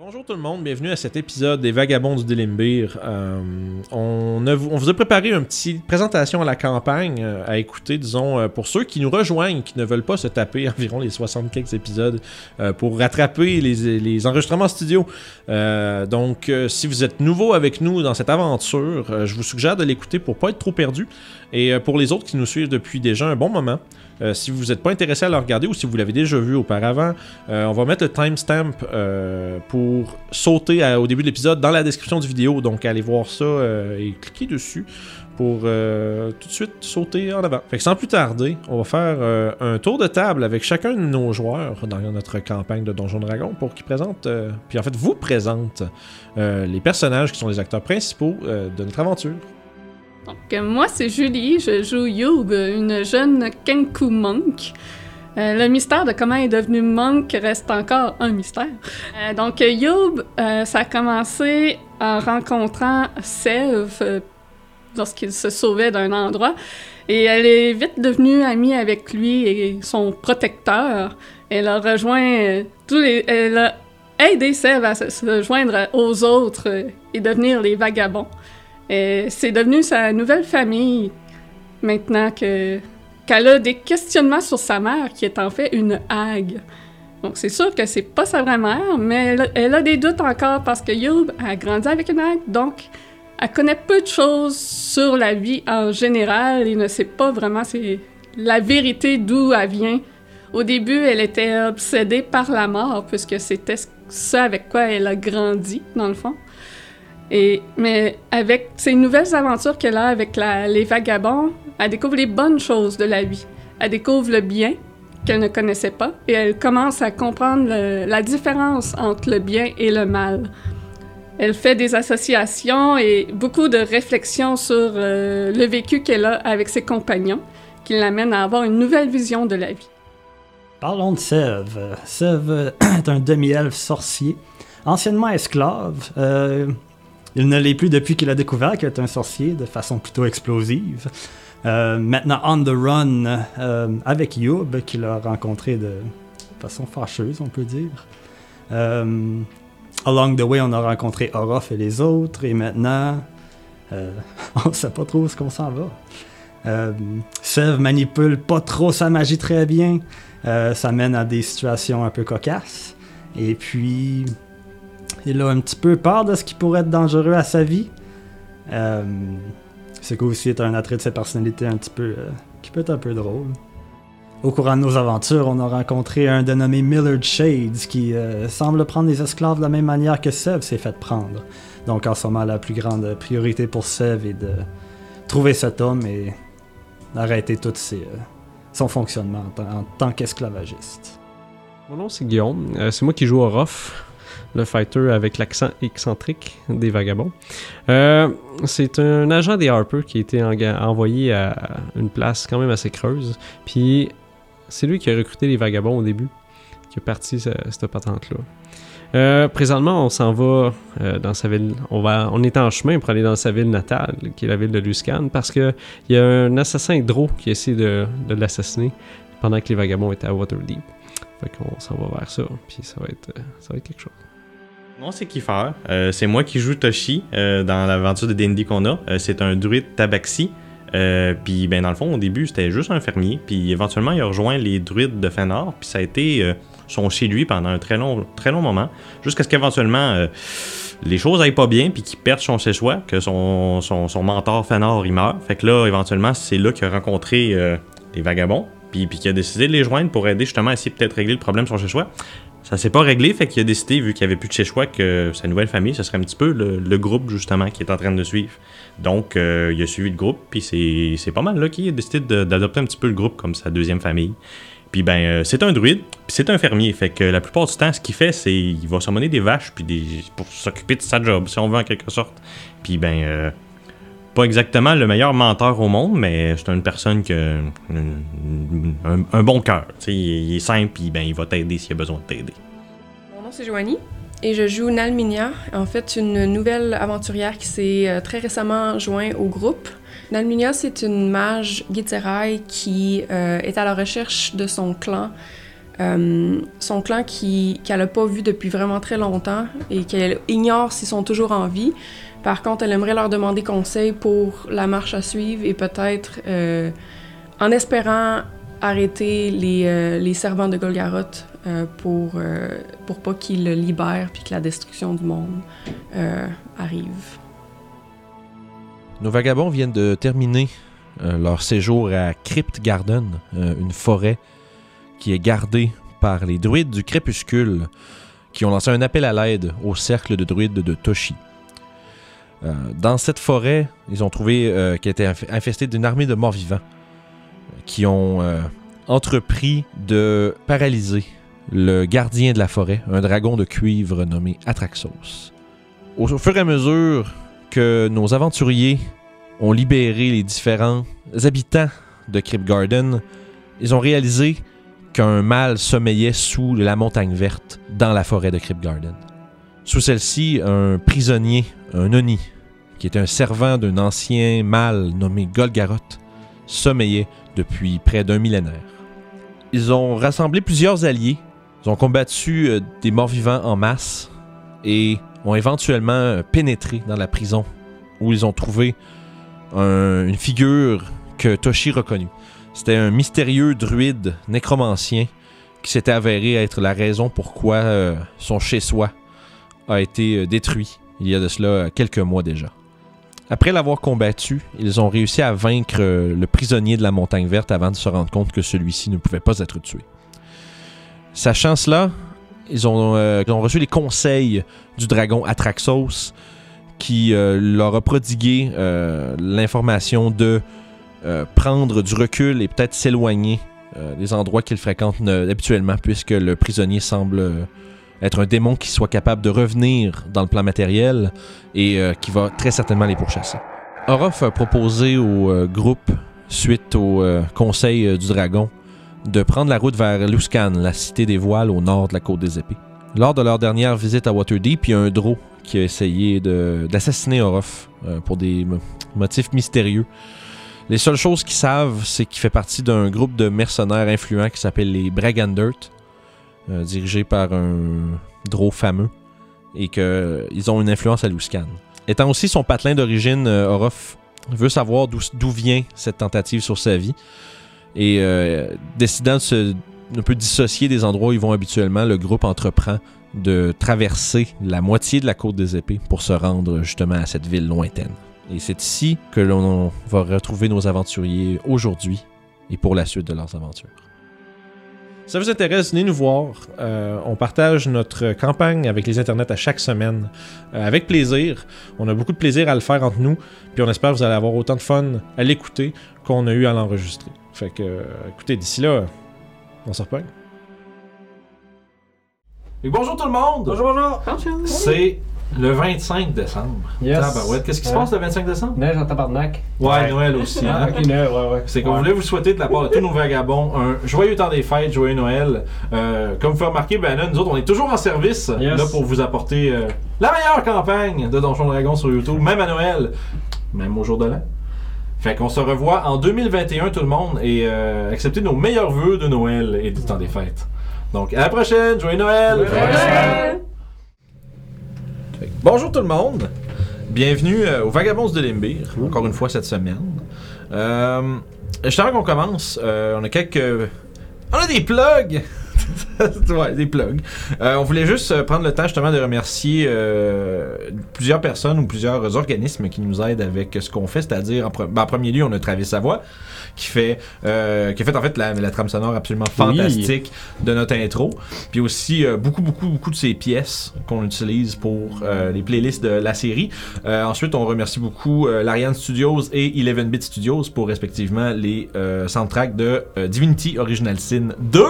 Bonjour tout le monde, bienvenue à cet épisode des Vagabonds du Délimbir. Euh, on, vous a préparé une petite présentation à la campagne euh, à écouter, disons, euh, pour ceux qui nous rejoignent, qui ne veulent pas se taper environ les 60 quelques épisodes pour rattraper les, enregistrements studio. Donc, si vous êtes nouveau avec nous dans cette aventure, je vous suggère de l'écouter pour pas être trop perdu. Et pour les autres qui nous suivent depuis déjà un bon moment, euh, si vous n'êtes pas intéressé à le regarder ou si vous l'avez déjà vu auparavant, euh, on va mettre le timestamp euh, pour sauter au début de l'épisode dans la description du vidéo. Donc allez voir ça et cliquez dessus pour tout de suite sauter en avant. Fait que sans plus tarder, on va faire un tour de table avec chacun de nos joueurs dans notre campagne de Donjon Dragon pour qu'ils présentent, puis en fait vous présentent les personnages qui sont les acteurs principaux de notre aventure. Donc, euh, moi, c'est Julie. Je joue Youb, une jeune Kenku monk. Euh, le mystère de comment elle est devenue monk reste encore un mystère. Euh, donc, euh, ça a commencé en rencontrant Sev euh, lorsqu'il se sauvait d'un endroit. Et elle est vite devenue amie avec lui et son protecteur. Elle a rejoint les. Elle a aidé Sev à se, joindre aux autres et devenir les vagabonds. Et c'est devenu sa nouvelle famille maintenant que qu'elle a des questionnements sur sa mère qui est en fait une hague. Donc c'est sûr que c'est pas sa vraie mère, mais elle, a- des doutes encore parce que Youb a grandi avec une hague, donc elle connaît peu de choses sur la vie en général et ne sait pas vraiment c'est la vérité d'où elle vient. Au début, elle était obsédée par la mort puisque c'était ça avec quoi elle a grandi dans le fond. Mais avec ces nouvelles aventures qu'elle a avec les vagabonds, elle découvre les bonnes choses de la vie. Elle découvre le bien qu'elle ne connaissait pas et elle commence à comprendre la différence entre le bien et le mal. Elle fait des associations et beaucoup de réflexions sur euh, le vécu qu'elle a avec ses compagnons qui l'amènent à avoir une nouvelle vision de la vie. Parlons de Sève. Sève est un demi-elfe sorcier, anciennement esclave. Euh, il ne l'est plus depuis qu'il a découvert qu'il est un sorcier de façon plutôt explosive. Euh, maintenant on the run euh, avec Youb, qu'il a rencontré de façon fâcheuse, on peut dire. Euh, along the way, on a rencontré Orof et les autres, et maintenant, on sait pas trop où est-ce qu'on s'en va. Sève manipule pas trop sa magie très bien. Ça mène à des situations un peu cocasses. Et puis, il a un petit peu peur de ce qui pourrait être dangereux à sa vie. Euh, qui aussi est un attrait de sa personnalité un petit peu. euh, qui peut être un peu drôle. Au courant de nos aventures, on a rencontré un dénommé Millard Shades qui euh, semble prendre les esclaves de la même manière que Sev s'est fait prendre. Donc en ce moment, la plus grande priorité pour Sev est de trouver cet homme et d'arrêter tout euh, son fonctionnement en, tant- qu'esclavagiste. Mon nom c'est Guillaume. C'est moi qui joue Orof, le fighter avec l'accent excentrique des vagabonds. Euh, c'est un agent des Harper qui a été envoyé à une place quand même assez creuse. Puis c'est lui qui a recruté les vagabonds au début, qui a parti ce- cette patente-là. Euh, présentement, on s'en va euh, dans sa ville. On, va, on est en chemin pour aller dans sa ville natale, qui est la ville de Luscan, parce que il y a un assassin hydro qui essaie de, de l'assassiner pendant que les vagabonds étaient à Waterdeep. Fait qu'on s'en va vers ça, puis ça va être, ça va être quelque chose. Non, c'est Kiefer. Euh, c'est moi qui joue Toshi euh, dans l'aventure de D&D qu'on a. Euh, c'est un druide tabaxi. Puis ben dans le fond au début c'était juste un fermier puis éventuellement il a rejoint les druides de Fenor puis ça a été son chez lui pendant un très long très long moment jusqu'à ce qu'éventuellement les choses aillent pas bien puis qu'il perde son chez-soi que son, mentor Fenor il meurt fait que là éventuellement c'est là qu'il a rencontré les vagabonds puis, puis qu'il a décidé de les joindre pour aider justement à essayer peut-être régler le problème de son chez-soi ça s'est pas réglé, fait qu'il a décidé, vu qu'il n'y avait plus de chez choix, que sa nouvelle famille, ce serait un petit peu le, groupe, justement, qui est en train de suivre. Donc, euh, il a suivi le groupe, puis c'est pas mal là qu'il a décidé d'adopter un petit peu le groupe comme sa deuxième famille. Puis ben, euh, c'est un druide, puis c'est un fermier, fait que la plupart du temps, ce qu'il fait, c'est il va summoner des vaches, puis des, pour s'occuper de sa job, si on veut en quelque sorte. Puis ben, euh, pas exactement le meilleur menteur au monde, mais c'est une personne qui a un, bon cœur. Il, il est simple, puis ben, il va t'aider s'il a besoin de t'aider. Mon nom c'est Joanie et je joue Nalminia, en fait une nouvelle aventurière qui s'est euh, très récemment joint au groupe. Nalminia c'est une mage Gitzerai qui euh, est à la recherche de son clan euh, son clan qu'elle n'a pas vu depuis vraiment très longtemps et qu'elle ignore s'ils sont toujours en vie. Par contre, elle aimerait leur demander conseil pour la marche à suivre et peut-être, euh, en espérant arrêter les, euh, les servants de Golgaroth euh, pour, pour pas qu'ils le libèrent puis que la destruction du monde arrive. Nos vagabonds viennent de terminer leur séjour à Crypt Garden, une forêt qui est gardée par les druides du crépuscule qui ont lancé un appel à l'aide au cercle de druides de Toshi. Euh, dans cette forêt, ils ont trouvé euh, qu'elle était inf- infestée d'une armée de morts-vivants euh, qui ont entrepris de paralyser le gardien de la forêt, un dragon de cuivre nommé Atraxos. Au, au fur et à mesure que nos aventuriers ont libéré les différents habitants de Crypt Garden, ils ont réalisé qu'un mâle sommeillait sous la montagne verte dans la forêt de Crypt Garden. Sous celle-ci, un prisonnier, un Oni, qui était un servant d'un ancien mâle nommé Golgaroth, sommeillait depuis près d'un millénaire. Ils ont rassemblé plusieurs alliés, ils ont combattu euh, des morts-vivants en masse et ont éventuellement euh, pénétré dans la prison où ils ont trouvé un- une figure que Toshi reconnut. C'était un mystérieux druide nécromancien qui s'était avéré être la raison pourquoi euh, son chez-soi a été euh, détruit il y a de cela euh, quelques mois déjà. Après l'avoir combattu, ils ont réussi à vaincre euh, le prisonnier de la montagne verte avant de se rendre compte que celui-ci ne pouvait pas être tué. Sachant cela, ils ont, reçu les conseils du dragon Atraxos qui leur a prodigué l'information de prendre du recul et peut-être s'éloigner des endroits qu'ils fréquentent habituellement, puisque le prisonnier semble être un démon qui soit capable de revenir dans le plan matériel et euh, qui va très certainement les pourchasser. Orof a proposé au euh, groupe, suite au euh, conseil du dragon, de prendre la route vers Luskan, la cité des voiles au nord de la côte des épées. Lors de leur dernière visite à Waterdeep, il y a un Drow qui a essayé d'assassiner Orof pour des mo- motifs mystérieux. Les seules choses qu'ils savent, c'est qu'il fait partie d'un groupe de mercenaires influents qui s'appelle les Bragandert, euh, dirigé par un Drow fameux, et qu'ils ont une influence à Luskan. Étant aussi son patelin d'origine, euh, Orof veut savoir d'où vient cette tentative sur sa vie. Et euh, décidant de se un peu dissocier des endroits où ils vont habituellement, le groupe entreprend de traverser la moitié de la côte des épées pour se rendre justement à cette ville lointaine. Et c'est ici que l'on va retrouver nos aventuriers aujourd'hui et pour la suite de leurs aventures. Si ça vous intéresse, venez nous voir. Euh, on partage notre campagne avec les internets à chaque semaine. euh, avec plaisir. On a beaucoup de plaisir à le faire entre nous. Puis on espère que vous allez avoir autant de fun à l'écouter qu'on a eu à l'enregistrer. Fait que, euh, écoutez, d'ici là, on se reprend. Et bonjour tout le monde! Bonjour, bonjour! C'est le 25 décembre. Yes. Tabarouette. Qu'est-ce qui se Ouais. passe le 25 décembre? Neige en tabarnak. Ouais, Noël aussi. hein? Ah, ok, Noël, ouais, ouais. C'est qu'on Ouais. voulait vous souhaiter de la part de tous nos vagabonds un joyeux temps des fêtes, joyeux Noël. Euh, comme vous pouvez remarquer, ben là, nous autres, on est toujours en service Yes. là pour vous apporter euh, la meilleure campagne de Donjon Dragon sur YouTube, même à Noël, même au jour de l'an. Fait qu'on se revoit en 2021 tout le monde et euh, acceptez nos meilleurs vœux de Noël et du temps des fêtes. Donc à la prochaine, joyeux Noël! Fait que Bonjour tout le monde! Bienvenue euh, aux Vagabonds de Limbir, encore une fois cette semaine. Euh, juste qu'on commence, euh, on a quelques. On a des plugs! ouais, des plugs. Euh, on voulait juste euh, prendre le temps justement de remercier euh, plusieurs personnes ou plusieurs organismes qui nous aident avec ce qu'on fait, c'est-à-dire en, pre- ben, en premier lieu, on a Travis Savoie qui fait, euh, qui a fait en fait la, la trame sonore absolument fantastique de notre intro. Puis aussi beaucoup, beaucoup, beaucoup de ces pièces qu'on utilise pour les playlists de la série. Ensuite, on remercie beaucoup l'Ariane Studios et 11-Bit Studios pour respectivement les soundtracks de Divinity Original Sin 2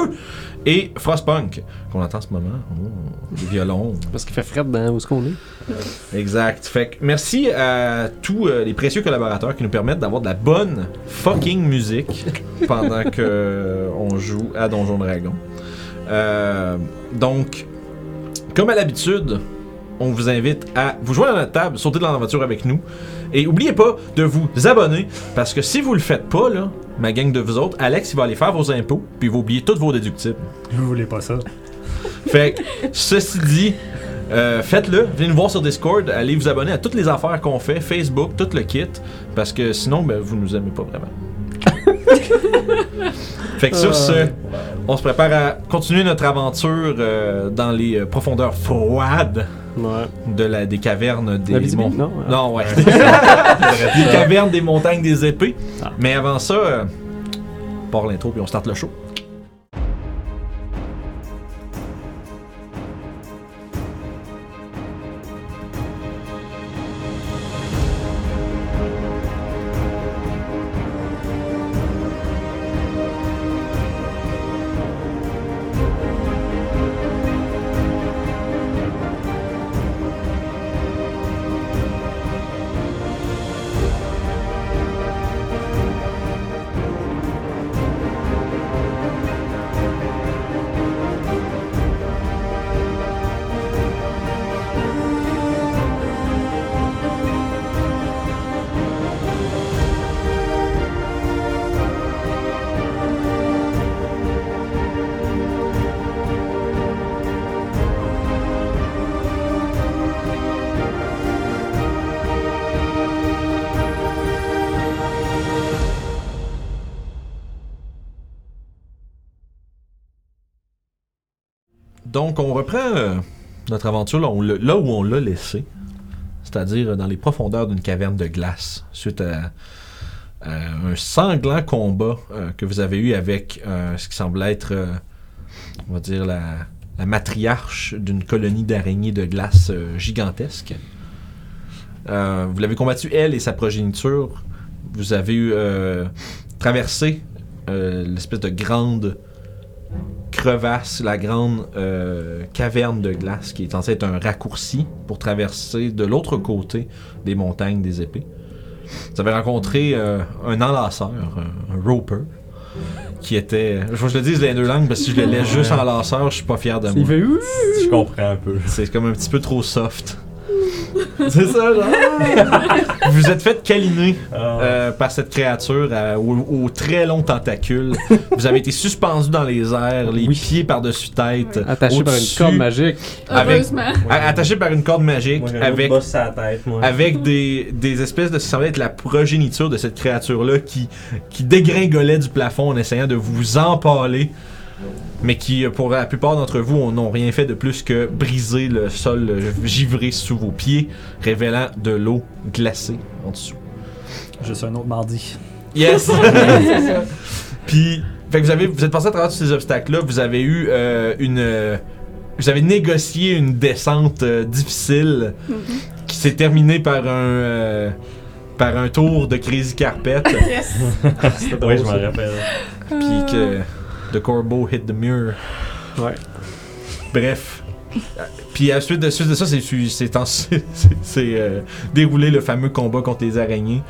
et Frostpunk, qu'on entend en ce moment. Oh, les violons. Parce qu'il fait fret dans où est-ce qu'on est. Exact. Fait que merci à tous euh, les précieux collaborateurs qui nous permettent d'avoir de la bonne fucking musique pendant que euh, on joue à Donjon Dragon. Euh, donc, comme à l'habitude, on vous invite à vous joindre à notre table, sauter dans l'aventure avec nous. Et oubliez pas de vous abonner, parce que si vous le faites pas, là, ma gang de vous autres, Alex, il va aller faire vos impôts, puis il va oublier tous vos déductibles. Vous voulez pas ça? Fait que, ceci dit, euh, faites-le. Venez nous voir sur Discord. Allez vous abonner à toutes les affaires qu'on fait, Facebook, tout le kit. Parce que sinon, ben, vous nous aimez pas vraiment. fait que sur ce, on se prépare à continuer notre aventure euh, dans les euh, profondeurs froides Ouais. de la, des cavernes des La Abitibi? mon- Non? Non, ouais. des cavernes des montagnes des épées. Ah. Mais avant ça, euh, part l'intro puis on start le show. Donc, on reprend euh, notre aventure là, où on l'a laissé, c'est-à-dire euh, dans les profondeurs d'une caverne de glace, suite à, un sanglant combat euh, que vous avez eu avec ce qui semble être, on va dire, la, la matriarche d'une colonie d'araignées de glace gigantesque. Vous l'avez combattu, elle et sa progéniture. Vous avez traversé l'espèce de grande crevasse, la grande euh, caverne de glace qui est censée être un raccourci pour traverser de l'autre côté des montagnes des épées. Vous avez rencontré euh, un enlaceur, un, un roper, qui était. Je veux que je le dise les deux langues parce que si je le laisse juste enlaceur, je suis pas fier de Il moi. fait ouh! Je comprends un peu. C'est comme un petit peu trop soft. C'est ça, genre. Vous êtes fait câliner euh, par cette créature euh, aux, aux très longs tentacules. Vous avez été suspendu dans les airs, les Oui. pieds par-dessus tête. Attaché par une corde magique. Avec- Attaché par une corde magique Moi, avec, boss à la tête, moi. avec des, des espèces de. Ça semblait être la progéniture de cette créature-là qui, qui dégringolait du plafond en essayant de vous empaler. Mais qui, euh, pour la plupart d'entre vous, n'ont rien fait de plus que briser le sol euh, givré sous vos pieds, révélant de l'eau glacée en dessous. Juste un autre mardi. Yes! Puis, fait que vous, avez, vous êtes passé à travers tous ces obstacles-là, vous avez eu euh, une. euh, vous avez négocié une descente euh, difficile Mhm. qui s'est terminée par un. euh, par un tour de Crazy Carpet, Yes. Oui, je m'en rappelle. puis que The Corbeau hit the mirror. Ouais. Bref. Puis à suite de, suite de ça, c'est c'est en- c'est- c'est, euh, déroulé le fameux combat contre les araignées.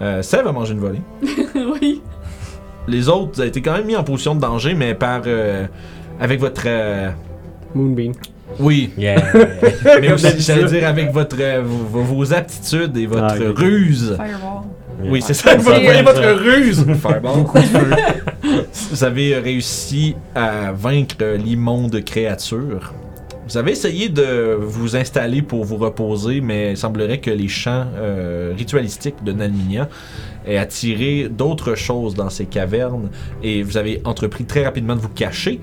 Euh, Sève a mangé une volée. oui. Les autres, vous avez été quand même mis en position de danger, mais par. euh, avec votre. euh, Moonbeam. oui, Yeah. mais aussi, j'allais dire avec votre, euh, vos, vos aptitudes et votre Ah, ruse. Fireball. Oui, c'est ça, vous voyez votre ruse? Fireball. vous avez réussi à vaincre l'immonde créature. Vous avez essayé de vous installer pour vous reposer, mais il semblerait que les chants euh, ritualistiques de Nalminia aient attiré d'autres choses dans ces cavernes et vous avez entrepris très rapidement de vous cacher.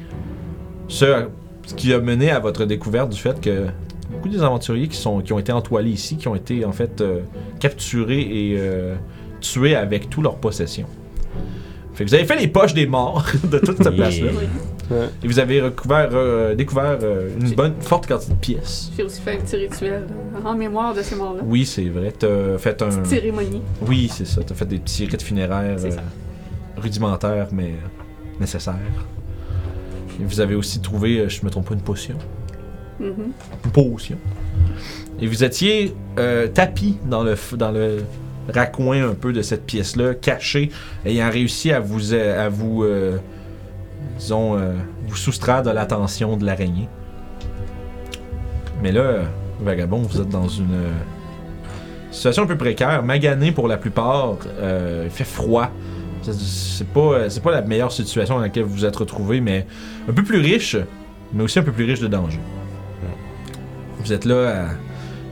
Ce, ce qui a mené à votre découverte du fait que beaucoup des aventuriers qui, sont, qui ont été entoilés ici, qui ont été en fait euh, capturés et euh, tués avec toutes leurs possessions. Fait que vous avez fait les poches des morts de toute cette place-là. Oui. Et vous avez recouvert, euh, découvert euh, une J'ai- bonne forte quantité de pièces. J'ai aussi fait un petit rituel euh, en mémoire de ces morts-là. Oui, c'est vrai. T'as fait un. Petite cérémonie. Oui, c'est ça. T'as fait des petits rites funéraires euh, rudimentaires, mais nécessaires. Et vous avez aussi trouvé, euh, je me trompe pas, une potion. Mhm. Une potion. Et vous étiez euh, tapis dans le, dans le raccoin un peu de cette pièce-là, caché, ayant réussi à vous, euh, à vous, euh, disons, euh, vous soustraire de l'attention de l'araignée. Mais là, vagabond, vous êtes dans une situation un peu précaire, magané pour la plupart. euh, il fait froid. C'est- pas, c'est pas la meilleure situation dans laquelle vous vous êtes retrouvé, mais un peu plus riche, mais aussi un peu plus riche de danger. Vous êtes là à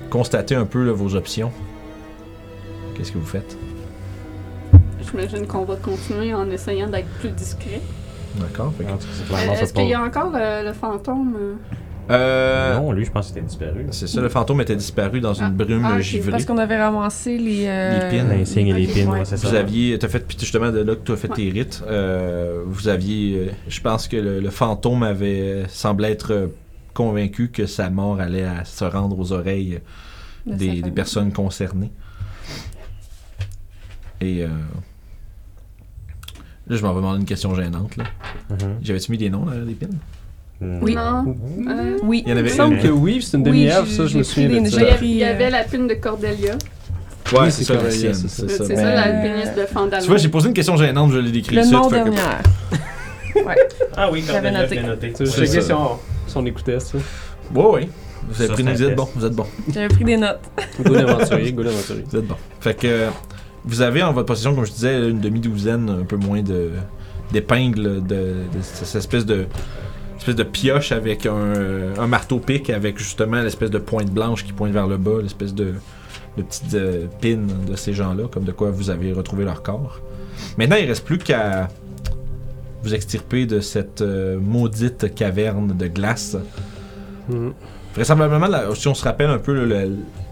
constater un peu là, vos options. Qu'est-ce que vous faites? J'imagine qu'on va continuer en essayant d'être plus discret. D'accord. fait que- Euh, Est-ce qu'il y a encore euh, le fantôme euh? Euh, Non, lui, je pense qu'il était disparu. C'est ça, le fantôme était disparu dans une Ah. brume Ah, ok, givrée. Parce qu'on avait ramassé les. euh, Les pins. L'insigne et les Ok, pins, ouais. ouais, c'est ça. Vous aviez, t'as fait puis justement de là que tu as fait Ouais. tes rites. euh, vous aviez, euh, je pense que le, le fantôme avait semblait être euh, convaincu que sa mort allait à se rendre aux oreilles de sa des, des famille. personnes concernées. Et euh, là, je m'en vais demander une question gênante. Là. Mhm. J'avais-tu mis des noms là, des pins? Mm. Oui. Non. Euh, Oui. Il y en avait Il me semble une. que oui, c'est une Oui, demi-heure, ça, je me souviens de il ça. il y avait euh, la pine de Cordelia. Ouais, Oui, c'est c'est ça, la c'est C'est ça. ça. C'est Mais- ça, Euh, l'alpiniste de Fandalon. Tu vois, j'ai posé une question gênante, je l'ai décrit Le nom dernière. Ah oui, J'avais noté. je noté. Tu sais, Je Ouais, ça. si on, si on écoutait ça. Ouais, ouais. Vous avez pris vous êtes bon, vous êtes bon. J'avais pris des notes. Go d'aventurier, go d'aventurier. Vous êtes bon. Fait que euh, vous avez en votre possession, comme je disais, une demi-douzaine, un peu moins de d'épingles de, de cette espèce de espèce de pioche avec un, euh, un marteau pic avec justement l'espèce de pointe blanche qui pointe vers le bas, l'espèce de, de petites euh, pins de ces gens-là, comme de quoi vous avez retrouvé leur corps. Maintenant, il reste plus qu'à vous extirper de cette euh, maudite caverne de glace. Mhm. Vraisemblablement, la- si on se rappelle un peu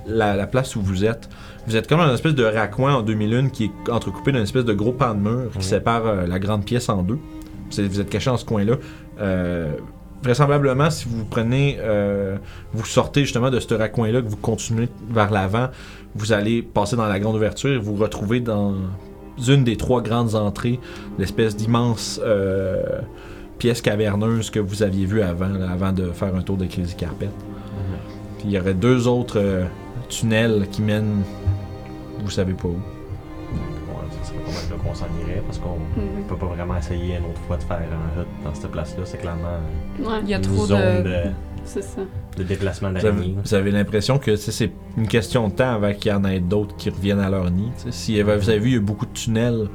la place où vous êtes, vous êtes comme dans une espèce de raccoin en 2001 qui est entrecoupé d'une espèce de gros pan de mur qui sépare euh, la grande pièce en deux. Vous êtes, vous êtes caché dans ce coin-là. Euh, vraisemblablement, si vous prenez, euh, vous sortez justement de ce raccoin-là, que vous continuez vers l'avant, vous allez passer dans la grande ouverture et vous retrouvez dans une des trois grandes entrées, l'espèce d'immense euh, pièce caverneuse que vous aviez vue avant, là, avant de faire un tour de Crazy Carpet. Puis il y aurait deux autres euh, tunnels qui mènent, vous savez pas où. Ouais, ça serait pas mal là qu'on s'en irait parce qu'on Mhm. peut pas vraiment essayer une autre fois de faire un hut dans cette place-là. C'est clairement Ouais, Il y a une trop zone de. de, ça. de déplacement Vous avez, d'araignées. vous avez l'impression que c'est une question de temps avant qu'il y en ait d'autres qui reviennent à leur nid. Si vous avez vu, il y a beaucoup de tunnels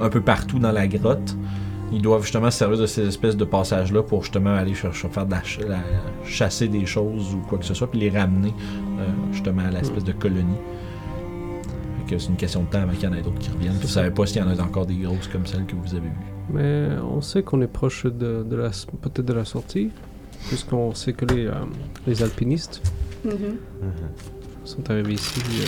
un peu partout dans la grotte. Ils doivent justement se servir de ces espèces de passages-là pour justement aller chercher, faire de la, ch- la- chasser des choses ou quoi que ce soit, puis les ramener euh, justement à l'espèce de colonie. C'est une question de temps avant qu'il y en ait d'autres qui reviennent. Vous savez pas s'il y en a encore des grosses comme celles que vous avez vues. Mais on sait qu'on est proche de, de la, peut-être de la sortie, puisqu'on sait que les, euh, les alpinistes Mhm. Mhm. sont arrivés ici. euh,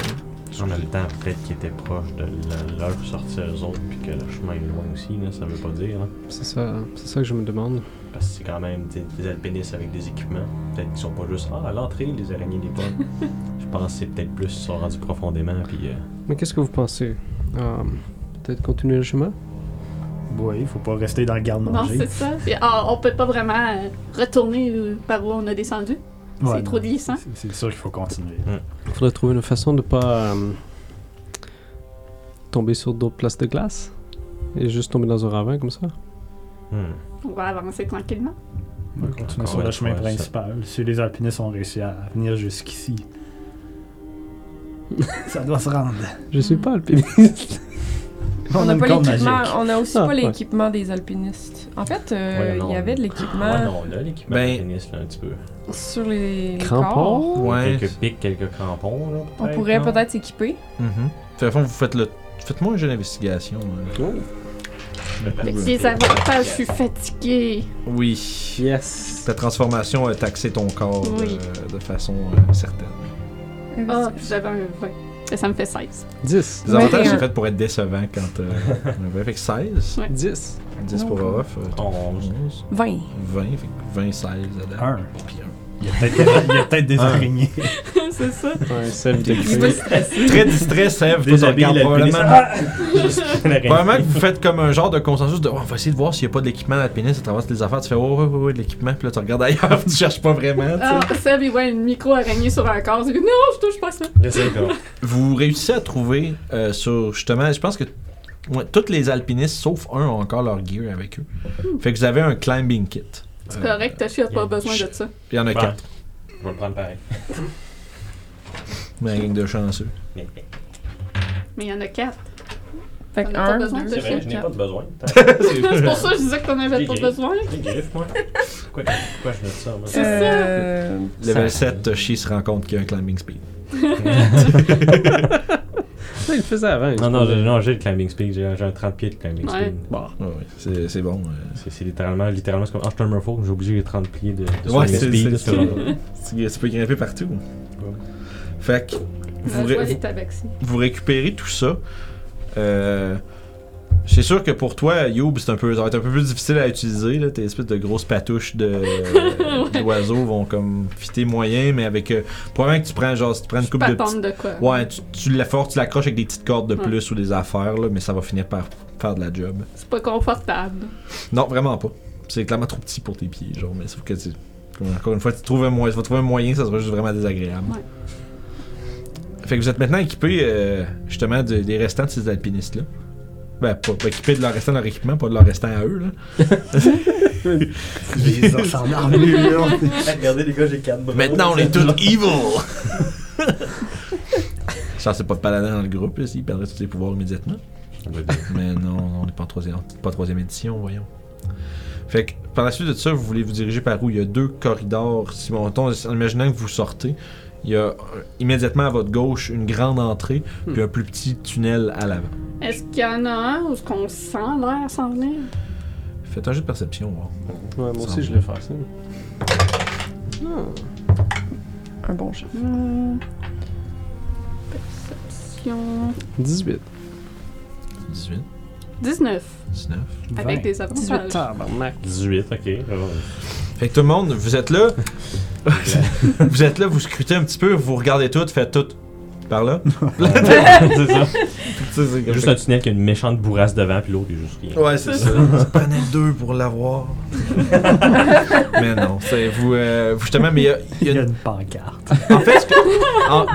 En même temps, peut-être qu'ils étaient proches de le- leur sortie eux autres, puis que le chemin est loin aussi, là, ça veut pas dire. hein. c'est ça, c'est ça que je me demande. Parce que c'est quand même des, des alpinistes avec des équipements. Peut-être qu'ils sont pas juste Ah, à l'entrée, les araignées des pommes. Je pense que c'est peut-être plus ils sont rendus profondément, puis euh, Mais qu'est-ce que vous pensez? Euh, Peut-être continuer le chemin? Oui, il faut pas rester dans le Non, garde-manger. c'est ça. Puis, ah, on peut pas vraiment euh, retourner euh, par où on a descendu. Ouais, c'est non. trop glissant. C'est- sûr qu'il faut continuer. Il faudrait trouver une façon de pas euh, tomber sur d'autres places de glace et juste tomber dans un ravin comme ça. hmm. On va avancer tranquillement. On va continuer sur le chemin ça- principal. Si les alpinistes ont réussi à venir jusqu'ici, ça doit se rendre. Je suis pas alpiniste. On n'a pas l'équipement. On a aussi Ah, pas ouais. l'équipement des alpinistes. En fait, euh, Ouais, non. il y avait de Ouais, l'équipement non, on a l'équipement Ben- alpiniste, là, un petit peu. sur les, les Crampons? corps. Ouais. Quelques pics, quelques crampons, là. On pourrait non? peut-être s'équiper. Fait, au fond, vous faites le. Faites-moi un jeu d'investigation. Fait que les avantages, je suis fatiguée. Oui. Yes. Ta transformation a taxé ton corps Oui. euh, de façon euh, certaine. Ah, j'avais un 20. Ça me fait 16. 10. Les avantages, 21. c'est fait pour être décevant quand. Euh, fait que 16. Ouais. 10. 10 pour off. euh, 11. 11. 20. 20. Fait que 20, 16 dedans. Un. Puis un. Il y a peut-être des araignées. c'est ça. Ouais, celle de. Très distrait, Sèvres. Probablement. Ah! Probablement que vous faites comme un genre de consensus de. Oh, on va essayer de voir s'il n'y a pas de l'équipement d'alpiniste à travers toutes les affaires. Tu fais, oh, ouais, ouais, ouais, de l'équipement. Puis là, tu regardes ailleurs. tu cherches pas vraiment. Ah, Seb, il voit une micro-araignée sur un corps. Il dit Non, je touche pas ça. Vous réussissez à trouver euh, sur justement, je pense que ouais, tous les alpinistes sauf un ont encore leur gear avec eux. Fait que vous avez un climbing kit. C'est Euh, correct, Tachi a pas yeah. besoin de ça? Il y en a quatre. Je vais le prendre pareil. Mais la gang de chanceux. Mais il y en a quatre. Fait que a pas un, besoin deux, de C'est vrai, je n'ai pas de besoin. C'est pour ça que je disais que t'en avais pas besoin. J'ai griffe, moi. Pourquoi, pourquoi je ça, moi? C'est ça. euh, Level Ça- 7, Toshi se rend compte qu'il y a un climbing speed. Ça, il le faisait avant. il Non, non, j'ai, non, j'ai le climbing speed. J'ai, j'ai un 30 pieds de climbing Ouais. speed. Bon. Ouais, ouais, c'est c'est bon. euh. C'est, c'est littéralement, littéralement, c'est comme Archtermerfolk, j'ai obligé les 30 pieds de, de Ouais, swing c'est speed. c'est- c'est genre- Tu peux grimper partout. Fait que vous, Je ré- vois vous- les tabaxis. vous récupérez tout ça. Euh, c'est sûr que pour toi, Youb, c'est un peu, ça va être un peu plus difficile à utiliser. Là. Tes espèces de grosses patouches de, d'oiseaux vont comme fitter moyen, mais avec. Euh, probablement que tu prends genre, si tu prends une coupe de de quoi? Ouais, tu, tu la forces, tu l'accroches avec des petites cordes de Ouais. plus ou des affaires, là, mais ça va finir par faire de la job. C'est pas confortable. Non, vraiment pas. C'est clairement trop petit pour tes pieds, genre, mais sauf que tu. Encore une fois, tu trouves un moyen, tu vas trouver un moyen, ça sera juste vraiment désagréable. Ouais. Fait que vous êtes maintenant équipé euh, justement de- des restants de ces alpinistes-là. Ben, pas, pas équipé de leur restant leur équipement, pas de leur restant à eux, là. En. Regardez les gars, j'ai 4 bras. Maintenant, on est tous evil! Ça, c'est pas de paladin dans le groupe, là, s'il perdrait tous ses pouvoirs immédiatement. Mais non, on n'est pas en troisième, pas en troisième édition, voyons. Fait que par la suite de ça, vous voulez vous diriger par où? Il y a deux corridors. Si on en imaginant que vous sortez, il y a euh, immédiatement à votre gauche une grande entrée, puis un plus petit tunnel à l'avant. Est-ce qu'il y en a un où est-ce qu'on sent l'air s'en venir? Faites un jeu de perception, voir. Ouais, moi aussi, je va. l'ai fait ça. Ah, un bon chiffre. Hmm. Perception. 18. 18, 19. 19. Avec des avantages. Tabarnak. 18, ok. Alors, Fait que tout le monde, vous êtes là. vous êtes là, vous scrutez un petit peu, vous regardez tout, faites tout. Par là. c'est ça. C'est juste un tunnel qui a une méchante bourrasse devant, puis l'autre, il y a juste rien. Ouais, c'est ça. Ça prenait deux pour l'avoir. mais non, c'est vous, euh, vous justement, mais il y a- il y, a une- une pancarte. en fait, ce que- en-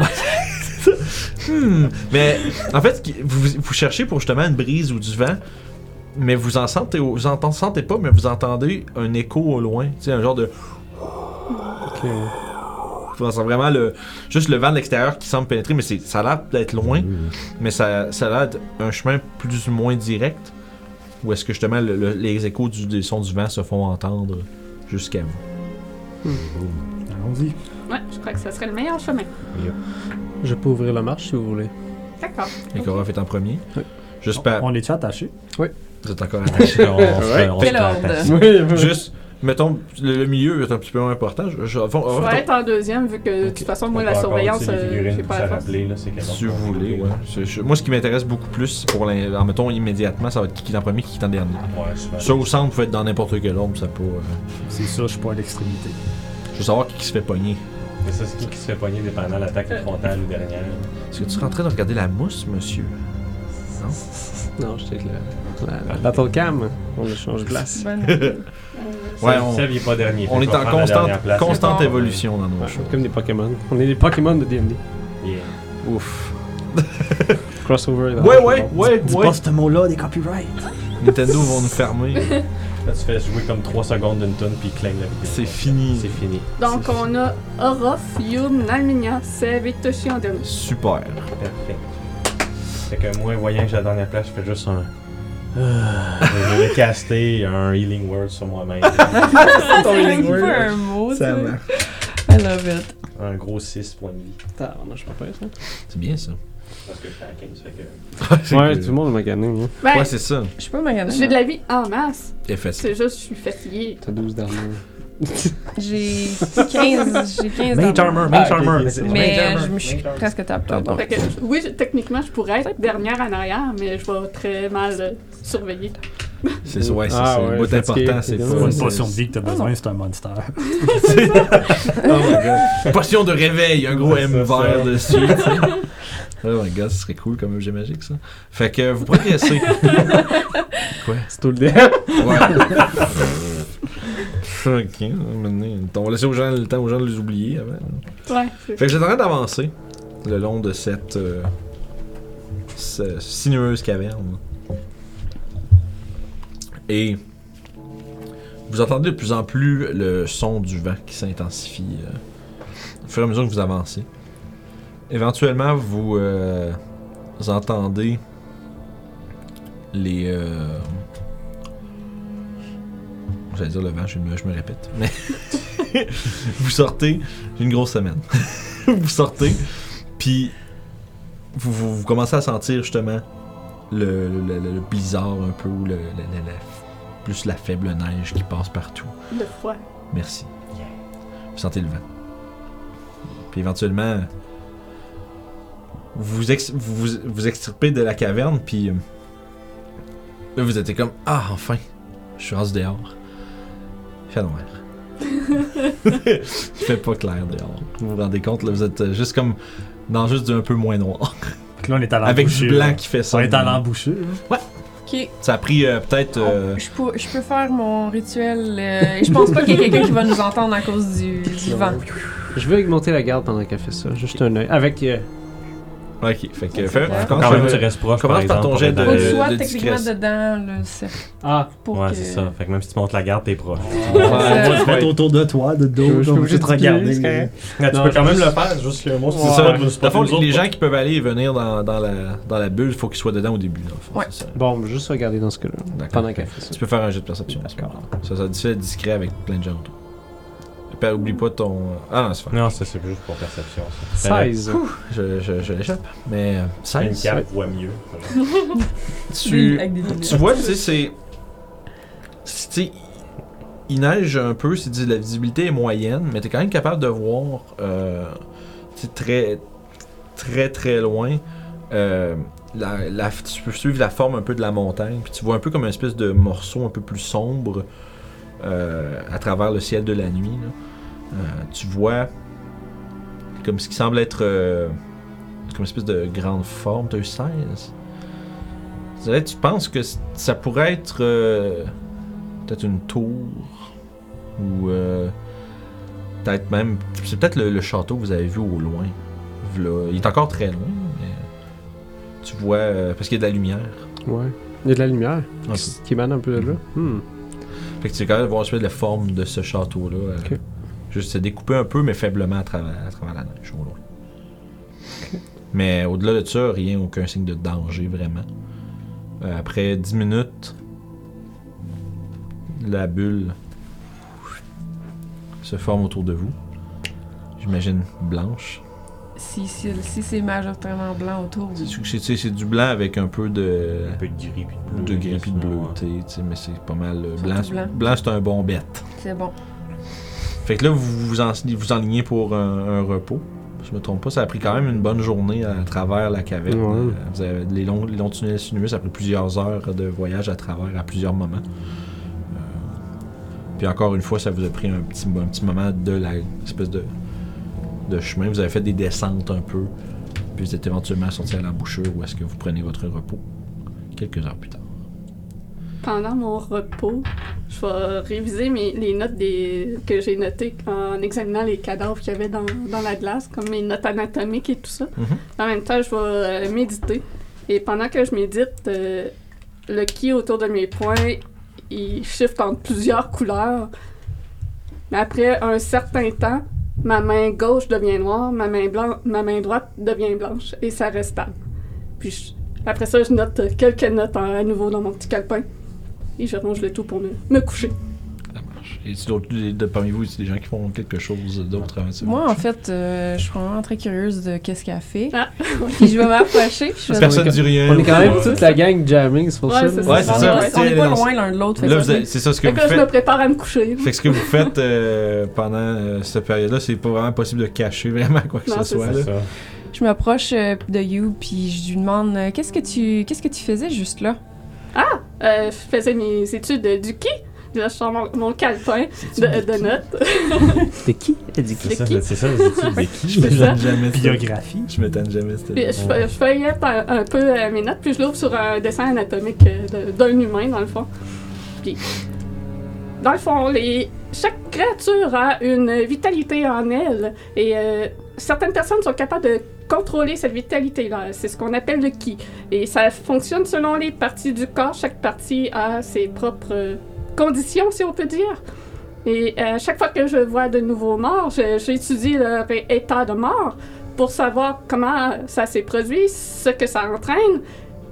Hmm, mais en fait, ce qui- vous, vous cherchez pour justement une brise ou du vent, mais vous en sentez, vous en sentez pas, mais vous entendez un écho au loin, tu sais, un genre de, Ok. vous sentez vraiment le, juste le vent de l'extérieur qui semble pénétrer, mais c'est, ça a l'air d'être loin. Mais ça, ça a l'air d'être un chemin plus ou moins direct. Ou est-ce que justement le- le- les échos du, des sons du vent se font entendre jusqu'à vous? Allons-y. Ouais, je crois que ça serait le meilleur chemin. Je peux ouvrir la marche si vous voulez. D'accord. Et Korov est en premier. Oui. Juste par. On est-tu attaché? Vous êtes encore attaché. On. Juste, mettons, le, le milieu est un petit peu moins important. Je, je- Je être en deuxième vu que de toute façon, moi, la surveillance, tu sais, les euh, tout pas la rappeler, là, si vous voulez, ouais. Je- moi, ce qui m'intéresse beaucoup plus, pour l'in- en mettons immédiatement, ça va être qui est en premier, qui est en dernier. Ouais. Ça au centre, vous pouvez être dans n'importe quel ordre, ça peut. euh, C'est ça, je suis pas à l'extrémité. je veux savoir qui, qui se fait pogner. Mais ça, c'est qui qui se fait pogner dépendant de l'attaque frontale ou dernière. Est-ce que tu es en train de regarder la mousse, monsieur? Non, j'étais avec la, la, la Battle Cam. On échange de place. Euh, Ouais, Seb- on- Seb, il est pas dernier. On est va en prendre la constante, place. constante évolution dans nos shows. comme des Pokémon. On est les Pokémon de D&D. Yeah. Ouf. Crossover. dans Ouais, le ouais, ouais, Dis ouais. pas ce mot-là, des copyrights. Nintendo vont nous fermer. Là, tu fais jouer comme 3 secondes d'une tonne, puis claim la vidéo. C'est fini. C'est fini. Donc, on a Orof, Yum, Nalminia, Sev et Toshi en dernier. Super. Parfait. Fait que moi, voyant que j'ai la dernière place, je fais juste un. Ah, je vais caster un healing word sur moi-même. Ton healing word. un mot, Ça marche. I love it. un gros 6 points de vie. Tabarnak, je peux pas ça. C'est bien ça. Parce que je suis à 15, fait que. Ouais, tout le monde m'a gagné. Hein. Ben, Ouais, c'est ça. Je suis pas magané. j'ai de la vie en masse. FS. C'est juste, je suis fatiguée. T'as 12 d'armure. J'ai 15. J'ai 15 Mage d'armure. armor, mage Ah, armor. c'est- Mais armor, je me suis presque. Fait que, oui, techniquement, je pourrais être dernière en arrière, mais je vais très mal euh, surveiller. C'est ça, ouais, c'est Ah ça. ouais, Le bout important, c'est pas une potion de vie que t'as besoin, c'est un monster. Oh my god. Potion de réveil, un gros M vert dessus. tu sais. Oh my god, ce serait cool comme objet magique ça. Fait que vous progressez. Quoi? C'est tout le dé. Ouais. ok, maintenant, on va laisser aux gens, le temps aux gens de les oublier avant. Ouais, Fait que j'étais en train d'avancer le long de cette euh, ce- sinueuse caverne. Et vous entendez de plus en plus le son du vent qui s'intensifie euh, au fur et à mesure que vous avancez. éventuellement, vous, euh, entendez les. euh, J'allais dire le vent, je me, répète. Vous sortez, j'ai une grosse semaine. vous sortez, puis vous, commencez à sentir justement le, le, le- le blizzard un peu, ou la- plus la faible neige qui passe partout. Le froid. Merci. Vous sentez le vent. Puis éventuellement, vous vous, ex- vous, vous- vous extirpez de la caverne, puis euh, là, vous êtes comme Ah, enfin, je suis rendu dehors. Il fait noir. Il fait pas clair dehors. Vous vous rendez compte, là, vous êtes euh, juste comme dans juste un peu moins noir. Là, on est à Avec du blanc qui fait ça. On est à l'embouchure. hein. Ok. Ça a pris euh, peut-être. euh, Je peux, je peux faire mon rituel. euh, et je pense pas qu'il y ait quelqu'un qui va nous entendre à cause du, du vent. Je vais augmenter la garde pendant qu'elle fait ça. Juste un œil. Avec. Ok, fait que. Quand même, tu restes proche. commence par exemple, ton jet de- Faut le- que tu sois de techniquement dedans le cercle. Ah, Pour Ouais, que... c'est ça. Fait que même si tu montes la garde, t'es proche. Ouais, On va ouais, se mettre ouais. autour de toi, de dos, Je- obligé de regarder. tu Non, peux quand même le faire, juste que moi, C'est c'est ça. les gens qui peuvent aller et venir dans, la, bulle, il faut qu'ils soient dedans au début. Bon, juste regarder dans ce cas-là. D'accord. Pendant qu'elle fait ça. Tu peux faire un jet de perception. Ça, ça te fait discret avec plein de gens autour. Oublie pas ton. Ah non, c'est pas. Non, ça, c'est juste pour perception. ça. 16. Je, je, je l'échappe. Mais euh, Une 16. carte voit mieux. Tu, tu vois, tu sais, c'est. c'est- Tu sais, il neige un peu, c'est dit, la visibilité est moyenne, mais t'es quand même capable de voir euh, très, très, très loin. euh, la, la- tu peux suivre la forme un peu de la montagne, puis tu vois un peu comme une espèce de morceau un peu plus sombre euh, à travers le ciel de la nuit. là. Euh, tu vois comme ce qui semble être euh, comme une espèce de grande forme. T'as eu 16 je dirais, tu penses que ça pourrait être peut-être une tour ou peut-être même c'est peut-être le, le château que vous avez vu au loin. Il est encore très loin, mais tu vois euh, parce qu'il y a de la lumière. Ouais. Il y a de la lumière qui, qui émane un peu de là. Hmm. Fait que tu es capable de voir la forme de ce château-là. euh. Juste se découper un peu, mais faiblement à travers, à travers la neige au loin. Mais au-delà de ça, rien, aucun signe de danger vraiment. Euh, après 10 minutes, la bulle se forme autour de vous. J'imagine blanche. Si, si, si c'est majoritairement blanc autour. C'est- C'est du blanc avec un peu de, Un peu de gris puis de bleu. de gris puis de bleu, Ouais. mais c'est pas mal. euh, Blanc, blanc. blanc c'est un bon bête. c'est bon. Fait que là, vous vous, en, vous enlignez pour un, un repos. Je me trompe pas, ça a pris quand même une bonne journée à travers la caverne. Ouais. Euh, Vous avez les longs, les longs tunnels sinueux, ça a pris plusieurs heures de voyage à travers à plusieurs moments. Euh, puis encore une fois, ça vous a pris un petit, un petit moment de la espèce de, de chemin. Vous avez fait des descentes un peu. Puis vous êtes éventuellement sorti à l'embouchure où est-ce que vous prenez votre repos quelques heures plus tard. Pendant mon repos, je vais réviser mes, les notes des, que j'ai notées en examinant les cadavres qu'il y avait dans, dans la glace, comme mes notes anatomiques et tout ça. Mhm. En même temps, je vais euh, méditer. Et pendant que je médite, euh, le ki autour de mes poings, il shift entre plusieurs couleurs. Mais après un certain temps, ma main gauche devient noire, ma main, blanc, ma main droite devient blanche. Et ça reste stable. Puis après ça, je note quelques notes à nouveau dans mon petit calepin. Et je range le tout pour me coucher. Et de- parmi vous, c'est des gens qui font quelque chose d'autre avant ça? Moi, en fait, euh, je suis vraiment très curieuse de qu'est-ce qu'elle fait. Ah. puis je vais m'approcher. puis je vais- Personne dit rien. On est quand même toute la gang jamming, c'est pour Ouais, ça. Ouais, c'est on ça. est pas- on c'est est pas loin l'un de l'autre. Là, c'est ça ce que Fait vous que là, je me faites. prépare à me coucher. Fait que ce que vous faites euh, pendant euh, cette période-là, c'est pas vraiment possible de cacher vraiment quoi que Non, ce soit. Je m'approche euh, de You, puis je lui demande euh, qu'est-ce que tu qu'est-ce que tu faisais juste là? Euh, je faisais mes études de- du ki. Là, je sors mon, mon calepin de, de notes. C'était qui? Elle dit C'est ça, qui? c'est ça, de qui? Je m'étonne jamais. ça. Biographie. Je m'étonne jamais. Puis je, fais- je feuillette un, un peu euh, mes notes, puis je l'ouvre sur un dessin anatomique euh, de- d'un humain, dans le fond. Puis, dans le fond, les, chaque créature a une vitalité en elle, et euh, certaines personnes sont capables de contrôler cette vitalité-là. C'est ce qu'on appelle le ki. Et ça fonctionne selon les parties du corps. Chaque partie a ses propres euh, conditions, si on peut dire. Et euh, chaque fois que je vois de nouveaux morts, j'étudie leur état de mort pour savoir comment ça s'est produit, ce que ça entraîne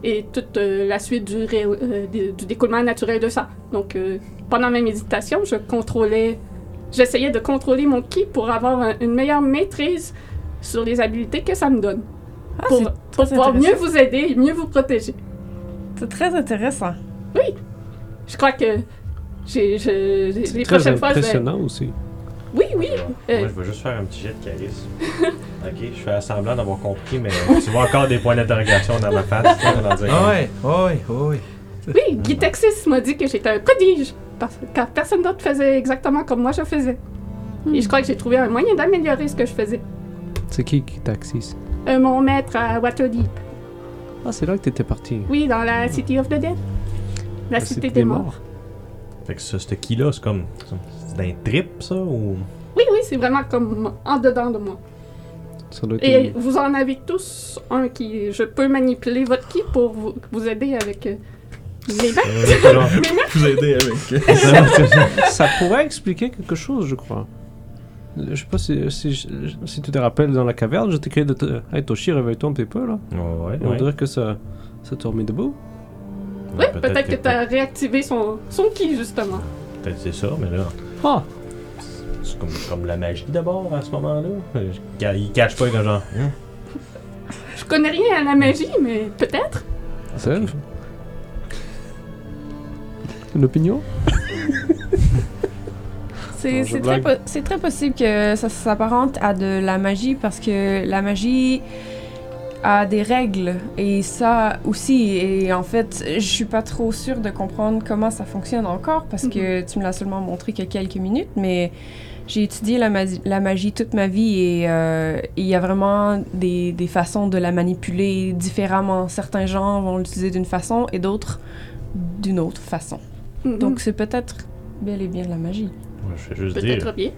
et toute euh, la suite du, ré- euh, du- découlement naturel de ça. Donc, pendant mes méditations, je contrôlais, j'essayais de contrôler mon ki pour avoir un- une meilleure maîtrise sur les habiletés que ça me donne. pour c'est pour très pouvoir mieux vous aider et mieux vous protéger. C'est très intéressant. Je crois que j'ai, je- les Très prochaines fois, je vais... impressionnant aussi. Oui, oui. Euh, Moi, je vais juste faire un petit jet de charisme. ok, je fais semblant d'avoir compris, mais tu vois encore des points d'interrogation dans ma face. sais, dans Ah ouais, ouais, ouais. Oui, Guy Texas m'a dit que j'étais un prodige, parce, car personne d'autre faisait exactement comme moi je faisais. Et je crois que j'ai trouvé un moyen d'améliorer ce que je faisais. C'est qui qui taxis? Euh, mon maître à Waterdeep, Ah, c'est là que t'étais parti. oui, dans la City of the Dead. La cité des morts. Fait que ça, ce qui-là, c'est comme. C'est un trip, ça ou? Oui, oui, c'est vraiment comme en dedans de moi. Ça doit être Et une- vous en avez tous un qui. Je peux manipuler votre ki pour vous, vous aider avec euh, les mains. Vous aider avec. ça pourrait expliquer quelque chose, je crois. Je sais pas si, si, si tu te rappelles dans la caverne, je t'ai crié de te... Hey Toshi, réveille-toi un petit peu là. Ouais, On ouais. dirait que ça, ça t'a remis debout. Oui, peut-être que tu as réactivé son, son ki, justement. Peut-être c'est ça, mais là. Ah, C'est comme, comme la magie d'abord à ce moment-là. Euh, Il cache pas genre. Hein? Je connais rien à la magie, mais peut-être. c'est Une opinion? C'est très, po- c'est très possible que ça s'apparente à de la magie parce que la magie a des règles et ça aussi. Et en fait, je suis pas trop sûre de comprendre comment ça fonctionne encore parce que tu me l'as seulement montré que quelques minutes, mais j'ai étudié la, magi- la magie toute ma vie et euh, il y a vraiment des, des façons de la manipuler différemment. Certains gens vont l'utiliser d'une façon et d'autres d'une autre façon. Mhm. Donc c'est peut-être bel et bien de la magie. Je vais juste dire. peut-être bien.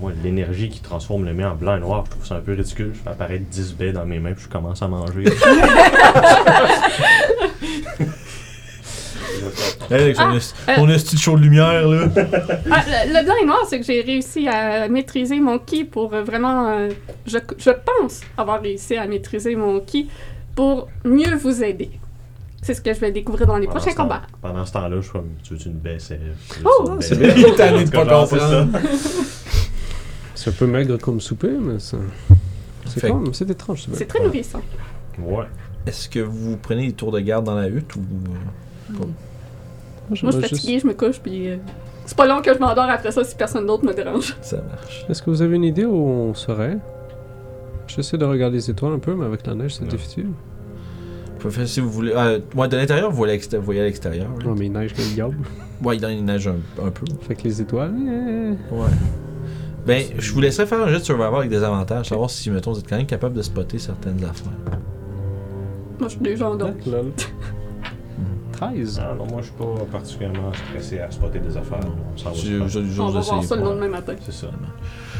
Moi, l'énergie qui transforme le mien en blanc et noir, je trouve ça un peu ridicule. Je fais apparaître 10 baies dans mes mains puis je commence à manger. Avec son, Ah, esti- euh. son esti de lumière, là. Ah, le, le blanc et noir, c'est que j'ai réussi à maîtriser mon ki pour euh, vraiment. euh, je, je pense avoir réussi à maîtriser mon ki pour mieux vous aider. C'est ce que je vais découvrir dans les Pendant prochains combats. Pendant ce temps-là, je suis comme, tu veux une baie, c'est. Oh, une c'est bien. Est tanné de pas comprendre. c'est un peu maigre comme souper, mais ça... C'est Fait- comme, c'est étrange. c'est très nourrissant. Ouais. Est-ce que vous prenez des tours de garde dans la hutte ou. Moi, Moi, je j'aimerais suis juste- fatiguée, je me couche, puis euh, c'est pas long que je m'endors après ça si personne d'autre me dérange. Ça marche. Est-ce que vous avez une idée où on serait? J'essaie de regarder les étoiles un peu, mais avec la neige, c'est Ouais. difficile. Vous pouvez faire si vous voulez. Ah, ouais, de l'intérieur, vous voyez à l'extérieur. Vous voyez à l'extérieur. hein. Non, mais il neige comme le diable. Ouais, il neige un, un peu. Fait que les étoiles. eh, Ouais. Ben, je vous laisserai faire un jet de survival avec des avantages, savoir si, mettons, vous êtes quand même capable de spotter certaines affaires. Moi, je suis déjà en. 13. Ah non, moi, je suis pas particulièrement stressé à spotter des affaires. On va se faire. On voir ça le lendemain matin. C'est ça.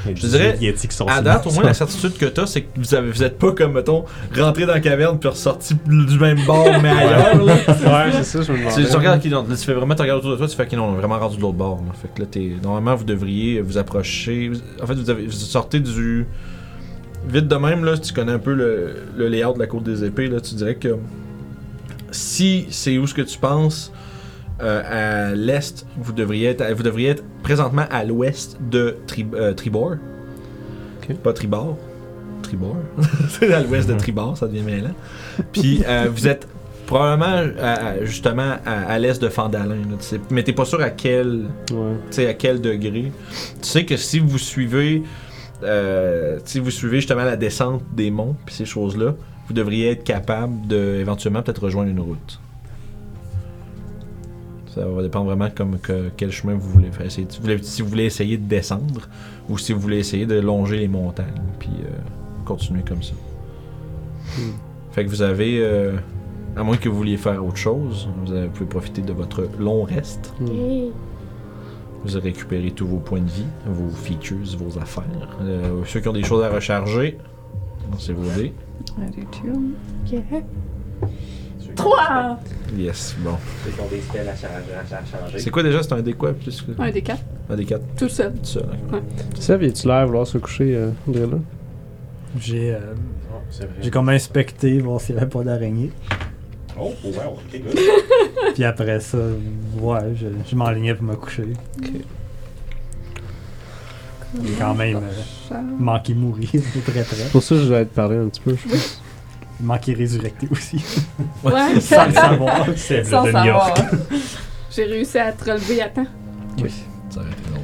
Je dirais, Yeti qui sont À date, au moins, la certitude que t'as, c'est que vous, avez, vous êtes pas comme, mettons, rentré dans la caverne puis ressorti du même bord, mais ailleurs, là. Ouais, c'est ça, je me Tu, demandais. tu regardes qui, là, tu fais vraiment, tu regardes autour de toi, tu fais qu'ils ont vraiment rendu de l'autre bord. là. Fait que là, t'es, normalement, vous devriez vous approcher. vous- En fait, vous, avez, vous sortez du. Vite de même, là, tu connais un peu le, le layout de la côte des épées, là, tu dirais que si c'est où ce que tu penses, euh, à l'est, vous devriez être, vous devriez être présentement à l'ouest de Tri- euh, Tribord. Pas Tribord. Tribord. c'est à l'ouest de Tribord, ça devient mêlant. Puis euh, vous êtes probablement à- justement à, à l'est de Fandalin. là, tu sais. mais t'es pas sûr à quel, Ouais. tu sais, à quel degré. Tu sais que si vous suivez, si vous suivez justement la descente des monts puis ces choses-là, vous devriez être capable de éventuellement peut-être rejoindre une route. Ça va dépendre vraiment comme que, quel chemin vous voulez faire. Si, vous voulez, si vous voulez essayer de descendre ou si vous voulez essayer de longer les montagnes puis euh, continuer comme ça. Hmm. Fait que vous avez, euh, à moins que vous vouliez faire autre chose, vous, avez- vous pouvez profiter de votre long reste. Hmm. Vous avez récupéré tous vos points de vie, vos features, vos affaires. Euh, ceux qui ont des choses à recharger, c'est vos dés. Trois! Yes, bon. Ceux qui ont des spells à charger- à changer. C'est quoi déjà? C'est un dé quoi plus que... Un des quatre, Un dé 4 tout seul. tout seul. ok. Seb, es-tu l'air à vouloir se coucher, euh, on dirait là J'ai euh, C'est vrai. j'ai comme inspecté, voir s'il n'y avait pas d'araignée. Oh, wow, ok, good. Puis après ça, ouais, je, je m'enlignais pour me coucher. Quand même euh, manqué mourir de très près. Pour ça, je vais te parler un petit peu, je pense. Manqué résurrecté aussi. Ouais, Sans le savoir. C'est de New. York. j'ai réussi à te relever à temps. Ça aurait été drôle.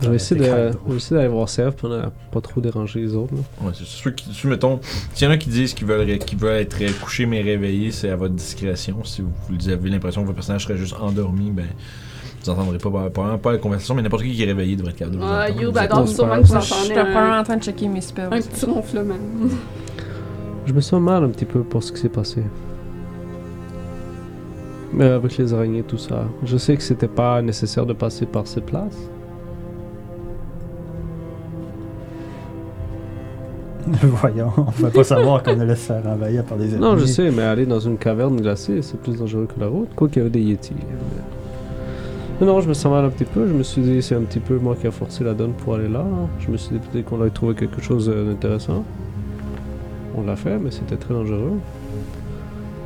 Je vais essayer de- Incroyable. je vais essayer d'aller voir Serve pour ne pas trop déranger les autres. là. Ouais, c'est sûr que, si, mettons, s'il y en a qui disent qu'ils veulent, qu'ils veulent être couchés mais réveillés, c'est à votre discrétion. Si vous, vous avez l'impression que votre personnage serait juste endormi, ben, vous entendrez pas, probablement pas la conversation, mais n'importe qui qui est réveillé devrait être capable de vous Ah, entendre. You, êtes- donc, c'est sûrement pas que vous Moi, je suis entendez probablement un, en train de checker mes spells. un petit ronflement. Je me sens mal un petit peu pour ce qui s'est passé. Mais avec les araignées et tout ça, je sais que c'était pas nécessaire de passer par ces places. Voyons, on ne pouvait pas savoir qu'on allait se faire envahir par des ennemis. Non, je sais, mais aller dans une caverne glacée, c'est plus dangereux que la route. Quoi qu'il y avait des Yetis. Mais non, je me sens mal un petit peu. Je me suis dit, c'est un petit peu moi qui a forcé la donne pour aller là. Je me suis dit peut-être qu'on allait trouver quelque chose euh, d'intéressant. On l'a fait, mais c'était très dangereux.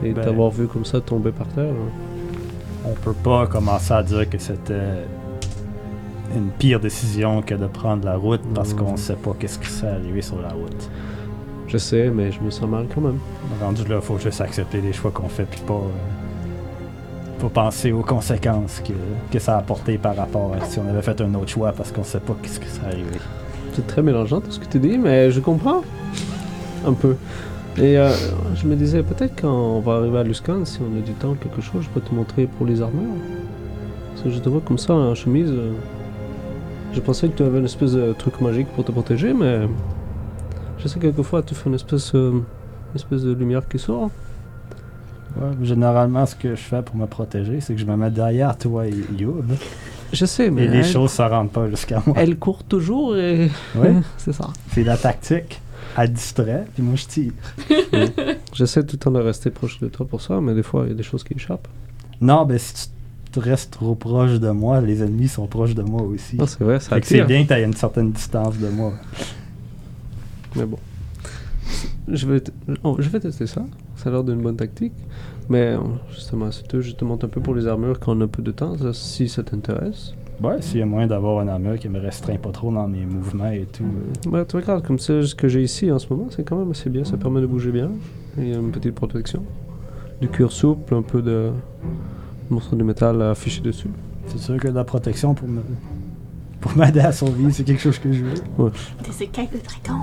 Et Ben- t'avoir vu comme ça tomber par terre. hein. On peut pas commencer à dire que c'était une pire décision que de prendre la route parce Mm. qu'on sait pas qu'est-ce qui s'est arrivé sur la route. Je sais, mais je me sens mal quand même. Rendu là, faut juste accepter les choix qu'on fait puis pas, euh, pas penser aux conséquences que, que ça a apporté par rapport à si on avait fait un autre choix parce qu'on sait pas qu'est-ce qui serait arrivé. C'est très mélangeant tout ce que tu dis, mais je comprends. Un peu. Et euh, je me disais, peut-être quand on va arriver à Luscan, si on a du temps, quelque chose, je peux te montrer pour les armures. Parce que je te vois comme ça en chemise. euh, Je pensais que tu avais une espèce de truc magique pour te protéger, mais je sais que quelquefois tu fais une espèce, euh, une espèce de lumière qui sort. Ouais, généralement, ce que je fais pour me protéger, c'est que je me mets derrière toi et Youb. Je sais, mais Et les elle, choses ne se rendent pas jusqu'à moi. elle court toujours et Ouais, c'est ça. c'est la tactique. Elle distrait, puis moi je tire. J'essaie tout le temps de rester proche de toi pour ça, mais des fois il y a des choses qui échappent. Non, ben si tu restes trop proche de moi, les ennemis sont proches de moi aussi. Non, c'est vrai, ça Fait que c'est bien que tu une certaine distance de moi. Mais bon. Je vais, t- oh, je vais tester ça. Ça a l'air d'une bonne tactique. Mais euh, justement, c'est tout. Je te montre un peu pour les armures quand on a peu de temps, ça, si ça t'intéresse. Ouais, s'il y a moyen d'avoir une armure qui me restreint pas trop dans mes mouvements et tout. euh, Ouais, tu regardes, comme ça, ce que j'ai ici en ce moment, c'est quand même assez bien. Ça permet de bouger bien. Il y a une petite protection. Du cuir souple, un peu de morceau de métal affiché dessus. C'est sûr que la protection pour me pour m'aider à survivre, c'est quelque chose que je veux. Des écailles de dragon.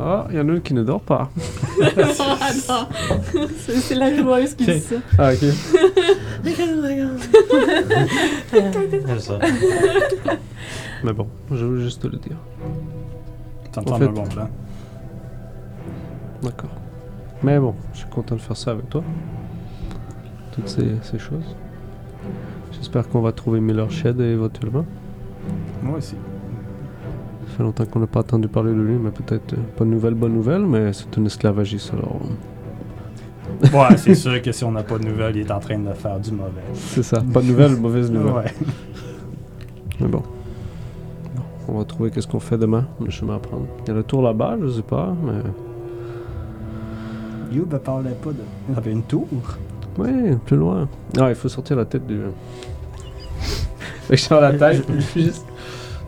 Ah, il y en a une qui ne dort pas. Ah non! C'est c'est la joueuse qui dit ça. Ah, ok. C'est ça. Mais bon, je veux juste te le dire. Me En fait- un bon plan. D'accord. Mais bon, je suis content de faire ça avec toi. Toutes ces, ces choses. J'espère qu'on va trouver Miller Shed éventuellement. Moi aussi. Ça fait longtemps qu'on n'a pas entendu parler de lui, mais peut-être euh, pas de nouvelle, bonne nouvelle, mais c'est un esclavagiste alors. euh, Ouais, c'est sûr que si on n'a pas de nouvelles, il est en train de faire du mauvais. C'est ça, pas de nouvelle, mauvaise nouvelle. Ouais. Mais bon. Bon, On va trouver qu'est-ce qu'on fait demain, le chemin à prendre. Il y a le tour là-bas, je sais pas, mais. Youb ne parlait pas de. Il y avait une tour. Ouais, plus loin. Ah, il faut sortir la tête du. Fait que je sors la tête, juste.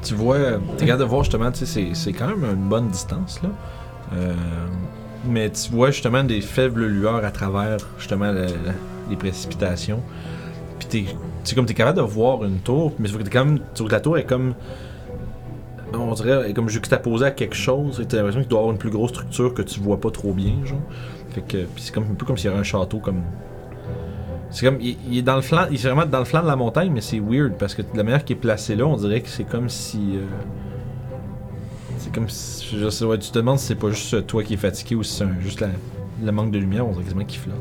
Tu vois, t'es capable de voir justement, tu c'est- quand même une bonne distance, là. Euh, mais tu vois justement des faibles lueurs à travers justement le- le- les précipitations. Puis tu comme t'es capable de voir une tour, mais tu vois que quand même, tu vois la tour est comme, on dirait, est comme juxtaposée à quelque chose. Et t'as l'impression qu'il doit avoir une plus grosse structure que tu vois pas trop bien, genre. Fait que, c'est un peu comme s'il y avait un château comme. C'est comme, il, il est dans le flanc, il est vraiment dans le flanc de la montagne, mais c'est weird parce que de la manière qu'il est placé là, on dirait que c'est comme si. euh, c'est comme si. Je sais, ouais, tu te demandes si c'est pas juste toi qui es fatigué ou si c'est un- juste la- le manque de lumière, on dirait quasiment qu'il flotte.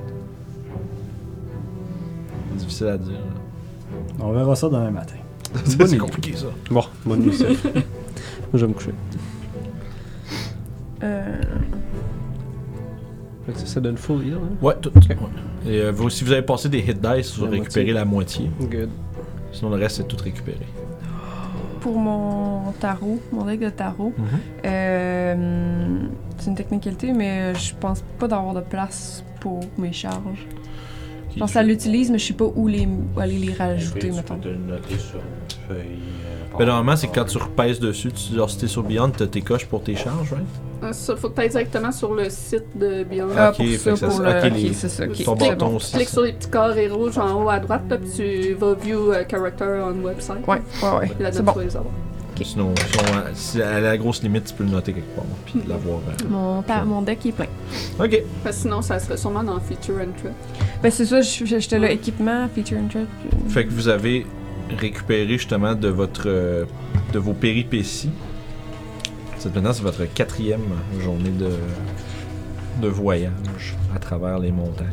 C'est difficile à dire. là. On verra ça demain matin. c'est compliqué ça. Bon, bonne nuit. Moi, je vais me coucher. Euh, Fait que ça, ça donne full heal, hein? Ouais, tout. ouais. Et euh, vous, si vous avez passé des hit dice, vous La récupérez moitié. la moitié. Good. Sinon, le reste, c'est tout récupéré. pour mon tarot, mon deck de tarot. Mhm. Euh, c'est une technicalité, mais je pense pas d'avoir de place pour mes charges. Je pense que ça l'utilise, mais je sais pas où, les, où aller les rajouter, Tu mettons. peux te le noter sur une feuille. euh, Ben, normalement, c'est que quand tu repèses dessus, tu, genre, si t'es sur Beyond, t'as tes coches pour tes charges, right? Ah, Ça, faut que tu ailles directement sur le site de Beyond. Ah, Ok, pour fait ça, que ça, ok, ok, les- c'est ça, ok. ton bâton aussi. Clique sur les petits carrés rouges en haut à droite, là, puis tu vas view euh, character on website. Ouais, ouais, ouais. Puis là, C'est tu bon. vas les avoir. Sinon, sinon, si à la grosse limite, tu peux le noter quelque part, puis l'avoir. euh. Mon, ta- mon deck est plein. Ok. Parce que sinon, ça serait sûrement dans Feature and Threat. Ben, c'est ça, j'étais là, équipement, feature and threat. puis- Fait que vous avez récupéré justement de votre euh, de vos péripéties. Cette maintenant c'est votre quatrième journée de de voyage à travers les montagnes.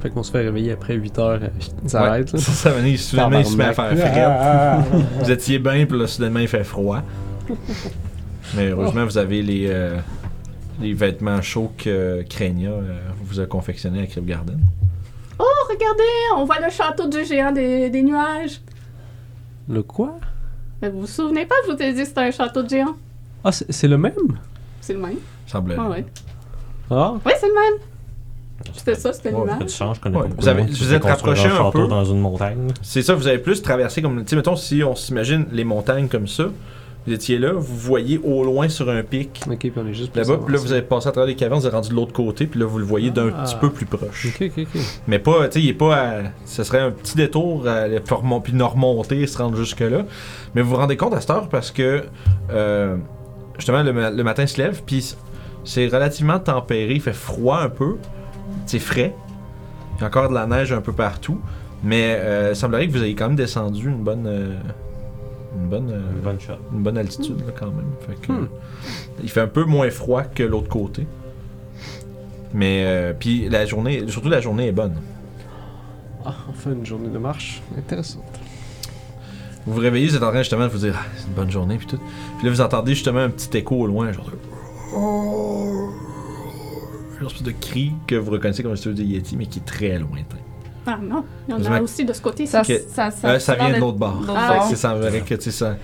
Fait qu'on se fait réveiller après 8 heures. euh, Ça Ouais. arrête, là. Ça va venir soudainement il se met à faire frais. Vous étiez bien puis là soudainement il fait froid. Mais heureusement vous avez les euh, les vêtements chauds que Krenia euh, vous a confectionnés à Crypt Garden. Oh, regardez, on voit le château du géant des, des nuages. Le quoi? Mais vous vous souvenez pas, je vous ai dit que c'était un château de géant? Ah, c'est le même? C'est le même. Semble. Ah ouais. Ah, Ouais, c'est le même. C'était ça, c'était Ouais, l'image. Sens, je connais Ouais, pas beaucoup vous avez- de monde qui vous êtes rapproché un peu. dans une montagne. C'est ça, vous avez plus traversé comme. Tu sais, mettons, si on s'imagine les montagnes comme ça, vous étiez là, vous voyez au loin sur un pic ok, puis on est juste là-bas, puis là, vous avez passé à travers les cavernes, vous êtes rendu de l'autre côté, puis là, vous le voyez d'un Ah. petit peu plus proche. Ok, ok, ok. Mais pas, tu sais, il est pas à. Ce serait un petit détour, à puis de remonter, se rendre jusque-là. Mais vous vous rendez compte à cette heure parce que. euh, justement, le matin se lève, puis c'est relativement tempéré, il fait froid un peu, c'est frais. Il y a encore de la neige un peu partout. Mais euh, il semblerait que vous ayez quand même descendu une bonne. euh, une bonne. euh, Une bonne shot. une bonne altitude là, quand même. Fait que, Hmm. Il fait un peu moins froid que l'autre côté. Mais euh, puis la journée, surtout la journée est bonne. Ah, on fait une journée de marche. Intéressant. Vous vous réveillez, vous êtes en train justement de vous dire ah, c'est une bonne journée puis tout. Puis là vous entendez justement un petit écho au loin, genre de... Une espèce de cri que vous reconnaissez comme le studio de Yeti, mais qui est très lointain. Ah non, il y en a aussi de ce côté. Ça, ça, ça, Euh, ça vient de l'autre bord. Ah, c'est semblerait que tu sais ça. Est-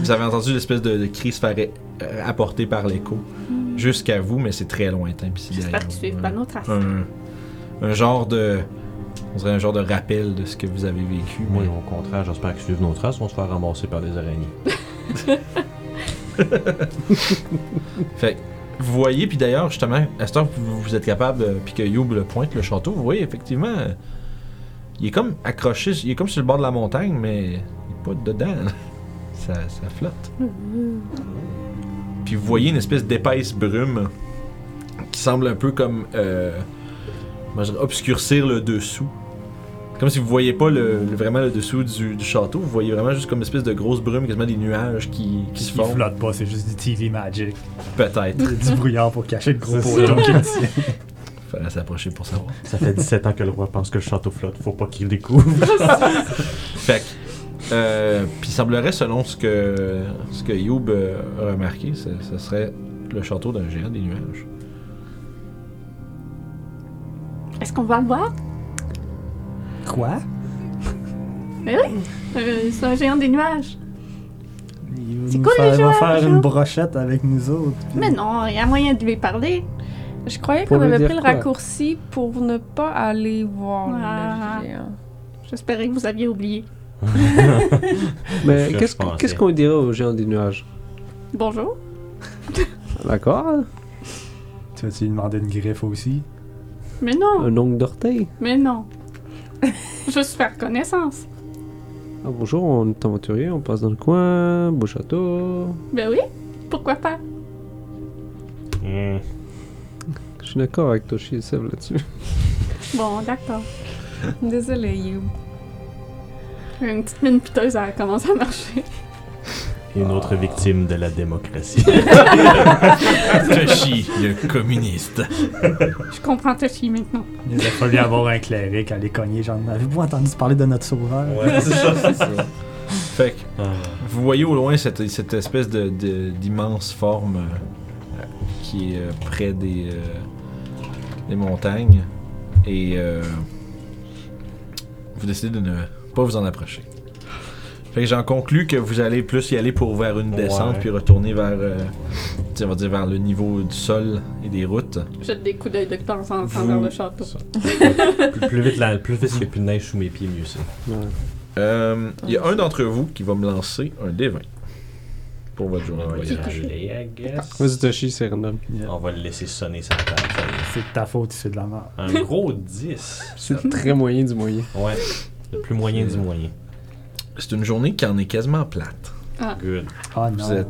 Vous avez entendu l'espèce de, de cri se faire euh, apporter par l'écho jusqu'à vous, mais c'est très lointain. J'espère qu'ils suivent pas nos traces. un, un genre de. On dirait un genre de rappel de ce que vous avez vécu. Moi, mais- au contraire, j'espère qu'ils suivent nos traces, on se fait ramasser par des araignées. Fait que vous voyez, puis d'ailleurs, justement, à heure, vous, êtes capable, euh, puis que Youb le pointe le château, vous voyez effectivement, il est comme accroché, il est comme sur le bord de la montagne, mais il est pas dedans. Ça, flotte. Puis vous voyez une espèce d'épaisse brume qui semble un peu comme euh, obscurcir le dessous. Comme si vous voyez pas le, le- vraiment le dessous du, du château, vous voyez vraiment juste comme une espèce de grosse brume, quasiment des nuages qui, qui se Il forment. flotte pas, c'est juste du TV Magic. Peut-être. Il y a du brouillard pour cacher le gros poteau ça. qui le tient. Fallait s'approcher pour savoir. Ça fait 17 ans que le roi pense que le château flotte, faut pas qu'il le découvre. Fait que, euh, puis il semblerait, selon ce que, ce que Youb euh, a remarqué, ce, ce serait le château d'un géant des nuages. Est-ce qu'on va le voir? Quoi? Mais oui, euh, c'est un géant des nuages. Il va C'est nous quoi faire, les va faire une brochette avec nous autres. puis- Mais non, il y a moyen de lui parler. Je croyais Pour qu'on lui avait dire pris le quoi? raccourci pour ne pas aller voir Ah. le géant. J'espérais que vous aviez oublié. Mais Je qu'est-ce pensais. qu'est-ce qu'on dirait aux géants des nuages? Bonjour. D'accord. Tu vas-tu lui demander une griffe aussi? Mais non, Un ongle d'orteil? mais non. Juste faire connaissance. Ah, bonjour, on est aventurier, on passe dans le coin, beau château. Ben oui, pourquoi pas? Hmm. Je suis d'accord avec Toshi et Sev là-dessus. Bon, d'accord. Désolé, You. Une petite mine piteuse, elle commence à marcher. Une autre victime de la démocratie. Toshi, le communiste. Je comprends Toshi maintenant. Il aurait fallu avoir un cléric à les cogner. Genre, avez-vous entendu parler de notre sauveur? ouais, c'est ça. Fait que, Ah. vous voyez au loin cette, cette espèce de, de- d'immense forme euh, qui est euh, près des, euh, des montagnes. Et euh, vous décidez de ne pas vous en approcher. Fait que j'en conclus que vous allez plus y aller pour vers une descente Ouais. puis retourner vers, euh, on va dire vers le niveau du sol et des routes. Jette des coups d'œil de temps en temps Vous- vers le château. plus, plus vite, la- plus vite qu'il n'y a plus de neige sous mes pieds, mieux c'est. Euh, Il y a un d'entre vous qui va me lancer un D20 pour votre journée de voyage. Vas-y, Toshi, c'est random. On va le laisser sonner sa table. C'est de ta faute, c'est de la merde. Un gros 10. C'est très moyen du moyen. Ouais. Le plus moyen du moyen. C'est une journée qui en est quasiment plate. Good. Ah non. Vous êtes.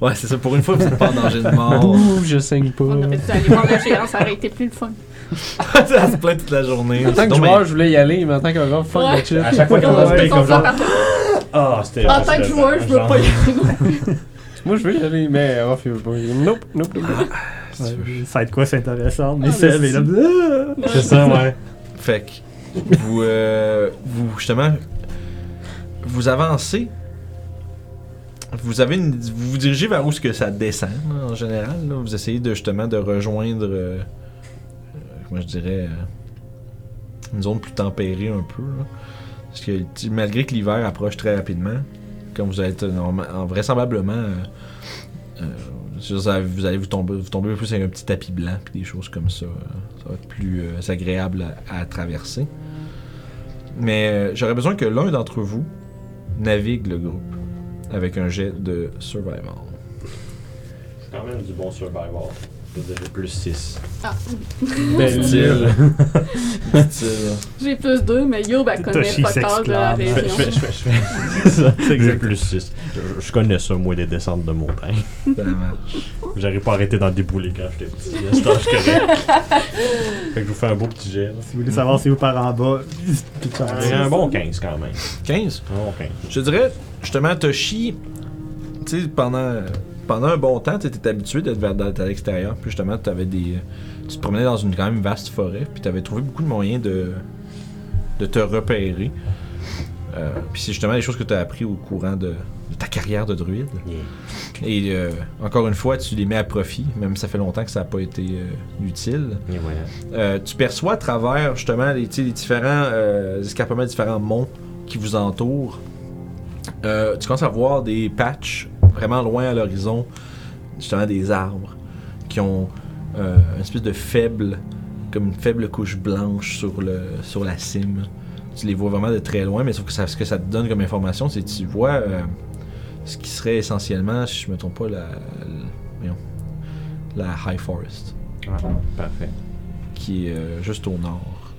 Ouais, c'est ça. Pour une fois, vous n'êtes pas en danger de mort. Bouh, je saigne pas. On aurait dû aller voir le géant, ça aurait été plus le fun. ça se plaint toute la journée. En tant que joueur, je voulais y aller, mais en tant que joueur, fuck Ouais. the shit. À chaque fois qu'on On va se comme genre. Ah, c'était. En tant que joueur, je veux pas y aller. Moi, je veux y aller, mais Ruff, il veut pas. Nope, nope, nope. si tu veux. Ouais, Ça va être quoi, c'est intéressant? Mais Ah, c'est mais. Ah! C'est ça, ouais. Fait que vous, euh, vous justement, vous avancez. Vous avez une, vous vous dirigez vers où ce que ça descend en général. Vous essayez de justement de rejoindre, euh, euh, comment je dirais, euh, une zone plus tempérée un peu. Parce que malgré que l'hiver approche très rapidement, comme vous êtes vraisemblablement, vous allez vous tomber, vous tomber plus avec un petit tapis blanc puis des choses comme ça. ça va être plus agréable à, traverser. Mais j'aurais besoin que l'un d'entre vous navigue le groupe avec un jet de survival. C'est quand même du bon survival. Je veux dire, plus 6. Ah, Belle. Dit-il. j'ai plus deux, mais Yo, ben, connaît Toshi pas tard de la s'exclame. région. Je fais ça. J'ai plus 6. Je, je connais ça, moi, les descentes de montagne. Ça marche. J'arrive pas à arrêter d'en débouler quand j'étais petit. Âge correct. fait que je vous fais un beau petit jet. là. Si vous voulez savoir si vous par en bas, puis ça va. J'ai un bon 15 quand même. 15. Un bon 15. Je dirais, justement, Toshi, tu sais, pendant, pendant un bon temps, tu étais habitué d'être à l'extérieur. Puis justement, tu avais des. Tu te promenais dans une quand même vaste forêt. Puis tu avais trouvé beaucoup de moyens de, de te repérer. Euh, puis c'est justement les choses que tu as appris au courant de, de ta carrière de druide. Yeah. Et euh, encore une fois, tu les mets à profit, même si ça fait longtemps que ça n'a pas été euh, utile. Voilà. Tu perçois à travers justement les, les différents escarpements, différents monts qui vous entourent. Tu commences à voir des patchs vraiment loin à l'horizon, justement des arbres qui ont euh, une espèce de faible, comme une faible couche blanche sur, le, sur la cime. Tu les vois vraiment de très loin, mais sauf que ça, ce que ça te donne comme information, c'est que tu vois euh, ce qui serait essentiellement, si je me trompe pas, la, la, High Forest Ah, parfait. qui est euh, juste au nord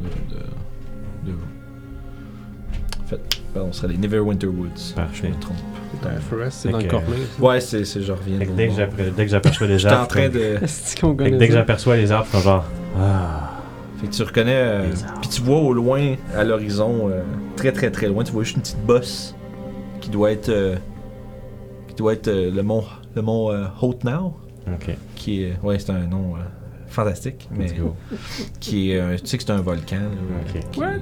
de, de- de vous. En fait, pardon, ce serait les Neverwinter Woods. Parfait. Je me trompe. Forest, c'est dans le. Ouais, c'est, c'est je reviens. Fait dès que dès j'aperçois les arbres. en train comme- de. Est-ce qu'on Fait connaît que dès que j'aperçois les arbres, je suis genre. Ah. Fait que tu reconnais. euh. Puis tu vois au loin, à l'horizon, euh, très très très loin, tu vois juste une petite bosse qui doit être. euh, qui doit être le mont, le mont Haut-Now, Ok. qui est. Ouais, c'est un nom fantastique, mais. Let's go. Qui est. euh, tu sais que c'est un volcan, là, Ok. qui, Ouais.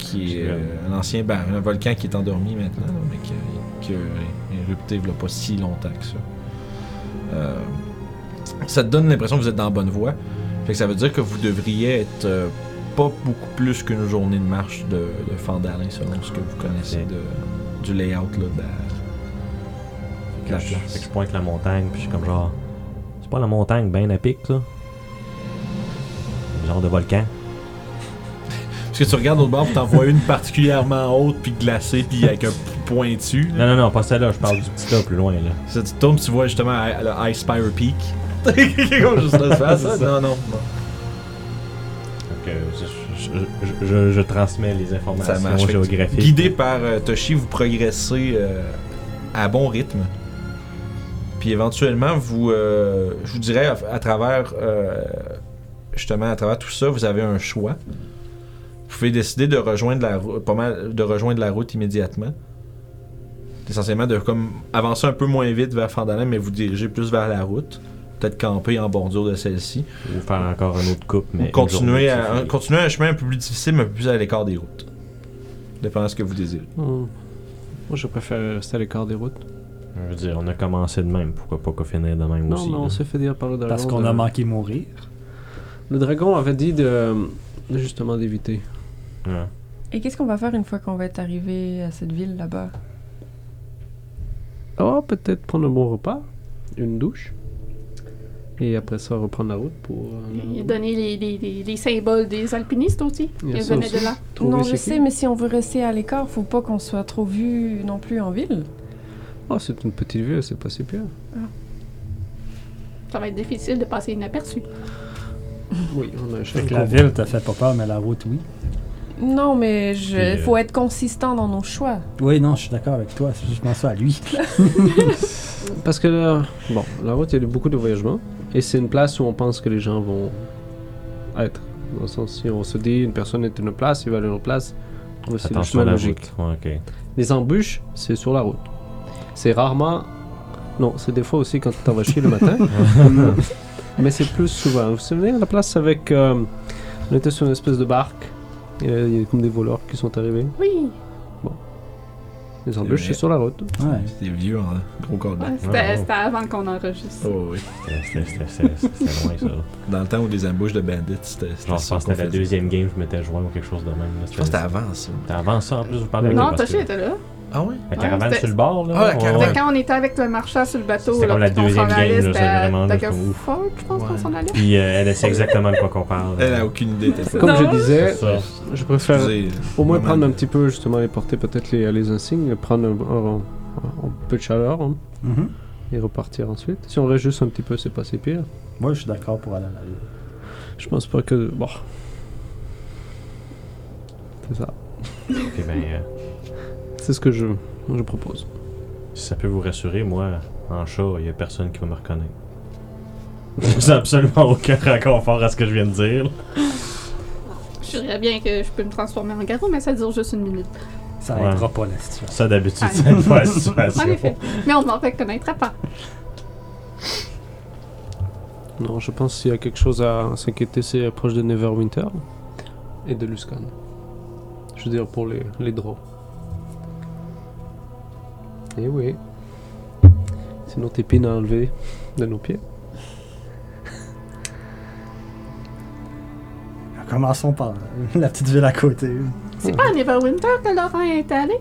Qui est euh, un ancien. Ben, un volcan qui est endormi maintenant, mais qui, a- qui a érupté il y a pas si longtemps que ça. Euh, ça te donne l'impression que vous êtes dans la bonne voie. Fait que ça veut dire que vous devriez être euh, pas beaucoup plus qu'une journée de marche de, de Fandalin selon ce que vous connaissez de, du layout là, de la, de la Fait que je- place. Fait que je pointe la montagne, puis je suis comme genre. C'est pas la montagne bien à pic, ça? Genre de volcan. Que tu regardes au bord, puis t'en vois une particulièrement haute, puis glacée, puis avec un pointu. Non, non, non, pas celle-là, je parle du petit tas plus loin, là. Ça, tu tombes, tu vois justement le Ice Spire Peak. Comme juste là, tu ça? Non, non, non. Donc, euh, je, je, je- je transmets les informations Ça marche. Fait que géographiques. Guidé par euh, Toshi, vous progressez euh, à bon rythme. Puis éventuellement, vous, euh, je vous dirais, à, à travers, euh, justement, à travers tout ça, vous avez un choix. Vous pouvez décider de rejoindre la route, pas mal, de rejoindre la route immédiatement. Essentiellement, de comme avancer un peu moins vite vers Fandalin, mais vous diriger plus vers la route. Peut-être camper en bordure de celle-ci. Ou faire encore un autre coupe, mais. Ou continuer, à, un, continuer un chemin un peu plus difficile, mais un peu plus à l'écart des routes. Dépendant de ce que vous désirez. Hmm. Moi, je préfère rester à l'écart des routes. Je veux dire, on a commencé de même. Pourquoi pas qu'on finisse de même Non, aussi? mais on s'est fait dire par le dragon. Parce qu'on de- a manqué mourir. Le dragon avait dit de justement d'éviter. Ouais. Et qu'est-ce qu'on va faire une fois qu'on va être arrivé à cette ville là-bas? Oh, peut-être prendre un bon repas, une douche. Et après ça, reprendre la route pour. euh, Il a donné les, les, les, les symboles des alpinistes aussi. Venait aussi. de là. non, je qui? sais, mais si on veut rester à l'écart, faut pas qu'on soit trop vu non plus en ville. Oh, c'est une petite ville, c'est pas si pire. Ça va être difficile de passer inaperçu. Oui, on a un que la ville te fait pas peur, mais la route, oui. Non, mais je... Puis, euh, faut être consistant dans nos choix. Oui, non, je suis d'accord avec toi. C'est juste je pense à lui. Parce que là, bon, la route, il y a beaucoup de voyagements. Et c'est une place où on pense que les gens vont être. Dans le sens, si on se dit une personne est une place, il va aller à une autre place, c'est le Attention chemin à la logique. Ouais. Les embûches, c'est sur la route. C'est rarement. Non, c'est des fois aussi quand tu t'en vas chier le matin. Mais c'est plus souvent. Vous vous souvenez, la place avec. euh, on était sur une espèce de barque. Euh, Il y a comme des voleurs qui sont arrivés. Oui, Les embûches, c'est sur la route. Ouais. C'était vieux, hein. Gros code. ouais, Ouais, c'était avant qu'on enregistre. Oh, oui. C'était- c'était- C'était c'était loin, ça. Dans le temps où des embauches de bandits, c'était. c'était Genre, je pense que c'était la deuxième game, je m'étais joint ou quelque chose de même. là. Je pense que c'était avant ça. C'était avant ça, en plus, vous parlez Non, Toshi était là. Ah oui? La Ouais, caravane sur le bord, là. Ah, la caravane. ouais. Quand on était avec le marchand sur le bateau. C'était là, comme la deuxième s'en allait, game, là, vraiment, là, Daggerford, je pense qu'on s'en allait. Puis euh, elle sait exactement de quoi qu'on parle. Elle a aucune idée. Comme je disais, Ça. je préfère Excusez, au moins prendre un petit peu, justement, les porter peut-être les, les insignes, prendre un, un- un- un peu de chaleur hein, Mhm. et repartir ensuite. Si on reste juste un petit peu, c'est pas si pire. Moi, je suis d'accord pour aller à la ville. Je pense pas que. Bon. C'est ça. Puis ben, euh, C'est ce que je, je propose. si ça peut vous rassurer, moi, en chat, il y a personne qui va me reconnaître. J'ai absolument aucun réconfort à ce que je viens de dire. Je dirais bien que je peux me transformer en garou, mais ça dure juste une minute. Ça Ouais. aidera pas la situation. Ça, d'habitude, Ah. c'est une fois la situation. En effet. Mais on m'en reconnaîtra pas. Non, je pense qu'il y a quelque chose à s'inquiéter, c'est proche de Neverwinter et de Luskan. Je veux dire pour les, les draws. Eh oui. C'est notre épine à enlever de nos pieds. Commençons par la petite ville à côté. C'est pas à Neverwinter que Laurent est allé?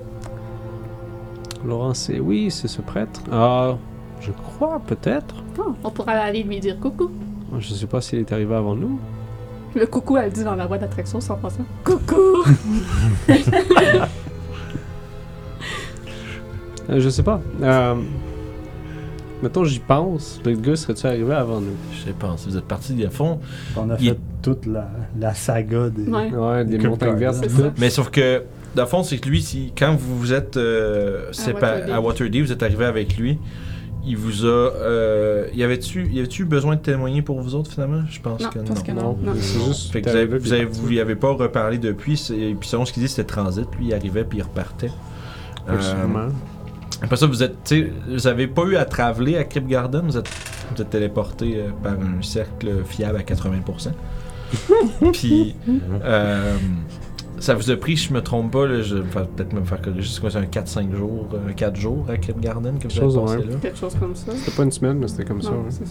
Laurent, c'est oui, c'est ce prêtre. Ah, je crois peut-être. Non, on pourra aller lui dire coucou. Je sais pas s'il est arrivé avant nous. Le coucou, elle dit dans la voie d'attraction sans passant. Coucou! Euh, je sais pas. Euh, mettons, j'y pense. Le gars serait-tu arrivé avant nous? Je sais pas, si vous êtes parti à fond. On a Il- fait toute la, la saga des. Ouais. Ouais, des Good montagnes vertes. Mais sauf que, dans le fond, c'est que lui, si, quand vous vous êtes euh, à Waterdeep, vous êtes arrivé avec lui, il vous a. Euh, y avait-tu y avait-tu besoin de témoigner pour vous autres finalement? Je pense Non, que je non. pense que Non, Non. c'est juste. Fait que vous avez, vous, avez, parti. vous y avez pas reparlé depuis, et puis selon ce qu'il dit, c'était transit. Lui, il arrivait puis il repartait. Euh. Après ça, vous êtes, vous avez pas eu à traveler à Crypt Garden, vous êtes, vous êtes téléporté euh, par un cercle fiable à 80%. puis, euh, ça vous a pris, je me trompe pas, là, je vais peut-être me faire corriger, c'est quoi, c'est un 4-5 jours, un 4 jours à Crypt Garden que vous avez passé là? Quelque chose comme ça. C'était pas une semaine, mais c'était comme ça. Non, c'est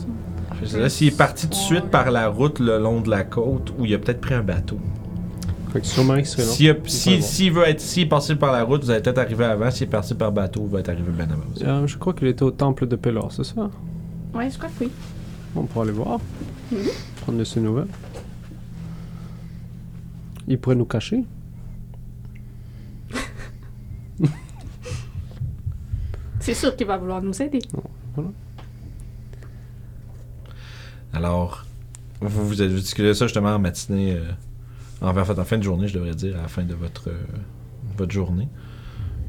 ça. S'il est parti tout de suite par la route le long de la côte, ou il a peut-être pris un bateau. Fait que sûrement qu'il serait long. S'il si- bon. S'il veut être, s'il est passé par la route, vous allez peut-être arriver avant. S'il est parti par bateau, vous allez arriver bien avant. aussi. Euh, je crois qu'il était au temple de Pelor, c'est ça? Ouais, je crois que oui. On pourra aller voir. Mhm. Prendre de ses nouvelles. Il pourrait nous cacher. C'est sûr qu'il va vouloir nous aider. Alors, vous vous avez discuté ça justement en matinée, euh, en, fait, en fin de journée, je devrais dire, à la fin de votre, euh, journée.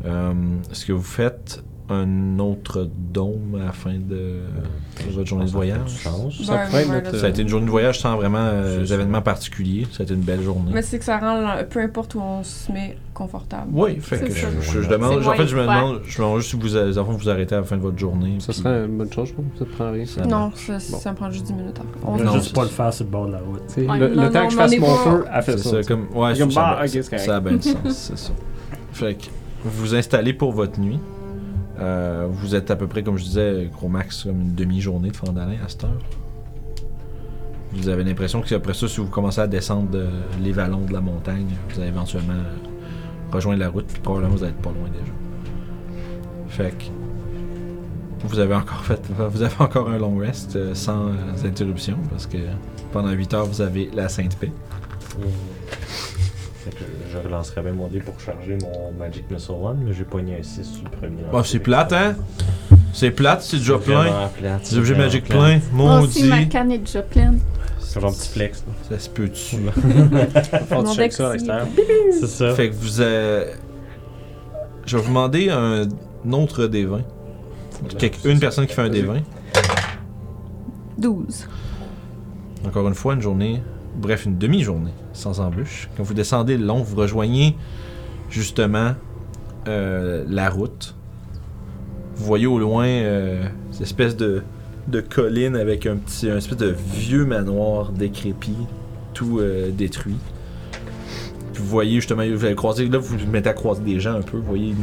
Euh, Est-ce que vous faites un autre dôme à la fin de votre journée de voyage? Ça pourrait être notre, Ça a été une journée de voyage sans vraiment euh, d'événements particuliers. Ça a été une belle journée. Mais c'est que ça rend, peu importe où on se met, confortable. Oui, fait C'est que je, ça. je- je demande, en fait, je me demande, je me demande juste si vous, avez- en fait, vous arrêtez à la fin de votre journée. Ça puis- serait une bonne chose, je pense. Ça prend rien. Ça Non, ça, Bon. ça me prend juste 10 minutes après. On Non, juste pas le faire sur le bord de la route. Ouais, le, non, le temps non, que je fasse mon pas- feu, elle fait C'est ça. comme, ouais, ça a bien du sens, c'est ça. Fait que vous vous installez pour votre nuit. Euh, vous êtes à peu près, comme je disais, gros max, comme une demi-journée de Fandalin à cette heure. Vous avez l'impression qu'après ça, si vous commencez à descendre les vallons de la montagne, vous allez éventuellement euh, rejoindre la route, puis probablement vous être pas loin déjà. Fait que vous avez encore fait, vous avez encore un long rest euh, sans interruption parce que pendant 8 heures vous avez la Sainte Paix. Fait que je relancerai bien mon dé pour charger mon Magic Missile One, mais j'ai pogné un 6 sur le premier. Bah, c'est plate, hein? C'est plate, c'est déjà plein. Vraiment plate, Des objets plate. pleins, Moi aussi, ma maudit. canne est déjà pleine. C'est genre un petit flex. là. Ça se peut dessus. Faut Mon que tu checkes deck, ça à l'extérieur. C'est ça. Fait que vous avez. Je vais vous demander un autre des 20. Quelque- une personne qui fait un des 20. 12. Encore une fois, une journée, bref, une demi-journée sans embûche. Quand vous descendez le long, vous rejoignez justement euh, la route. Vous voyez au loin euh, cette espèce de, de colline avec un petit, un espèce de vieux manoir décrépit, tout euh, détruit. Puis vous voyez justement, vous allez croiser, là vous vous mettez à croiser des gens un peu. Vous voyez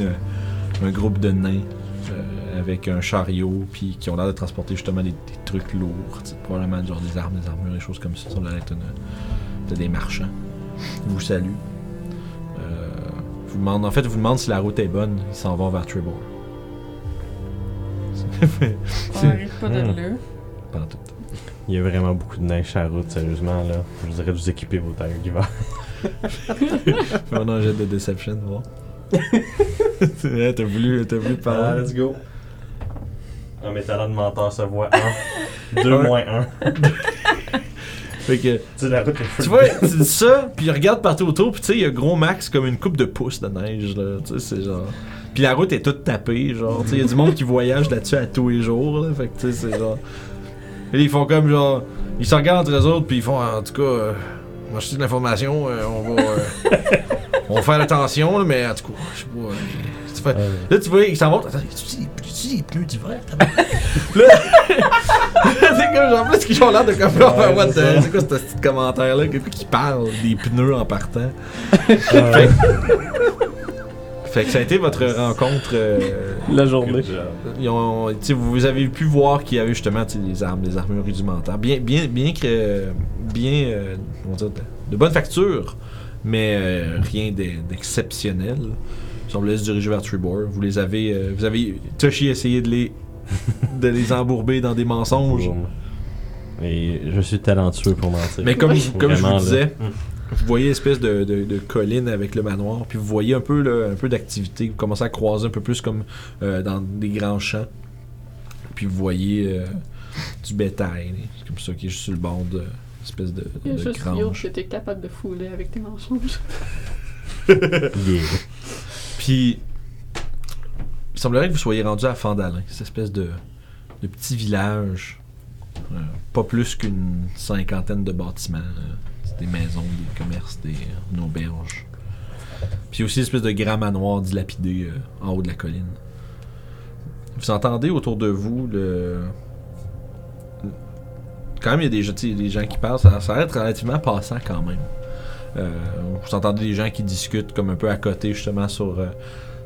un groupe de nains euh, avec un chariot, puis qui ont l'air de transporter justement des, trucs lourds, probablement genre des armes, des armures, des choses comme ça. Ça a l'air des marchands. Ils vous saluent. Euh, vous demandent, en fait, vous demandent si la route est bonne. Ils s'en vont vers Tribord. On arrive pas de Hmm. là. Pendant tout. Il y a vraiment beaucoup de neige sur la route, sérieusement. là. Je dirais de vous équiper vos tailles d'hiver. Fais un jet de Deception, voir. C'est vrai, t'as voulu, t'as voulu parler. let's go. Un métallant de menteur se voit 1. 2 Un. moins 1. Fait que, Tu sais, la route est tu vois, tu dis ça, puis il regarde partout autour, puis tu sais, il y a gros max comme une coupe de pouces de neige, là. Tu sais, c'est genre. Puis la route est toute tapée, genre. Tu sais, il y a du monde qui voyage là-dessus à tous les jours, là. Fait que, tu sais, c'est genre. Et ils font comme genre. Ils se regardent entre eux autres, puis ils font, en tout cas, euh, moi je sais de l'information, euh, on va. euh, on va faire attention, là, mais en tout cas, je sais pas. Là, tu vois, ils s'en vont. Attends, tu dis, tu dis les pneus d'hiver? tabarnak? là, c'est comme genre, en plus, qu'ils ont l'air de comme. Ouais, c'est quoi ce petit commentaire-là? Quelqu'un qui parle des pneus en partant. Fait que ça a été votre rencontre. euh, La journée. ils ont- vous avez pu voir qu'il y avait justement des armes, des armures rudimentaires. Bien, bien, bien que. Bien. euh, dire, de, bonne facture, mais euh, rien d'e- d'exceptionnel. Ils semblent se diriger vers Tribor. Vous les avez. euh, vous avez. Toshi a essayé de les. de les embourber dans des mensonges. Et je suis talentueux pour mentir. Mais comme, comme je vous là. disais, vous voyez l'espèce de, de, de colline avec le manoir, puis vous voyez un peu, là, un peu d'activité. Vous commencez à croiser un peu plus comme euh, dans des grands champs. Puis vous voyez euh, du bétail, comme ça, qui est juste sur le bord de espèce de, Il y a de grange. que t'es capable de fouler avec tes mensonges. Yeah. Puis il semblerait que vous soyez rendu à Fandalin, cette espèce de, petit village. euh, pas plus qu'une cinquantaine de bâtiments. euh, des maisons, des commerces, des une auberge. Puis aussi une espèce de grand manoir dilapidé euh, en haut de la colline. Vous entendez autour de vous le. Quand même, il y a des, gens- qui parlent, ça, ça va être relativement passant quand même. Euh, vous entendez des gens qui discutent comme un peu à côté, justement, sur, euh,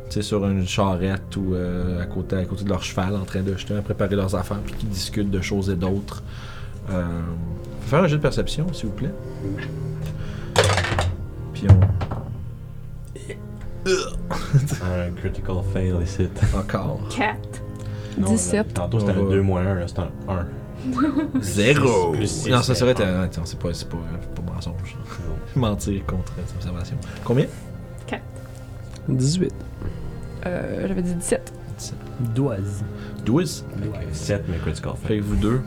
tu sais, sur une charrette ou euh, à, côté, à côté de leur cheval, en train de justement préparer leurs affaires, puis qui discutent de choses et d'autres. Euh, faire un jeu de perception, s'il vous plaît. Puis on. Un critical fail ici. Encore. 4. Non, 17. là, Tantôt c'était un va- 2 moins 1, là c'est un 1. Zéro! Plus six, non, ça serait. un. euh, attends, c'est pas, c'est pas, pas mensonge. Mentir contre cette observation. Combien? 18. Euh, J'avais dit 17. Doise. 12. 7, mais critical Fait fail. que vous deux.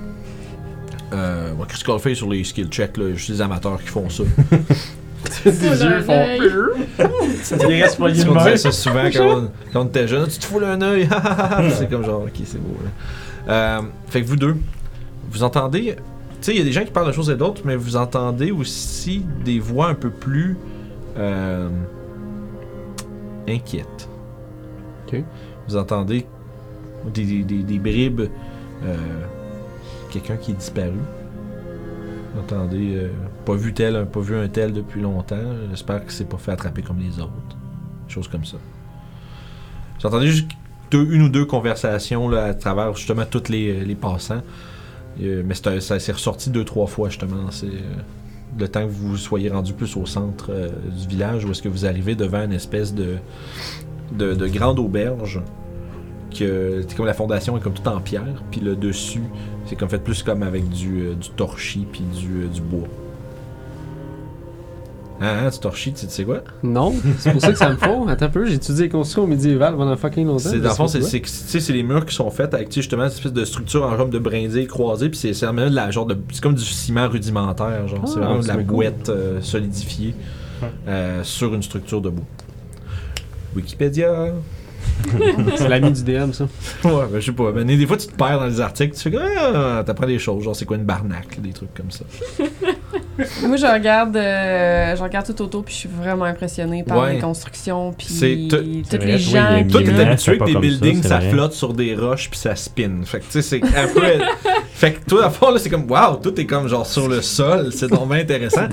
Euh, bon, Critical Fail sur les skill checks, là, juste les amateurs qui font ça. Des yeux font. Il reste pas Parce qu'on disait ça souvent quand on, quand on était jeune. Tu te fous un œil. c'est comme genre, ok, c'est beau. là. Euh, fait que vous deux, vous entendez. Tu sais, il y a des gens qui parlent de choses et d'autres, mais vous entendez aussi des voix un peu plus. euh, inquiètes. Vous entendez des, des- des- des bribes. euh, quelqu'un qui est disparu. Vous entendez. euh, pas vu tel, pas vu un tel depuis longtemps. J'espère que c'est pas fait attraper comme les autres. Choses comme ça. Vous entendez juste deux- une ou deux conversations là, à travers justement tous les, les passants. Euh, mais c'est ça s'est ressorti deux, trois fois justement dans ces, euh, le temps que vous soyez rendu plus au centre euh, du village, où est-ce que vous arrivez devant une espèce de, de, de grande auberge, que c'est comme la fondation est comme tout en pierre, puis le dessus, c'est comme fait plus comme avec du, torchis puis du, du bois. Hein, hein, du torchis, tu sais- tu quoi? Non, c'est pour ça que ça me faut. Attends un peu, j'ai étudié les constructions médiévales pendant fucking longtemps. C'est, dans le fond, c'est, c'est, que, tu sais, c'est les murs qui sont faits avec tu justement cette espèce de structure en forme de brindille croisée, puis c'est, c'est vraiment de la genre de. C'est comme du ciment rudimentaire, genre. c'est Ah, vraiment de la cool. bouette euh, solidifiée euh, sur une structure de bois. Wikipédia. C'est l'ami du DM, ça. ouais, ben, je sais pas. Ben, des fois, tu te perds dans les articles, tu fais que ah, t'apprends des choses, genre c'est quoi une barnacle, des trucs comme ça. Moi, je regarde, euh, je regarde tout autour, puis je suis vraiment impressionnée par Ouais. les constructions, puis C'est tout- tous c'est vrai, les oui, il y a gens qui... Toi, t'es habitué c'est que pas tes comme ça, buildings, c'est ça, vrai. flotte sur des roches puis ça spin. Fait que tu sais, c'est un peu. fait que toi, à fond, là, c'est comme, waouh, tout est comme genre sur le sol. C'est donc bien intéressant.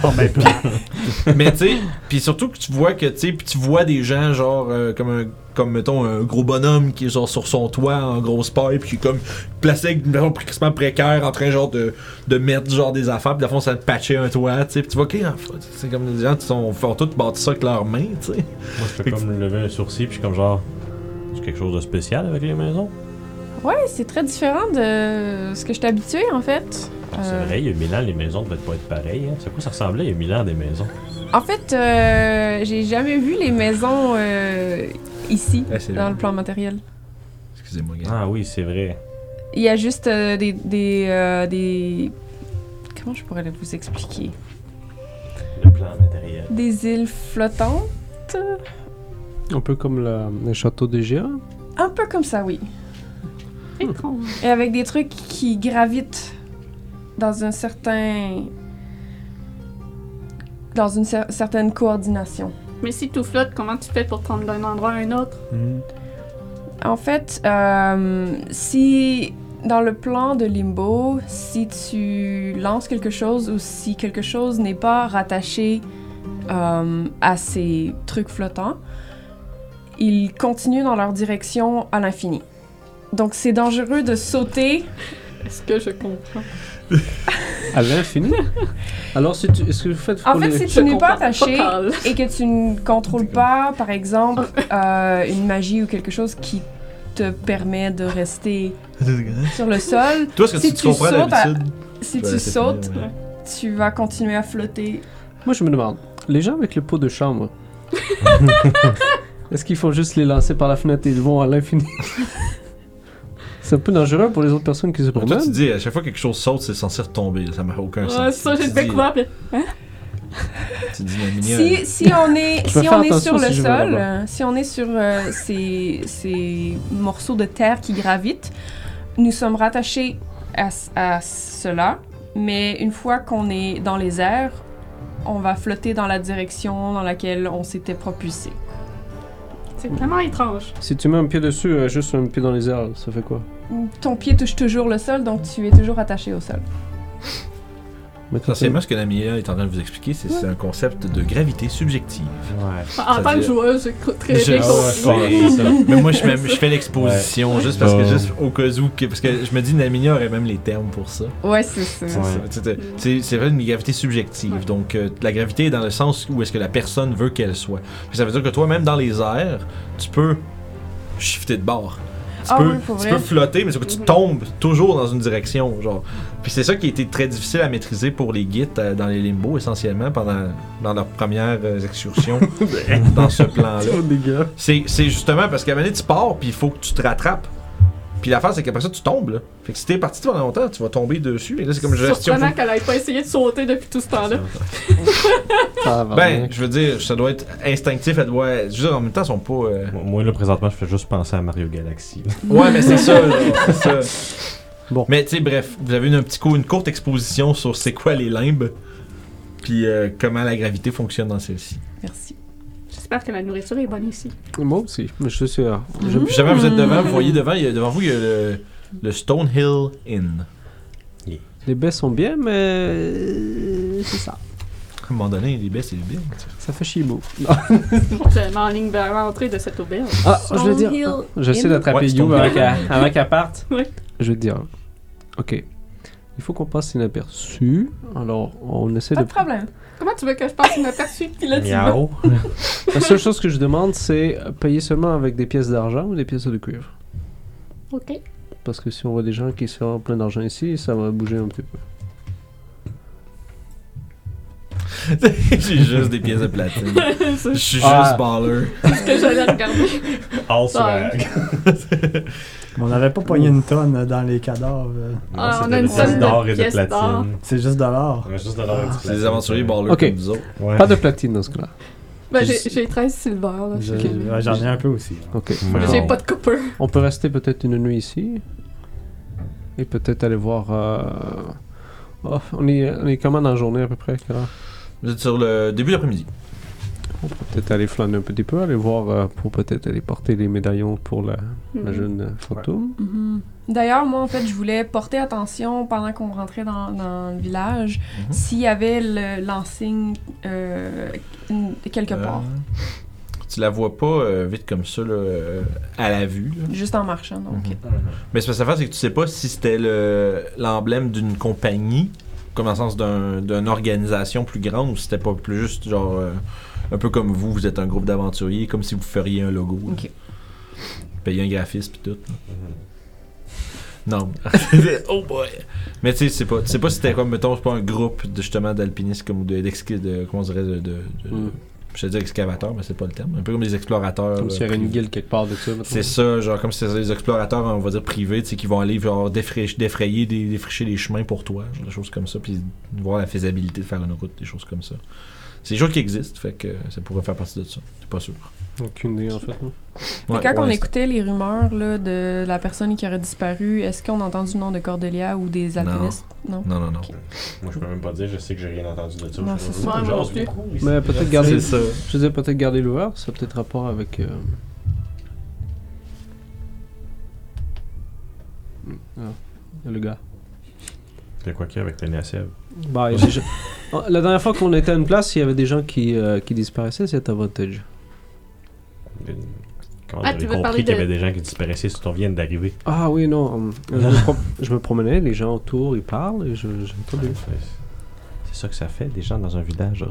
Mais tu sais, puis surtout que tu vois que, tu sais, puis tu vois des gens, genre, euh, comme un. Comme, mettons, un gros bonhomme qui est genre sur son toit en grosse paille, puis qui est comme placé avec une façon quasiment précaire, en train genre de, de mettre genre des affaires, puis à fond, ça te patcher un toit, tu sais. Tu vois, fait, c'est comme des gens qui sont, font tout bâtir ça avec leurs mains, tu sais. Moi, je fais comme lever un sourcil, puis comme genre. C'est quelque chose de spécial avec les maisons? Ouais, c'est très différent de ce que je suis habituée, en fait. C'est Euh, vrai, il y a mille ans, les maisons devaient pas être pareilles. Hein. C'est quoi ça ressemblait il y a mille ans des maisons? En fait, euh, j'ai jamais vu les maisons euh, ici, c'est dans vrai. le plan matériel. Excusez-moi. Ah oui, c'est vrai. Il y a juste euh, des, des, euh, des... Comment je pourrais vous expliquer? Le plan matériel. Des îles flottantes? Un peu comme le, le château des géants. Un peu comme ça, oui. Étrange. Et avec des trucs qui gravitent dans un certain... Dans une cer- certaine coordination. Mais si tout flotte, comment tu fais pour te rendre d'un endroit à un autre? En fait, euh, si dans le plan de Limbo, si tu lances quelque chose ou si quelque chose n'est pas rattaché euh, à ces trucs flottants, ils continuent dans leur direction à l'infini. Donc c'est dangereux de sauter. Est-ce que je comprends? À l'infini. Alors, si tu, est-ce que vous faites En fait, si tu n'es pas attaché et que tu ne contrôles pas, par exemple, euh, une magie ou quelque chose qui te permet de rester sur le sol, Toi, est-ce que Si tu, tu comprends sautes à- si tu sautes, fini, ouais. tu vas continuer à flotter. Moi, je me demande, les gens avec le pot de chambre, est-ce qu'il faut juste les lancer par la fenêtre et ils vont à l'infini? C'est un peu dangereux pour les autres personnes qui se Pour toi, promènent. tu dis, à chaque fois que quelque chose saute, c'est censé retomber. Ça n'a aucun sens. Ouais, ça, j'ai découvert. mini- Si, si on est, vais si on est sur le si sol, euh, si on est sur euh, ces, ces morceaux de terre qui gravitent, nous sommes rattachés à, à cela, mais une fois qu'on est dans les airs, on va flotter dans la direction dans laquelle on s'était propulsé. C'est vraiment étrange. Si tu mets un pied dessus, euh, juste un pied dans les airs, ça fait quoi? Ton pied touche toujours le sol, donc tu es toujours attaché au sol. Essentiellement, ce que Namia est en train de vous expliquer, c'est c'est un concept de gravité subjective. Ouais. En tant que joueuse, j'écoute très Je- bien Ah compris. ouais, pense. Mais moi, je, fais- je fais l'exposition juste parce que, juste au cas où, que- parce que je me dis, Naminia aurait même les termes pour ça. Ouais, c'est ça. C'est Ouais. ça. C'est- C'est c'est vrai une gravité subjective. Ouais. Donc, euh, la gravité est dans le sens où est-ce que la personne veut qu'elle soit. Ça veut dire que toi, même dans les airs, tu peux shifter de bord. Tu, Ah peux, oui, tu peux flotter, mais c'est que tu Mhm. tombes toujours dans une direction. genre. Puis c'est ça qui a été très difficile à maîtriser pour les guides euh, dans les limbos, essentiellement, pendant dans leurs premières euh, excursions dans ce plan-là. C'est c'est justement parce qu'à un moment donné, tu pars, puis il faut que tu te rattrapes. Puis l'affaire, c'est qu'après ça, tu tombes. Là. Fait que si t'es parti pendant longtemps, tu vas tomber dessus. Et là, c'est comme gestion. Surprenant qu'elle ait pas essayé de sauter depuis tout ce temps-là. Ben, je veux dire, ça doit être instinctif, elle doit. Je veux dire, en même temps, ils sont pas. euh, Moi, là, présentement, je fais juste penser à Mario Galaxy. Ouais, mais c'est ça, là, c'est ça. Bon. Mais tu sais, bref, vous avez une, un petit coup, une courte exposition sur c'est quoi les limbes, puis euh, comment la gravité fonctionne dans celle-ci. Merci. J'espère que la nourriture est bonne ici. Moi aussi, mais je suis sûr. Je- Puis jamais vous êtes devant, vous voyez devant, il y a, devant vous, il y a le, le Stonehill Inn. Les baies sont bien, mais euh, c'est ça. À un moment donné, les baies, c'est les baies. Ça fait chier beau. Je m'enligne vers l'entrée de cette auberge. Ah, je vais dire. Stonehill J'essaie Inn. d'attraper Ouais, You Stonehill. avant qu'elle avant qu'elle parte. Ouais. Je vais te dire. Ok. il faut qu'on passe inaperçu. Alors, on essaie Pas de. de problème. Comment tu veux que je passe inaperçu? Puis là, tu vas. Miaou. La seule chose que je demande, c'est payer seulement avec des pièces d'argent ou des pièces de cuivre? OK. Parce que si on voit des gens qui sortent plein d'argent ici, ça va bouger un petit peu. J'ai juste des pièces de platine. Je suis Ah. juste baller. ce que j'allais regarder. All swag. On n'avait pas pogné une tonne dans les cadavres. Ah, on a une tonne d'or et de platine. C'est juste de l'or. On a juste de l'or C'est des aventuriers ballers Ok. comme nous autres. Ouais. Pas de platine dans ce cas-là. Ben, j'ai j'ai 13 silver. Je- J'en ai un peu aussi. Ok. J'ai pas de copper. On peut rester peut-être une nuit ici. Et peut-être aller voir. euh, oh, on, est, on est comment dans la journée à peu près quelle heure Vous êtes sur le début d'après-midi. On peut peut-être aller flâner un petit peu, aller voir euh, pour peut-être aller porter les médaillons pour la, la Mhm. jeune euh, fantôme. Mhm. D'ailleurs, moi, en fait, je voulais porter attention pendant qu'on rentrait dans, dans le village Mhm. s'il y avait le- l'enseigne euh, une- quelque Euh, part, tu la vois pas euh, vite comme ça là, euh, à la vue. là? juste en marchant. Donc. Mais ce que ça fait, c'est que tu sais pas si c'était le- l'emblème d'une compagnie, comme dans le sens d'un- d'une organisation plus grande, ou c'était pas plus juste genre euh, un peu comme vous, vous êtes un groupe d'aventuriers, comme si vous feriez un logo. là. Ok. Payer un graphiste puis tout. Mhm. Non. oh boy. Mais tu sais, c'est pas, sais pas si c'était comme, mettons, c'est pas un groupe de, justement d'alpinistes comme de, de- comment on dirait, de, de, de- Mm. Je vais dire excavateur, mais c'est pas le terme. Un peu comme des explorateurs. Comme s'il y avait une guilde quelque part de ça. C'est ça, genre comme si c'était des explorateurs, on va dire privés, tu sais, qui vont aller genre défra- défrayer, des, défricher les chemins pour toi, genre des choses comme ça, puis voir la faisabilité de faire une route, des choses comme ça. C'est des choses qui existent, fait que ça pourrait faire partie de ça. C'est pas sûr. Aucune idée en fait. non. Mais Ouais, quand on écoutait les rumeurs là, de la personne qui aurait disparu, est-ce qu'on a entendu le nom de Cordelia ou des alpinistes? Non? Non, non, non. Moi, je peux même pas dire, je sais que j'ai rien entendu de ça. Non, c'est ça. pas, plus. beaucoup ici. Mais peut-être garder. Ça. Je disais peut-être garder l'ouvert, ça a peut-être rapport avec. euh, ah, le gars. C'est quoi qu'il y a avec Nasseb? Bah, Ah, La dernière fois qu'on était à une place, il y avait des gens qui, euh, qui disparaissaient, c'est avantage. Comment Ah, j'avais tu veux compris parler qu'il y de- avait des gens qui disparaissaient si on vient d'arriver. Ah oui, non. euh, je, me pro- je me promenais, les gens autour, ils parlent et je- j'ai entendu. C'est ça que ça fait, des gens dans un village.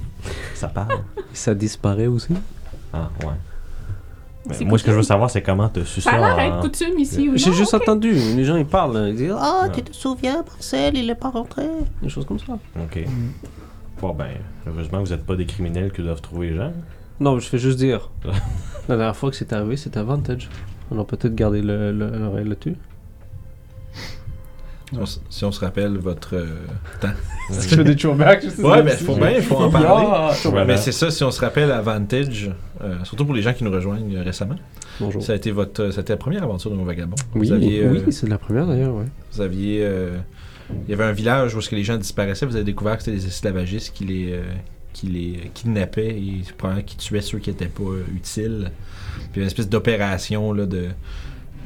ça parle. Ça disparaît aussi? Ah, ouais. C'est moi, ce que je veux savoir, c'est comment te su Ça a l'air en- coutume ici J'ai juste entendu, les gens ils parlent, ils disent Ah, tu te souviens, Marcel, il est pas rentré. Des choses comme ça. Ok. Bon, ben, heureusement, vous n'êtes pas des criminels que doivent trouver les gens. Non, je fais juste dire. La dernière fois que c'est arrivé, c'était Avantage. On a peut-être gardé le- le- l'oreille là-dessus. Si on, s- si on se rappelle votre euh, temps. Je fais des throwbacks, je sais Ouais, mais si- faut bien, il faut en Ah, parler. Voilà. Mais c'est ça, si on se rappelle Avantage, euh, surtout pour les gens qui nous rejoignent euh, récemment, Bonjour. ça a été votre, ça a été la première aventure de mon vagabond. Oui, Vous aviez, euh, oui c'est la première d'ailleurs, ouais. Vous aviez. euh, il y avait un village où est-ce que les gens disparaissaient. Vous avez découvert que c'était des esclavagistes qui les, euh, qui les kidnappaient et probablement qui tuaient ceux qui n'étaient pas euh, utiles. Puis il y a une espèce d'opération là, de,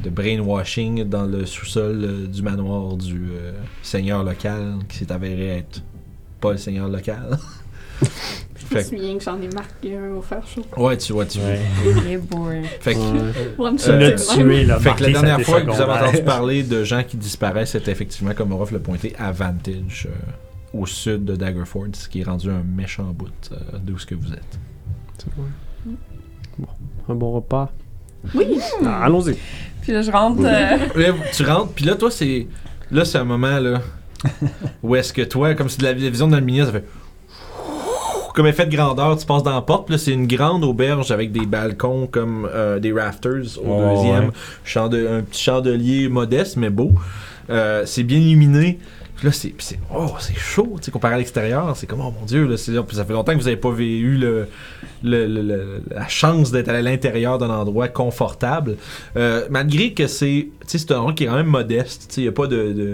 de brainwashing dans le sous-sol euh, du manoir du euh, seigneur local qui s'est avéré être pas le seigneur local. Je me souviens que j'en ai marqué un au fer chaud. ouais, tu vois, tu vois. Boy. Fait que, Ouais. Euh, Le le là. Fait que la dernière fois que vous avez entendu parler de gens qui disparaissent, c'était effectivement, comme Orof l'a pointé, à Vantage, euh, au sud de Daggerford, ce qui est rendu un méchant bout euh, d'où ce que vous êtes. C'est vrai. Bon, un bon repas. Oui! Ah, Allons-y. Puis là, je rentre. euh, Là, tu rentres, puis là, toi, c'est. Là, c'est un moment, là. où est-ce que toi, comme c'est de la, la vision de l'aluminium, ça fait. Comme effet de grandeur, tu passes dans la porte, puis là, c'est une grande auberge avec des balcons comme euh, des rafters au deuxième. ouais. Chande- un petit chandelier modeste, mais beau. Euh, c'est bien illuminé. Là, c'est, oh, c'est chaud, tu comparé à l'extérieur. C'est comme, oh mon dieu, là, c'est, ça fait longtemps que vous n'avez pas eu le, le- la chance d'être à l'intérieur d'un endroit confortable. Euh, malgré que c'est, c'est un endroit qui est quand même modeste. Tu sais, il n'y a pas de,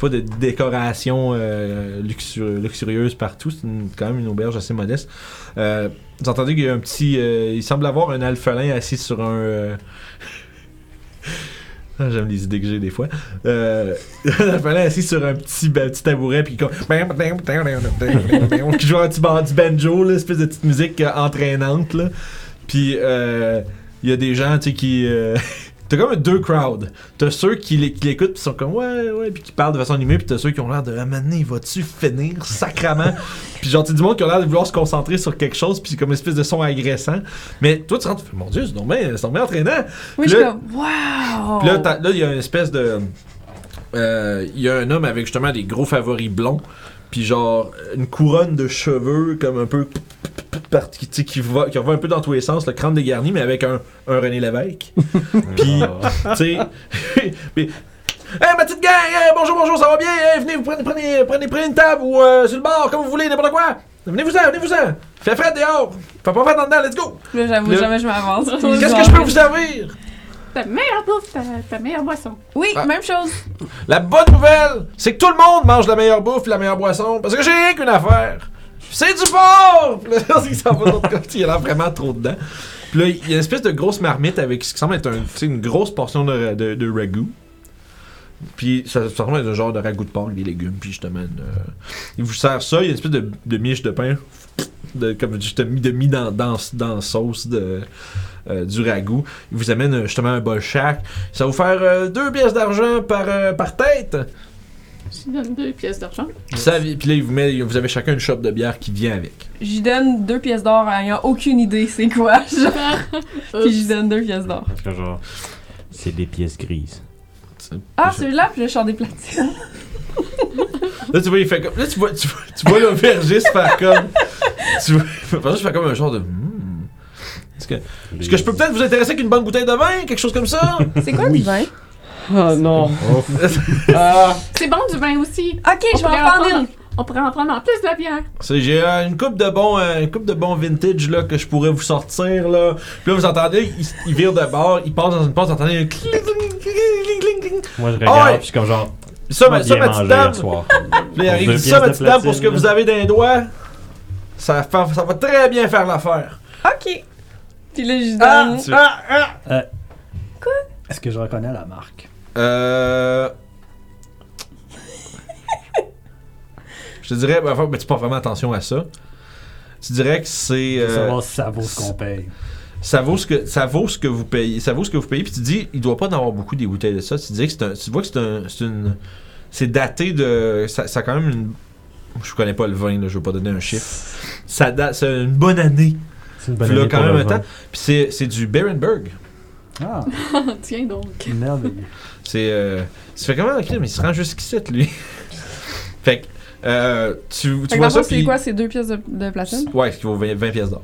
pas de décoration euh, luxu- luxurieuse partout. C'est quand même une auberge assez modeste. Euh, vous entendez qu'il y a un petit. euh, il semble avoir un alphelin assis sur un. euh, J'aime les idées que j'ai des fois. Euh, un alphelin assis sur un petit, ben, petit tabouret, puis qui joue un petit du banjo, là, espèce de petite musique euh, entraînante. Là. Puis euh, il y a des gens qui. T'as comme deux crowds. T'as ceux qui l'é- qui l'écoutent pis sont comme ouais, ouais, puis qui parlent de façon animée, puis t'as ceux qui ont l'air de ah, maintenant, il va-tu finir sacrament? puis genre, t'as du monde qui a l'air de vouloir se concentrer sur quelque chose, puis c'est comme une espèce de son agressant. Mais toi, tu rentres, tu fais mon dieu, c'est bien, c'est bien entraînant. Oui, je suis là- comme, wow! Puis là, t'as- là, il y a une espèce de. euh, Il y a un homme avec justement des gros favoris blonds, puis genre une couronne de cheveux comme un peu. qui, qui, va, qui va un peu dans tous les sens, le crâne dégarni, mais avec un, un René Lévesque. Puis, tu sais. puis, Hey, ma petite gang! hey, bonjour, bonjour, ça va bien? Hey, venez, vous prenez, prenez, prenez, prenez une table ou euh, sur le bar, comme vous voulez, n'importe quoi! Venez-vous-en, venez-vous-en! Fait frais dehors! Fait pas frais en dedans, let's go! Là, j'avoue, Le- jamais je m'avance. Qu'est-ce que je peux vous servir? Ta meilleure bouffe, ta, ta meilleure boisson. Oui, Ah. même chose. La bonne nouvelle, c'est que tout le monde mange la meilleure bouffe, la meilleure boisson, parce que j'ai rien qu'une affaire. C'est du porc! Puis là, il s'en va de l'autre côté, il a l'air vraiment trop dedans. Puis là, il y a une espèce de grosse marmite avec ce qui semble être un, tu sais, une grosse portion de, de, de ragoût. Puis ça, ça ressemble à un genre de ragoût de porc avec des légumes. Puis justement, euh, il vous sert ça, il y a une espèce de, de miche de pain, de, comme je t'ai mis, de mis dans, dans, sauce de, euh, du ragoût. Il vous amène euh, justement un bol chaque. Ça va vous faire euh, deux pièces d'argent par, euh, par tête. Je donne deux pièces d'argent. Puis, ça, puis là, il vous, met, vous avez chacun une chope de bière qui vient avec. J'y donne deux pièces d'or ayant aucune idée c'est quoi. genre. Puis j'y donne deux pièces d'or. Parce que genre, c'est des pièces grises. Ah, celui-là, puis là, je sors des platines. Là, tu vois, il fait comme. Là, tu vois, tu vois, tu vois l'aubergiste faire comme. Tu vois, pendant que je fais comme un genre de. Hmm. Est-ce que, est-ce que je peux peut-être vous intéresser avec une bonne bouteille de vin, quelque chose comme ça? C'est quoi du vin? Ah non. C'est bon du vin aussi. Ok, je vais en prendre une. On pourrait en prendre en plus de la bière. C'est- J'ai euh, une coupe de bons euh, une coupe de bons vintage là, que je pourrais vous sortir. Là. Puis là, vous entendez, il, il vire de bord, il passe dans une pause, vous entendez un cling, cling, cling, cling, cling, cling. Moi, je Ah regarde, ouais. puis je suis comme genre, Ça, ma, bien ça, ma mangé petite hier soir. Puis là, il Pour arrive, ça, ma petite dame, pour ce que vous avez dans les doigts, ça, fa- ça va très bien faire l'affaire. Ok. Puis là, je Ah, donne. tu- Est-ce que je reconnais la marque? Euh. Je te dirais, ben, enfin, ben, tu portes vraiment attention à ça. Tu dirais que c'est. Euh, savoir si ça vaut ce qu'on paye. ça vaut ce que ça vaut ce que vous payez. Ça vaut ce que vous payez. Puis tu dis, il doit pas en avoir beaucoup des bouteilles de ça. Tu dis que c'est un. Tu vois que c'est un. C'est une. C'est daté de. Ça, ça a quand même une. Je connais pas le vin, là, je veux pas donner un chiffre. Ça date. C'est une bonne année. C'est une bonne Puis là, année quand pour même le un temps. Puis c'est, c'est du Berenberg. Ah, Tiens donc. merveilleux. C'est. Euh, tu fais comment, ok, mais il se rend jusqu'ici, lui? fait que. Euh, tu, tu Fait vois ça, c'est quoi, c'est deux pièces de, de platine? Ouais, ce qui vaut 20, 20 pièces d'or.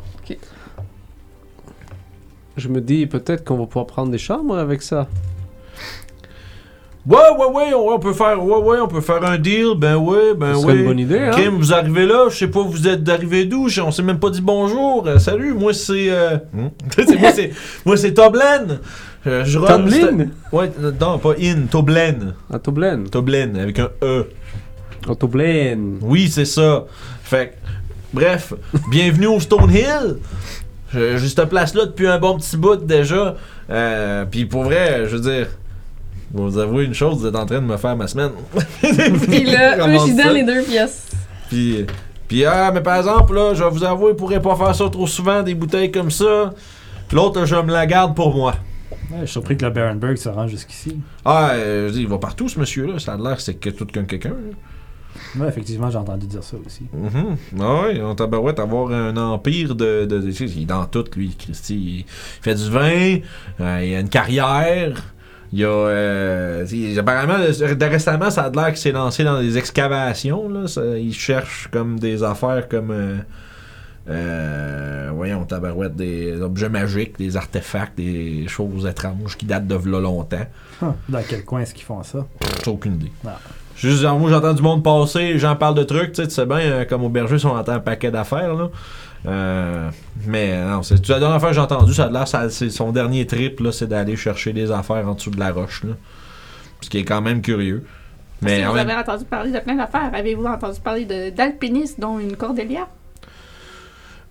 Je me dis peut-être qu'on va pouvoir prendre des chambres avec ça. Ouais, ouais, ouais, on, on peut faire. Ouais, ouais, on peut faire un deal. Ben ouais, ben ouais. une bonne idée, hein? Kim, vous arrivez là, je sais pas, vous êtes arrivé d'où, on s'est même pas dit bonjour. Euh, salut, moi c'est. Euh... hmm? C'est- moi c'est. Moi c'est Toblen. Euh, je Tomlin? Ouais, euh, non, pas in, Toblen. À Toblen. Toblen, avec un E. À Toblen. Oui, c'est ça. Fait que, bref, bienvenue au Stonehill. Je- J'ai cette place-là depuis un bon petit bout déjà. Euh, Puis pour vrai, je veux dire, je vais vous avouer une chose, vous êtes en train de me faire ma semaine. Puis là, eux, j'y ça? donne les deux pièces. Puis, puis ah, mais par exemple, là, je vais vous avouer, il pourrait pas faire ça trop souvent, des bouteilles comme ça. L'autre, je me la garde pour moi. Ouais, je suis surpris que le Barenberg se rend jusqu'ici. Ah, euh, je dis, il va partout, ce monsieur-là. Ça a l'air que c'est que tout qu'un quelqu'un. Ouais, effectivement, j'ai entendu dire ça aussi. Mhm. Ah ouais, on tabarouette avoir un empire de. de, de- tu sais, il est dans tout, lui, Christy. Il fait du vin, euh, il a une carrière. Il y a. euh, apparemment, le- récemment, ça a l'air qu'il s'est lancé dans des excavations. Là. Ça- il cherche comme des affaires comme. euh, euh, voyons, tabarouette, des objets magiques, des artefacts, des choses étranges qui datent de v'là longtemps. Hum, Dans quel coin est-ce qu'ils font ça? J'ai aucune idée. Ah. Juste, moi, j'entends du monde passer, les gens parlent de trucs, tu sais, bien, euh, comme aubergiste, on entend un paquet d'affaires, là. Euh, mais non, c'est la dernière fois que j'ai entendu, ça ça- c'est son dernier trip, là, c'est d'aller chercher des affaires en dessous de la roche, là. Ce qui est quand même curieux. Mais si vous même- avez entendu parler de plein d'affaires, avez-vous entendu parler de- d'alpinistes, dont une cordélia?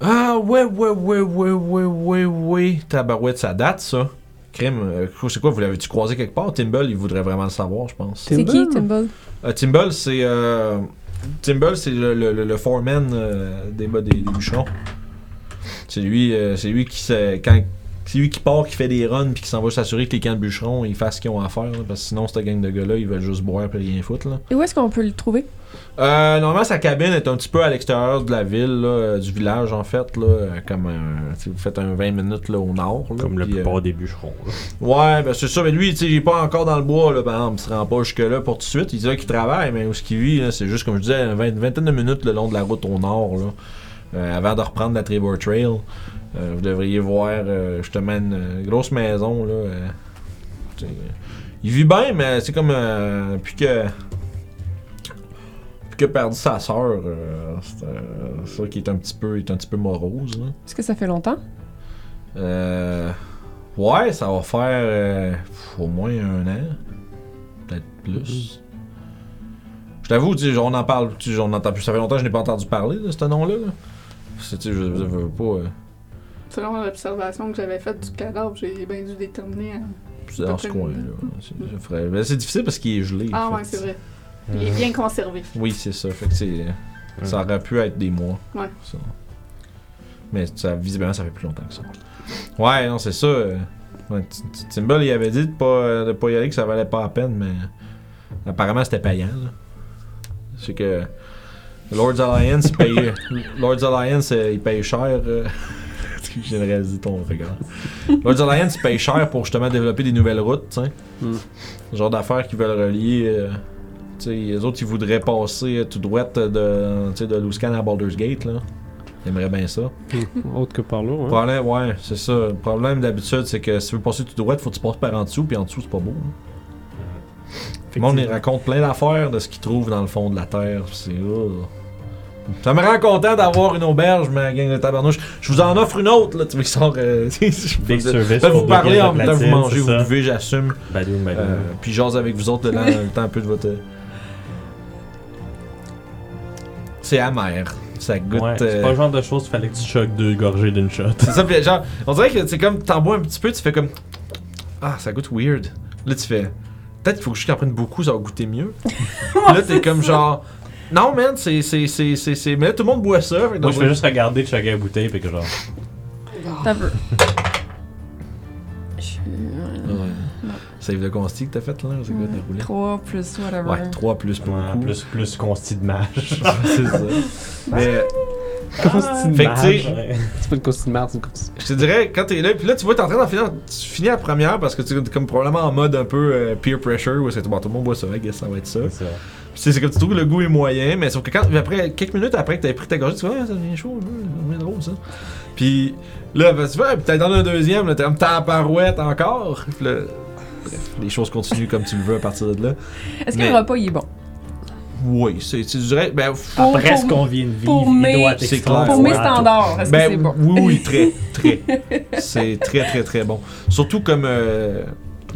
Ah, ouais, ouais, ouais, ouais, ouais, ouais, ouais. Tabarouette, ça date, ça. Crime, euh, c'est quoi, vous l'avez-tu croisé quelque part? Timble, il voudrait vraiment le savoir, je pense. C'est qui, Timble? Euh, Timble, c'est. Euh, Timble, c'est le, le, le- le foreman euh, des, des, des bûcherons. C'est lui, euh, c'est lui qui. Quand, c'est lui qui part, qui fait des runs, puis qui s'en va s'assurer que les camps de bûcherons ils fassent ce qu'ils ont à faire. là, parce que sinon, cette gang de gars-là, ils veulent juste boire et rien foutre. Là. Et où est-ce qu'on peut le trouver? Euh, normalement, sa cabine est un petit peu à l'extérieur de la ville, là, euh, du village en fait. Là, euh, comme un, vous faites un 20 minutes là, au nord. Là, Comme la euh, plupart des bûcherons. là. Ouais, ben c'est ça, mais lui, il est pas encore dans le bois, là, par exemple, il se rend pas jusque-là pour tout de suite. Il dit qu'il travaille, mais où ce qu'il vit, là, c'est juste, comme je disais, une vingt- vingtaine de minutes le long de la route au nord, là, euh, avant de reprendre la Trevor Trail. Euh, vous devriez voir, euh, justement, une grosse maison, là. euh, il vit bien, mais c'est comme, euh, puis que... Puis a perdu sa sœur, euh, c'est ça qui est un petit peu, est un petit peu morose. Est-ce que ça fait longtemps? Euh, ouais, ça va faire au moins un an. Peut-être plus. Je t'avoue, on en parle, on entend plus. Ça fait longtemps que je n'ai pas entendu parler de ce nom-là. là. Je, je veux pas. Euh, Selon l'observation que j'avais faite du cadavre, j'ai bien dû déterminer. à- c'est dans ce coin-là. C'est, mais c'est difficile parce qu'il est gelé. Ah fait ouais, c'est vrai. Il est bien conservé. Oui, c'est ça. Fait que c'est. Ça aurait pu être des mois. Ouais. ça. Mais ça, visiblement, ça fait plus longtemps que ça. Ouais, non, c'est ça. euh, ouais, Timbal, il avait dit de pas, euh, de pas y aller, que ça valait pas la peine, mais apparemment, c'était payant. là. C'est que Lords Alliance paye. Lords Alliance, euh, il paye cher. euh, J'ai généralisé ton regard. Lords Alliance, paye cher pour justement développer des nouvelles routes, tu sais. Hmm. Le genre d'affaires qui veulent relier. euh, tu sais, les autres, ils voudraient passer euh, tout droit de, tu sais, de Luscan à Baldur's Gate, là. Ils aimeraient bien ça. Autre que par là, Le hein. problème, ouais, c'est ça. Le problème d'habitude, c'est que si tu veux passer tout droit, faut que tu passes par en dessous, puis en dessous, c'est pas beau. hein. Le monde, il raconte plein d'affaires de ce qu'ils trouvent dans le fond de la terre. C'est. oh. Ça me rend content d'avoir une auberge, ma gang de tabarnouche. Je vous en offre une autre, là. Tu vois, qui sort. Euh, je Big peux service vous parler en même temps que vous mangez, vous buvez, j'assume. Badoum, badoum. Euh, puis j'ose avec vous autres dedans, le temps un peu de votre. C'est amer. Ça goûte. ouais, c'est euh, pas le genre de choses qu'il fallait que tu choques deux gorgées d'une shot. C'est ça, puis genre, on dirait que c'est comme, t'en bois un petit peu, tu fais comme. Ah, ça goûte weird. Là, tu fais. Peut-être qu'il faut que je t'en prenne beaucoup, ça va goûter mieux. Là, t'es comme genre. Non, man, c'est. c'est, c'est, c'est, c'est- Mais là, tout le monde boit ça. fait que Moi, je fais juste regarder de la bouteille, puis que genre. T'as peu. Ouais. Save de consti que t'as fait, là. C'est quoi, t'as roulé? 3 plus whatever. Ouais, 3 plus pour Ouais, beaucoup. plus, plus consti de mage. c'est ça. Mais. Costume Fait que, tu sais, Ouais. C'est pas une costume marde, c'est une costume. Je te dirais, quand t'es là, puis là, tu vois, t'es en train d'en finir, tu finis la première parce que tu es comme probablement en mode un peu euh, peer pressure, où c'est bon, tout le monde boit ça, I guess ça va être ça. C'est ça. C'est c'est comme tu trouves que le goût est moyen, mais sauf que quand, après, quelques minutes après que t'avais pris ta gorgée, tu vois, ah, ça devient chaud, ça devient drôle ça. Puis là, ben, tu vois, puis t'es dans un deuxième, là, t'es comme ta parouette encore. Puis là, bref, les choses continuent comme tu le veux à partir de là. Est-ce que Mais- le repas il est bon? Oui, c'est, tu dirais, ben, Pour- Après ce qu'on vient de vivre, pour il mes- doit être C'est clair, Pour mes ouais. standards, est-ce que Ben, c'est bon? Oui, oui, très, très. c'est très, très, très bon. Surtout comme, euh,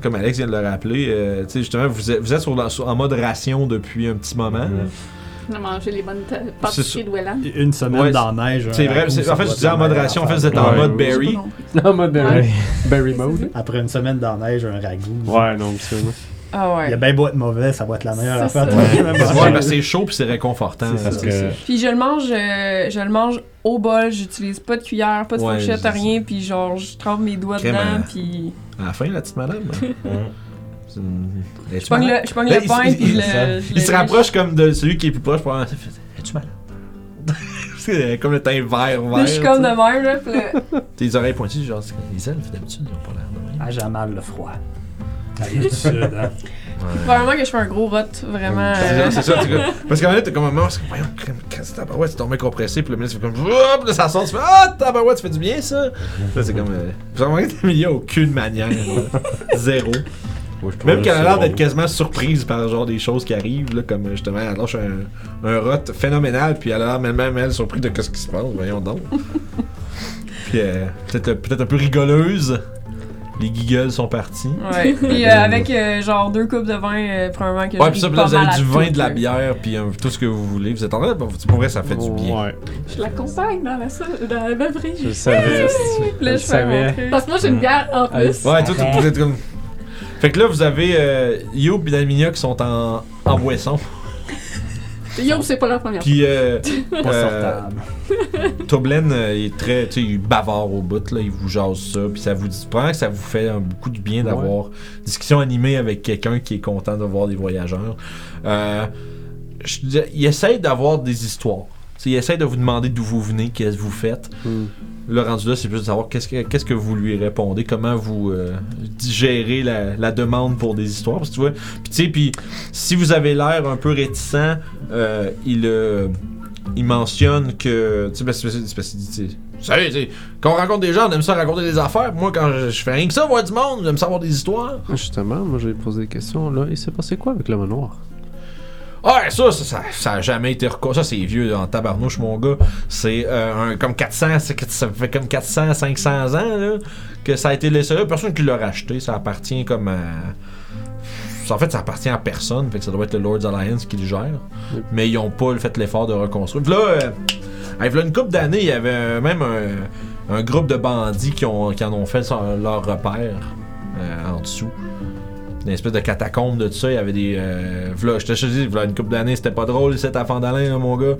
comme Alex vient de le rappeler, euh, tu sais, justement, vous êtes, vous êtes sur la- sur- en mode ration depuis un petit moment. On a mangé les bonnes ta- pâtisseries de Welland. Une semaine Ouais, dans la neige. C'est un vrai, ragoût, c'est- ça en fait, doit je être disais en la mode meilleure ration, en fait, affaire. vous êtes en Ouais. mode berry. Non, mode Berry. Berry mode. Après une semaine dans la neige, un ragoût. Ouais, non, absolument. Ah Il y a bien beau être mauvais, ça va être la meilleure C'est affaire. Ouais, ben, c'est chaud puis c'est réconfortant. Que. Puis je le mange, euh, je le mange au bol, j'utilise pas de cuillère, pas de Ouais, fourchette, rien, puis genre je trempe mes doigts Crème, dedans, hein. puis À la fin, la petite madame. hein. C'est une- je pogne malade? le, je pogne Là, le il- pain, il- puis je il- le. ça- je Il le se rapproche comme de celui qui est plus proche. pour Es-tu malade? C'est comme le teint vert, vert. Là, je suis comme de même, là. Tes oreilles pointues, genre, les elfes d'habitude, ils ont pas l'air de même. Ah, j'ai mal le froid. La rive du sud, hein. probablement que je fais un gros rot, vraiment. C'est euh, ça, c'est ça. Parce qu'en fait, t'es comme un moment, c'est comme, voyons, crème, qu'est-ce que tabarouette, c'est tombé compressé, puis le ministre fait comme, hop, là, ça sort, tu fais, ah, tabarouette, ça fait du bien, ça. Là, c'est comme, euh, vous remarquez a aucune manière, là. Zéro. Même qu'elle a l'air d'être quasiment surprise par genre des choses qui arrivent, là, comme justement, elle lâche un, un rot phénoménal, puis elle a l'air même, même elle surprise de ce qui se passe, voyons donc. puis euh, peut-être peut un peu rigoleuse. Les giggles sont partis. Ouais. Puis euh, avec euh, genre deux coupes de vin, euh, probablement que Ouais, je puis ça, puis là, vous avez du vin, de la bière, puis euh, tout ce que vous voulez. Vous êtes en train de. Pour vrai, ça fait du bien. Ouais, Je l'accompagne dans la, salle- dans la beuverie. je le savais. Je le savais. Parce que moi, j'ai une bière en plus. Ouais, tout, vous êtes comme. Fait que là, vous avez euh, Youb et Dalminia qui sont en, en boisson. Yob, c'est pas la première fois. Puis, euh, Pas euh, sortable. Toblen euh, est très, tu sais, bavard au bout, là, il vous jase ça, puis ça vous dit, que ça vous fait beaucoup de bien d'avoir une discussion animée avec quelqu'un qui est content de voir des voyageurs. Euh, je il essaye d'avoir des histoires. Il essaye de vous demander d'où vous venez, qu'est-ce que vous faites. Hmm. Le rendu là, c'est plus de savoir qu'est-ce que, qu'est-ce que vous lui répondez, comment vous euh, digérez la, la demande pour des histoires. Parce que tu vois, puis tu sais, puis si vous avez l'air un peu réticent, euh, il, euh, il mentionne que. Tu sais, parce que savez, tu sais, quand on rencontre des gens, on aime ça raconter des affaires. Moi, quand je, je fais rien que ça, voir du monde, j'aime ça avoir des histoires. Justement, moi j'ai posé des questions. Là, il s'est passé quoi avec le manoir? Ouais, ça, ça, ça, ça a jamais été reco- Ça, c'est vieux en tabarnouche, mon gars. C'est euh, un- comme 400, c'est que ça fait comme 400, 500 ans, là, que ça a été laissé là. Personne qui l'a racheté. Ça appartient comme à. En fait, ça appartient à personne. Fait que ça doit être le Lord's Alliance qui le gère. Mais ils ont pas fait l'effort de reconstruire. Là, euh, v'là une couple d'années, il y avait même un, un groupe de bandits qui, ont, qui en ont fait leur repère euh, en dessous une espèce de catacombe de tout ça. Il y avait des. Euh, v'là, je te dis, une couple d'années, c'était pas drôle, cet Fandalin, là, mon gars.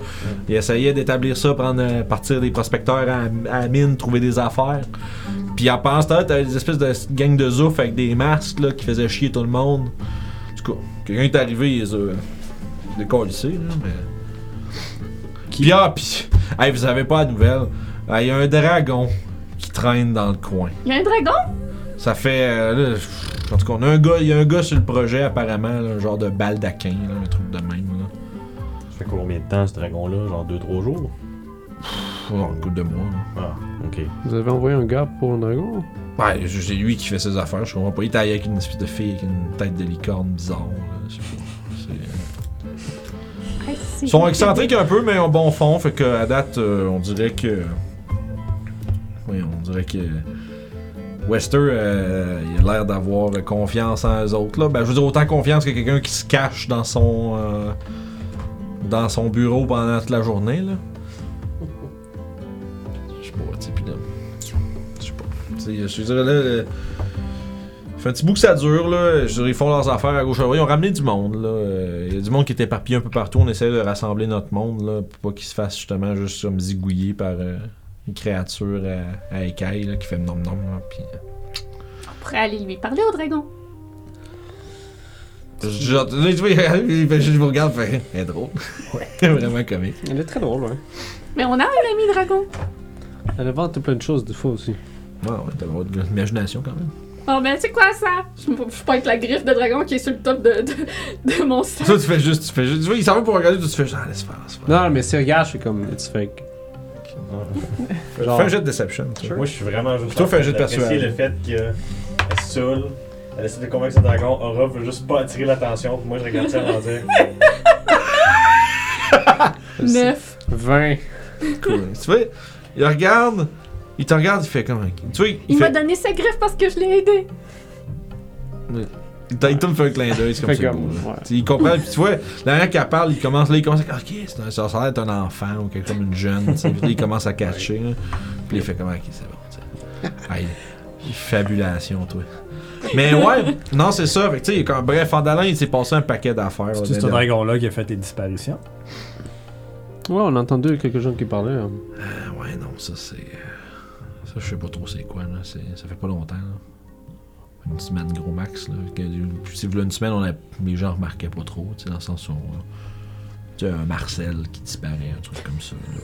Il essayait d'établir ça, prendre, euh, partir des prospecteurs à, à la mine, trouver des affaires. Puis en pensant, t'avais des espèces de gangs de zouf avec des masques là, qui faisaient chier tout le monde. En tout cas, quelqu'un est arrivé, il les a décollissés, là, mais. Puis ah, puis. Hey, vous avez pas la nouvelle. Ah, Il y a un dragon qui traîne dans le coin. Il y a un dragon? Ça fait. euh, là, en tout cas, on a un gars, il y a un gars sur le projet apparemment, là, un genre de baldaquin, là, un truc de même. Là. Ça fait combien de temps ce dragon-là? Genre 2-3 jours? Pff, oh, un coup de mois. là. Ah, ok. Vous avez envoyé un gars pour un dragon? Ouais, c'est lui qui fait ses affaires. Je comprends pas. Il est taillé avec une espèce de fille avec une tête de licorne bizarre. là, je sais pas. C'est- Ils sont excentriques un peu, mais en bon fond. Fait que à date, euh, on dirait que. Oui, on dirait que. Wester, euh, il a l'air d'avoir confiance en eux autres. Là. Ben, je veux dire, autant confiance que quelqu'un qui se cache dans son. euh, dans son bureau pendant toute la journée. Là. Je sais pas, tu sais, pis là. Je sais pas. Je dirais là. fait un petit bout que ça dure, là. Je dire, ils font leurs affaires à gauche à droite. Ils ont ramené du monde, là. Il y a du monde qui est éparpillé un peu partout. On essaie de rassembler notre monde, là, pour pas qu'ils se fassent justement juste comme zigouiller par euh, une créature à, à écailles, là, qui fait nom nom. là, Puis, euh, On pourrait aller lui parler au dragon. Il fait- je vous regarde, fait, elle est drôle. Vraiment comique. Elle est très drôle, ouais. Mais on a un ami dragon. Elle invente plein de choses des fois aussi. Ouais, ouais, t'as de l'imagination quand même. Oh, ben c'est quoi ça? Je peux je peux pas être la griffe de dragon qui est sur le top de, de, de mon sac. Ça, tu fais juste, tu fais juste. Tu vois, il s'en va pour regarder, tu fais genre, ah, laisse faire, laisse faire. Non, mais si regarde, je suis comme, it's fake. Genre, Fais un jet de deception. vois. Moi, je suis vraiment juste. Toi, fais un jet de persuasion. le fait qu'elle est saoule. Elle essaie de convaincre ce dragon. Aura veut juste pas attirer l'attention. Puis moi, je regarde ça en dire. Neuf. 20. Cool. tu vois, il regarde, il te regarde, il fait comme un. Tu vois, il, Il m'a donné sa griffe parce que je l'ai aidé. Il t'a- il te fait un clin d'œil, c'est comme Fait c'est comme, beau, ouais. Il comprend, puis tu vois, la dernière qu'elle parle, il commence là, il commence à. Ok, c'est un, ça a l'air d'être un enfant ou quelque comme une jeune. Puis là, il commence à catcher, là. Puis il fait comme, ok, c'est bon, tu sais. Aïe, fabulation, toi. Mais ouais, non, c'est ça. Fait tu sais, bref, Fandalin, il s'est passé un paquet d'affaires. C'est ce dragon-là qui a fait les disparitions? Ouais, on a entendu quelques gens qui parlaient. hein. Ah, ouais, non, ça c'est. euh, Ça, je sais pas trop c'est quoi, là. Ça fait pas longtemps, là. Une semaine, gros max, là. Que- Si vous une semaine, on a... les gens remarquaient pas trop, tu sais, dans le sens où. euh, Tu un Marcel qui disparaît, un truc comme ça, là.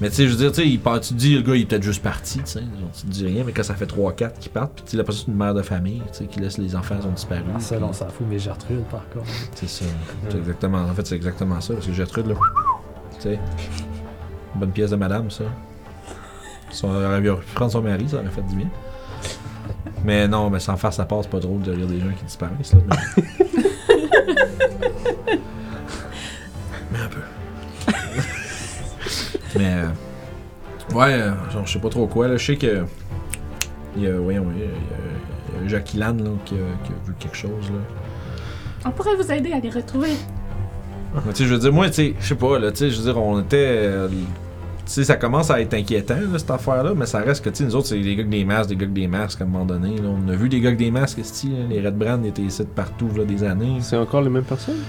Mais tu sais, je veux dire, tu sais, il part- tu te dis, le gars, il est peut-être juste parti, tu sais. Tu te dis rien, mais quand ça fait 3-4 qui partent, puis tu sais, c'est une mère de famille, tu sais, qui laisse les enfants, ils ont disparu. Marcel, puis- on s'en fout, mais Gertrude, par contre. c'est ça. C'est exactement. En fait, c'est exactement ça. Parce que Gertrude, là. Tu sais. Bonne pièce de madame, ça. Son, elle aurait pu prendre son mari, ça aurait fait du bien. Mais non, mais sans faire sa passe, c'est pas drôle de lire des gens qui disparaissent, là. Mais, mais un peu. mais. euh, Ouais, euh, genre, je sais pas trop quoi, là. Je sais que. Il y a, voyons, il y a, il y a Jackie là, qui a, qui a vu quelque chose, là. On pourrait vous aider à les retrouver. Tu sais, je veux dire, moi, tu sais, je sais pas, là, tu sais, je veux dire, on était. euh, sais, ça commence à être inquiétant, là, cette affaire-là, mais ça reste que, tu sais, nous autres, c'est des gars avec des masques, des gars avec des masques, à un moment donné, là. On a vu des gars avec des masques, là, les Red Brand étaient ici de partout, là, des années. C'est encore les mêmes personnes?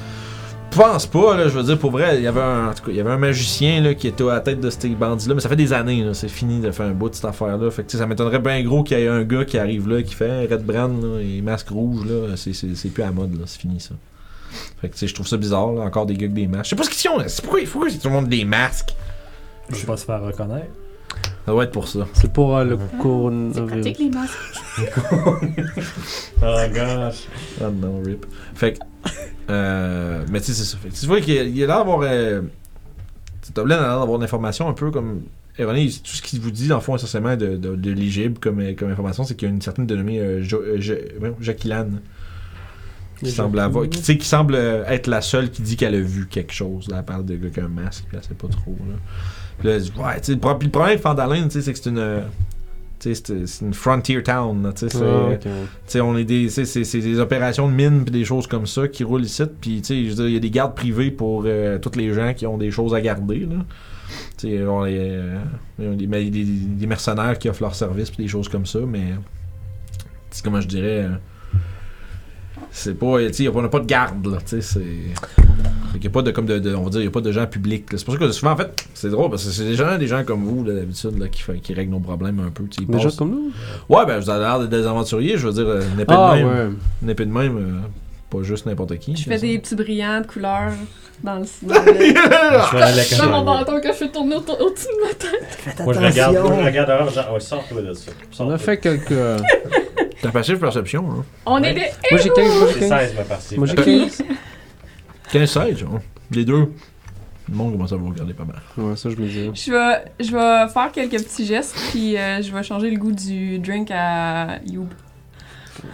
Pense pas, là, je veux dire, pour vrai, il y avait un, en tout cas, il y avait un magicien là, qui était à la tête de ces bandits-là, mais ça fait des années, là, c'est fini de faire un bout de cette affaire-là. Fait que tu sais, ça m'étonnerait bien gros qu'il y ait un gars qui arrive là, qui fait Red Brand, là, et masque rouge, là, c'est, c'est, c'est plus à la mode, là, c'est fini ça. Fait que tu sais, je trouve ça bizarre, là, encore des gars avec des masques. Je sais pas ce qu'ils ont, là, c'est pourquoi il faut que tout le monde des masques? Je vais pas se faire reconnaître. Ça doit être pour ça. C'est pour euh, le C'est coronavirus. pratique les masques. Oh gosh. Ah non, rip. Fait que. Euh, mais tu sais, c'est ça. Fait que tu vois qu'il l'air d'avoir. Euh, Toblin a l'air d'avoir de l'information un peu comme. Erroné, tout ce qu'il vous dit, dans le fond, essentiellement de, de, de légible comme, euh, comme information, c'est qu'il y a une certaine dénommée euh, jo, euh, Ja- voyons, Jackie Lann, qui semble avoir, qui, tu sais, qui semble être la seule qui dit qu'elle a vu quelque chose. Là, elle parle de gars qui a un masque, puis elle sait pas trop. Là. Puis là, ouais, tu sais, le problème avec Fandalin, c'est que c'est une. euh, c'est c'est une frontier town, là, tu sais, c'est- Ah, ok. tu sais, on est des, c'est, c'est, c'est des opérations de mine puis des choses comme ça qui roulent ici. Puis, il y a des gardes privés pour euh, tous les gens qui ont des choses à garder, là. Tu sais, on les, euh, des, mais des, des mercenaires qui offrent leurs services puis des choses comme ça, mais, sais, comment je dirais, euh, c'est pas, tu sais, y a pas- on n'a pas de garde, là, tu sais, c'est... Fait qu'il y a pas de, comme de, de- on va dire, il y a pas de gens publics. C'est pour ça que souvent, en fait, c'est drôle, parce que c'est des gens, des gens comme vous, d'habitude, là, qui, fait- qui règlent nos problèmes un peu, Des gens passent- comme nous? Ouais, ben, vous avez l'air d'être des aventuriers, je veux dire, euh, une épée Ah, de même. ouais. Une épée de même, euh, pas juste n'importe qui. Je fais des petits brillants de couleurs dans le ciel. Je Dans mon bâton que je fais tourner au- au-dessus de ma tête. Faites Moi je regarde, moi je regarde avant, genre, ouais, sors-toi de ça. On a fait quelques. Moi T'as passif perception, hein? On Ouais. est des. j'ai 15. Moi j'ai C'est 15. 16 ma partie. Moi j'ai Fait que- 15. 15 16, hein? Les deux. Le monde commence à vous regarder pas mal. Ouais, ça je me dis. Je vais, je vais faire quelques petits gestes, puis euh, je vais changer le goût du drink à Youb.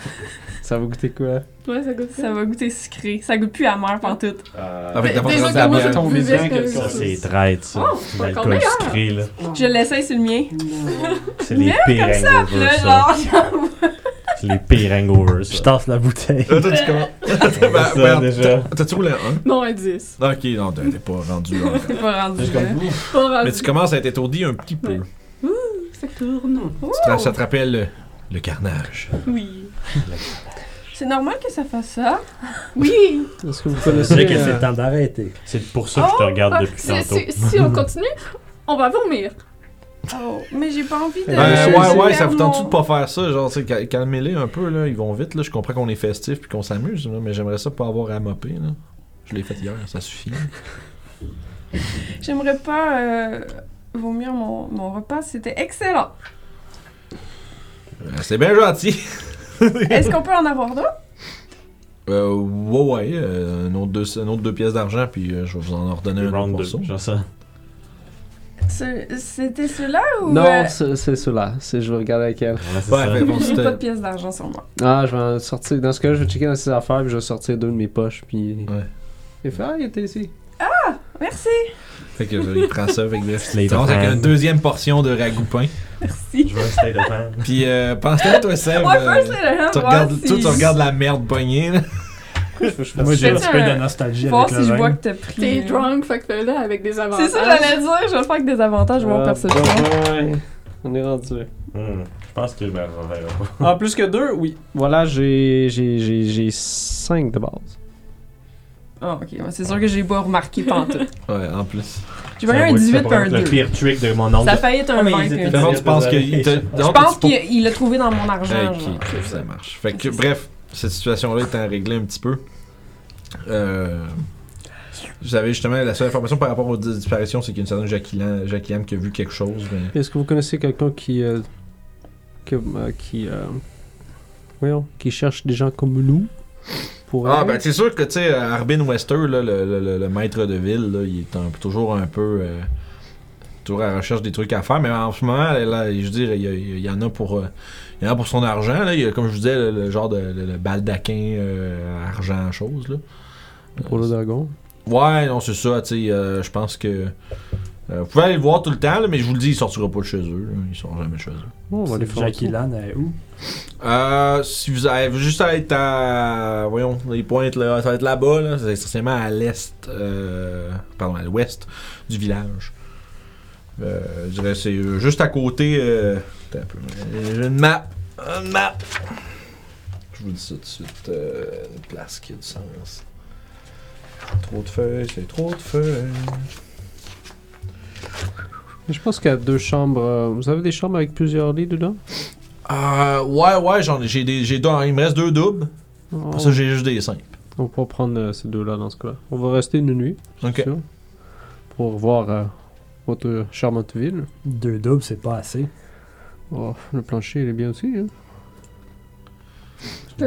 Ça va goûter quoi? Ouais, ça goûte Ça va goûter sucré. Ça goûte plus amer pantoute. Euh, Avec la Déjà façon de que la moi, bière. je Ton buvais visuel, que- Ça c'est traite ça. Oh, c'est L'alcool meilleur. sucré là. Je l'essaye sur le mien. C'est les pires hangovers Là, ça. genre, C'est les pires hangovers Je tasse la bouteille. Là, toi, tu commences. Ben, ça, déjà. t'as- T'as-tu roulé un? 1? Non, un 10. Ok, non, t'es t'es pas rendu là. c'est pas rendu là. comme Pas rendu. Mais tu commences à être étourdi un petit peu. Ouais. Ça tourne. Tu te- Ça te rappelle le, le carnage. Oui. C'est normal que ça fasse ça. Oui. Est-ce que vous C'est connaissez. vrai que euh, c'est le temps d'arrêter. C'est pour ça que je te regarde Ah, depuis si, tantôt. si- si on continue, on va vomir. Oh, mais j'ai pas envie de. Ben, Euh, ouais, de ouais, ça vous tente mon- de pas faire ça? Genre, tu sais, cal- calmez-les un peu, là. Ils vont vite, là. Je comprends qu'on est festif puis qu'on s'amuse, mais j'aimerais ça pas avoir à mopper, là. Je l'ai fait hier, ça suffit. J'aimerais pas euh, vomir mon, mon repas. C'était excellent. Euh, C'est bien gentil. Est-ce qu'on peut en avoir d'autres? Euh, ouais, ouais, euh, un, autre deux, un autre deux pièces d'argent, puis euh, je vais vous en redonner un autre Round 2, morceau. genre ça. C'était ceux-là ou. Non, euh, c'est ceux-là. Je vais regarder avec elle. Ouais, bon, J'ai pas de pièces d'argent sur moi. Ah, je vais en sortir. Dans ce cas-là, je vais checker dans ses affaires, puis je vais sortir deux de mes poches, puis. Ouais. Il fait Ah, il était ici. Merci. Fait que euh, il prend ça avec une deuxième portion de ragoût pain. Merci. Je veux un state of hand. Puis euh, pense-toi, toi, Seb, Ouais, euh, tu regardes, toi, tu regardes la merde poignée, là. Moi, j'ai un petit peu de nostalgie Voir avec si le je vois que t'as pris. T'es euh, drunk, fait que fais-le avec des avantages. C'est ça, j'allais dire. Je vais faire avec des avantages, je vais Ah, voir perception. ouais. On est rendu. Hmm, Je pense que je me reverrai pas. Ah, plus que deux, oui. Voilà, j'ai j'ai- j'ai- j'ai cinq de base. Ah, ok. C'est sûr que j'ai pas remarqué pantoute. Ouais, en plus. J'ai pris un Ça 18 pourrait par un être 2. Le pire trick de mon oncle. Ça a failli être un Ah, mais 20 ils puis étaient un D'abord, 10. tu penses qu'il te. Je pense qu'il il l'a trouvé dans mon argent. Ok, genre. ça marche. Fait que, bref, cette situation-là étant réglée un petit peu. Euh. Vous avez justement la seule information par rapport aux disparitions, c'est qu'il y a une certaine Lam qui a vu quelque chose. Mais... Est-ce que vous connaissez quelqu'un qui. euh, euh, qui. euh, voyons, qui cherche des gens comme nous pour Ah, ben, c'est sûr que, tu sais, Arbin Wester, là, le, le- le- le maître de ville, là, il est un- toujours un peu. toujours à la recherche des trucs à faire, mais en ce moment, là, je veux dire, il y, en a pour. il y en a pour son argent, là. Il y a, comme je vous disais, le, genre de le, baldaquin argent chose, là. Pour le dragon. Ouais, non, c'est ça, tu sais, euh, je pense que. euh, vous pouvez aller le voir tout le temps, là, mais je vous le dis, il sortira pas de chez eux. là. Ils sortent jamais de chez eux. Oh, on va aller faire un Jackie tour. Lan est où? Euh, si vous avez juste à être à. Voyons, les pointes là, ça va être là-bas, là. C'est essentiellement à l'est. euh, pardon, à l'ouest du village. Euh, je dirais c'est euh, juste à côté. Euh, attends un peu. euh, J'ai une map. Une map. Je vous dis ça tout de suite. euh, une place qui a du sens. Trop de feuilles, c'est trop de feuilles. Je pense qu'il y a deux chambres. euh, Vous avez des chambres avec plusieurs lits dedans? Euh, ouais, ouais, j'en ai, j'ai des, j'ai deux, il me reste deux doubles. ça, j'ai juste des simples. on pourra prendre euh, ces deux-là dans ce cas-là. On va rester une nuit Ok. sûr, pour voir euh, votre charmante ville. Deux doubles, c'est pas assez. Oh, le plancher, il est bien aussi. Hein?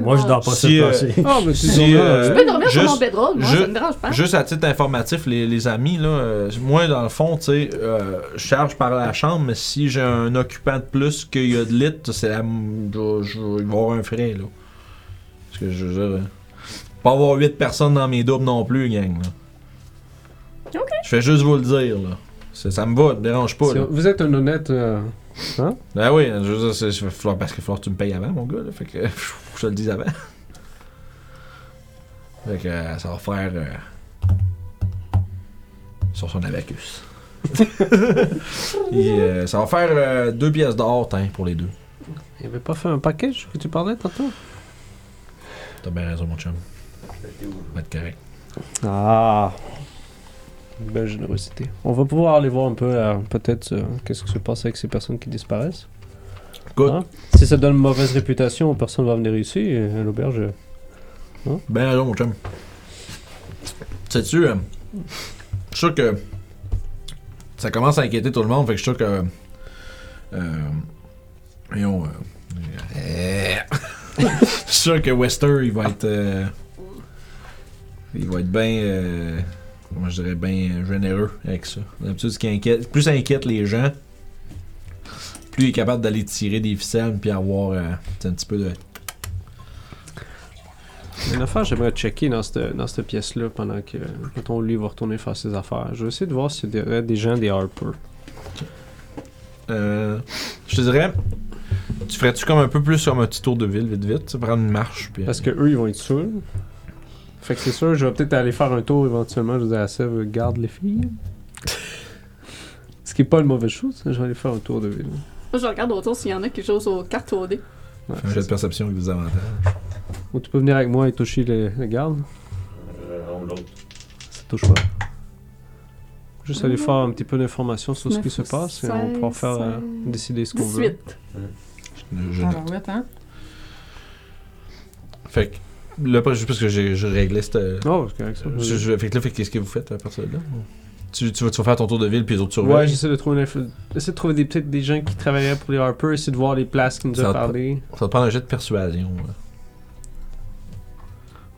Moi, je dors pas Si, sur euh, le plancher. Ah, mais Si, c'est euh, Tu peux dormir sur juste- mon bedroll, moi, je- ça me dérange pas. Juste à titre informatif, les, les amis, là, euh, moi, dans le fond, tu sais, euh, je charge par la chambre, mais si j'ai un occupant de plus qu'il y a de lit, c'est la, je, je- il va y avoir un frais, là. Parce que je veux dire, euh, pas avoir 8 personnes dans mes doubles non plus, gang, là. Ok. Je fais juste vous le dire, là. Ça me va, ça me dérange pas, Si- là. Vous êtes un honnête. Euh, Ben oui, je veux dire, c'est- c'est- faut- parce qu'il va falloir que tu me payes avant, mon gars, là. Fait que, je te le dis avant. Fait que, euh, ça va faire... euh, sur son abacus. Et, euh, ça va faire euh, deux pièces d'or, pour les deux. Il avait pas fait un package que tu parlais tantôt? T'as bien raison, mon chum. Va être correct. Ah Une belle générosité. On va pouvoir aller voir un peu, euh, peut-être, euh, qu'est-ce qui se passe avec ces personnes qui disparaissent. Good. Hein? Si ça donne une mauvaise réputation, personne va venir ici. et à L'auberge. euh, Ben raison, mon chum. Sais-tu, euh, je suis sûr que ça commence à inquiéter tout le monde, fait que je suis sûr que. Euh, voyons, je suis sûr que Wester, il va être. euh, il va être bien. Comment je dirais, bien généreux avec ça. D'habitude, ce qui inquiète, plus ça inquiète les gens, plus il est capable d'aller tirer des ficelles puis avoir euh, un petit peu de. Une affaire, j'aimerais checker dans cette, dans cette pièce-là pendant que mettons, lui va retourner faire ses affaires. Je vais essayer de voir s'il y a des, gens des Harper. Euh, je te dirais, tu ferais-tu comme un peu plus comme un petit tour de ville, vite vite, prendre une marche, puis... Parce que eux, ils vont être sûrs. Fait que c'est sûr, je vais peut-être aller faire un tour éventuellement. Je dis à Sèvres, garde les filles. Ce qui est pas une mauvaise chose, je vais aller faire un tour de ville. Moi, je regarde autour s'il y en a qui jouent aux cartes au dé. Ouais, Fais un jet de perception avec des avantages. Ou tu peux venir avec moi et toucher le, le garde. Euh, ou l'autre. Ça touche pas. Juste aller faire un petit peu d'informations sur ce qui se passe et on pourra faire euh, décider ce qu'on veut. 18. Je- je Ah, note. hein? Fait que, là, parce que j'ai je réglais cette... Oh, c'est correct ça. je, je- fait que là, fait qu'est-ce que vous faites à partir de là? Tu, tu, vas, tu vas faire ton tour de ville, puis les autres Ouais, surveillent? j'essaie de trouver essayer de trouver des peut-être des gens qui travaillaient pour les Harper, essayer de voir les places qui nous te- parlé. Ça va te prendre un jet de persuasion. là.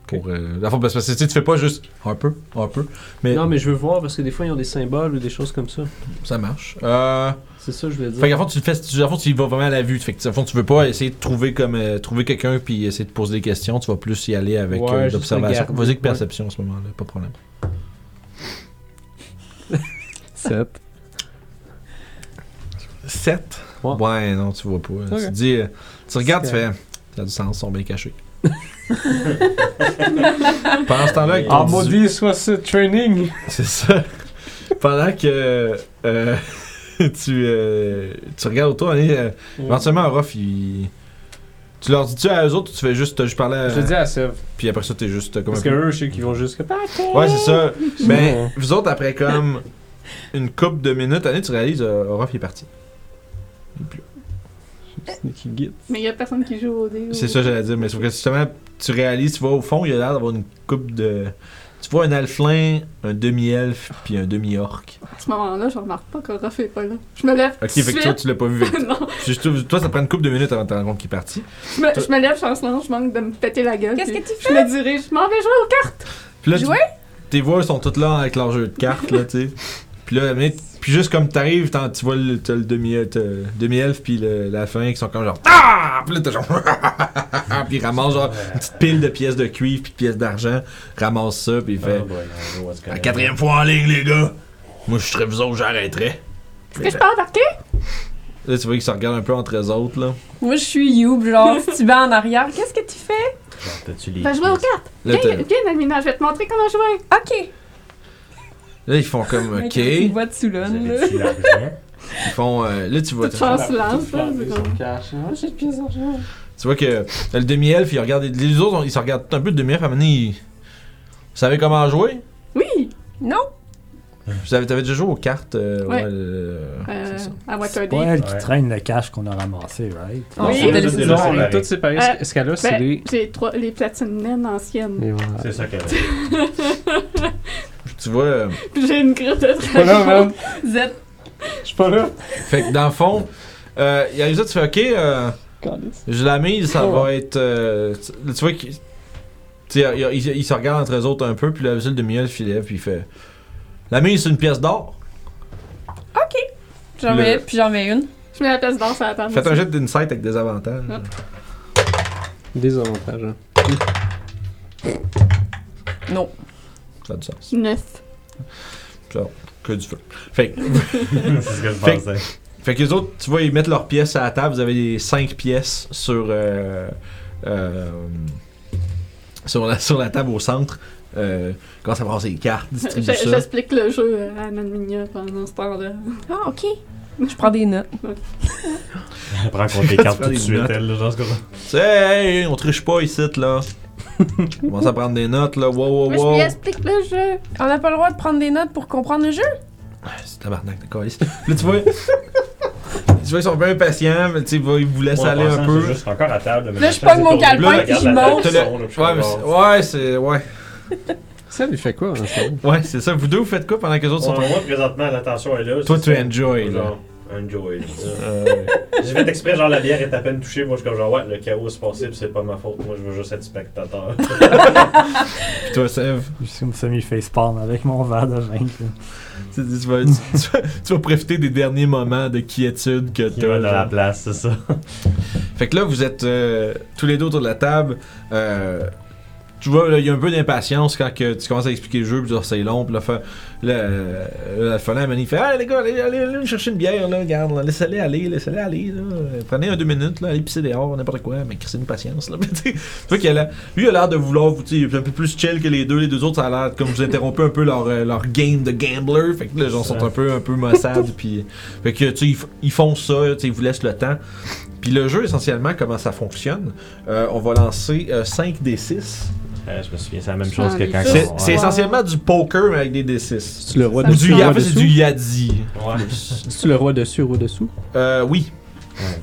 Pour... Euh, la fois, parce que tu fais pas juste un peu, mais Non, mais je veux voir parce que des fois ils ont des symboles ou des choses comme ça. ça marche. Euh... C'est ça, je voulais dire. Fait qu'à fond, tu le fais, tu, à fond, tu y vas vraiment à la vue. Fait que, à fond, tu veux pas essayer de trouver comme euh, trouver quelqu'un puis essayer de poser des questions. Tu vas plus y aller avec Ouais, euh, l'observation. Vas-y que ouais. perception à ce moment-là, pas de problème. 7. 7 Ouais. Ouais, non, tu vois pas. Tu te dis, euh, tu regardes, tu fais. Ça a du sens, ils sont bien cachés. Pendant ce temps-là, avec ton Ah, 18 maudit soit ce training! C'est ça. Pendant que euh, tu, euh, tu regardes autour, euh, éventuellement, Ruff, il. Tu leur dis-tu à eux autres ou tu fais juste, juste parlé à. Je dis à Sev. Puis après ça, t'es juste comme Parce un que eux, je sais qu'ils vont juste. Ouais, c'est ça. Ben, Ouais. vous autres, après comme une couple de minutes, année, tu réalises, euh, il est parti. Il est plus là. Sneaky git. Mais il y a personne qui joue au dé. C'est ou- ça, j'allais dire. Mais sauf que justement, tu réalises, tu vois au fond, il a l'air d'avoir une coupe de. Tu vois un alflin, un demi-elfe, puis un demi-orc. À ce moment-là, je remarque pas que Ruff est pas là. Je me lève. Ok, fait que toi, tu l'as pas vu. Non, Puis toi, ça prend une couple de minutes avant de te rendre compte qu'il est parti. je me, je me lève chancelant, je manque de me péter la gueule. Qu'est-ce que tu Je me dirige, je m'en vais jouer aux cartes. Puis là, tu- Jouer? tes voix sont toutes là avec leur jeu de cartes, là, tu sais. Puis là, mais- puis juste comme t'arrives, t'en- tu vois le, t'as le demi, demi-elfe puis le- la fin qui sont comme genre Ah! Puis là, t'as genre Puis il ramasse genre une petite pile de pièces de cuivre puis de pièces d'argent, ramasse ça, puis il fait Ah, boy, La quatrième fois en ligne, les gars! Moi, je serais vous autres, j'arrêterais. Est-ce que je peux embarquer? Là, tu vois qu'ils se regardent un peu entre eux autres, là. Moi, je suis Youb, genre, si tu vas en arrière, qu'est-ce que tu fais? Genre, t'as-tu les. Ben, jouer aux cartes. Viens, viens, je vais te montrer comment jouer. Ok. Là, ils font comme OK. une Ils voix de Vous Soulon, là. avez-tu l'argent? font. euh, là, tu vois. Toute tu- chance là. c'est comme- J'ai de pièces d'argent. Tu vois que le demi-elfe, il regarde. Les autres, ils se regardent un peu de demi-elfe. À un moment donné, ils, savez comment jouer? Oui! Non! Vous avez, t'avais déjà joué aux cartes? euh, Ouais. le- Euh, c'est ça. à C'est Waterdeep. pas elle qui Ouais. traîne le cash qu'on a ramassé, right? Ah, Oui. C'est les- déjà Non, séparé. on est tous séparés. Euh, Ce- Ce cas-là, c'est Ben, des. j'ai trois, les platines naines anciennes. Voilà. C'est ça qu'elle a. Tu vois, euh, j'ai une griffe de Pas là, man. Z. Je suis pas là. fait que dans le fond, euh, il y a ça, tu fais OK, euh, je la mise, ça va être. euh, tu tu vois qu'il. il, il- il se regarde entre eux autres un peu, puis la visite de Miel il lève, puis il fait. La mise, c'est une pièce d'or. J'en Le- mets, puis j'en mets une. Je mets la pièce d'or sur la table. Faites un jet d'insight avec des avantages. Des avantages. hein. Non. Ça a du sens. Neuf. Que du feu. Fait, que- C'est ce que je Fait- pensais. fait que les autres, tu vois, ils mettent leurs pièces à la table. Vous avez les 5 pièces sur. euh, euh, sur, la, sur la table au centre. Euh, commence à brasser les cartes, distribue ça. J'explique le jeu à Manminia pendant ce temps-là. Ah, ok. Je prends des notes. Elle prend compte les cartes Tu tout de suite, notes. elle, dans ce cas-là. Tu sais, hey, on triche pas ici, là. commence à prendre des notes, là. Wow, wow, Moi, je wow. lui explique le jeu. On n'a pas le droit de prendre des notes pour comprendre le jeu? Ah, C'est tabarnak, d'accord. Là, tu vois. tu vois, ils sont un peu impatients, mais tu sais, ils vous laissent aller un peu. c'est juste encore à table. mais Là, je pogne mon c'est calepin, regarde je monte. Ouais, c'est- ouais, c'est. Ouais. Ça lui fait quoi, en ce moment? Ouais, c'est ça. Vous deux, vous faites quoi pendant que les autres sont. Ouais, moi, présentement, l'attention est là. Toi, tu ça. enjoy, là. Genre, enjoy. Euh, J'ai fait exprès, genre, la bière est à peine touchée. Moi, je suis comme, genre, ouais, le chaos est passé, c'est pas ma faute. Moi, je veux juste être spectateur. Puis toi, Sev. Je suis comme semi-facepalm avec mon verre de vin. là. Tu, tu vas, tu- tu vas- tu vas profiter des derniers moments de quiétude que tu va dans la place, c'est ça. Fait que là, vous êtes euh, tous les deux autour de la table. Euh, tu vois, il y a un peu d'impatience quand que tu commences à expliquer le jeu, puis Ah, c'est long, puis là, là, euh, l'alphelin, il fait Ah, les gars, allez, allez, allez chercher une bière, là, regarde, là, laissez-les aller, laissez-les aller, là. Prenez un deux minutes, là, allez pisser dehors, n'importe quoi, mais crissez une patience, là. Tu vois qu'il a lui, il a l'air de vouloir, vous, tu sais, un peu plus chill que les deux, les deux autres, ça a l'air comme vous interrompez un peu leur, euh, leur game de gambler, fait que là, les gens sont un peu, un peu maussades, puis, fait que, tu sais, ils, font ça, tu sais, ils vous laissent le temps. Puis le jeu, essentiellement, comment ça fonctionne, euh, on va lancer 5 D6. Euh, je me souviens, c'est la même chose que quand. C'est on- c'est essentiellement du poker, mais avec des D6. C'est le roi dessus, du, en fait, c'est du Yadi. Ouais. C'est-tu le roi dessus, roi dessous? Euh, oui,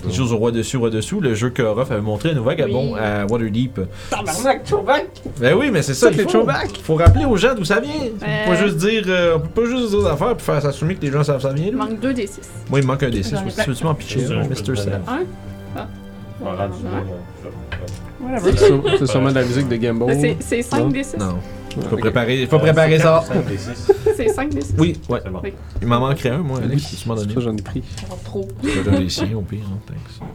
quelque chose au roi dessus, roi dessous. Le jeu que Ruff avait montré à Nouveau Gabon Oui. à Waterdeep. Tabarnak, Chauvac! Ben oui, mais c'est ça, Ça, il c'est faut, faut rappeler aux gens d'où ça vient. On peut Euh. pas juste dire, euh, on peut pas juste dire des affaires puis faire s'assumer que les gens savent ça vient. Il manque deux des six. Moi, il me manque un D6. J'en ai aussi. plein. Peux-tu m'en pitcher, C'est peux Mr. Sam? Un? Ah. Ouais. ouais. C'est sûre- c'est sûrement de la musique de Gambo. C'est- C'est 5 Non. des 6. Non. Ouais, Faut préparer, faut Euh, préparer c'est ça. C'est 5 des 6. Oui, ouais. C'est bon. Oui. Il m'en manquerait un, moi, Oui, Alex. Tu m'en ça, j'en ai pris. Trop. Je vais donner les siens au pire, hein, thanks.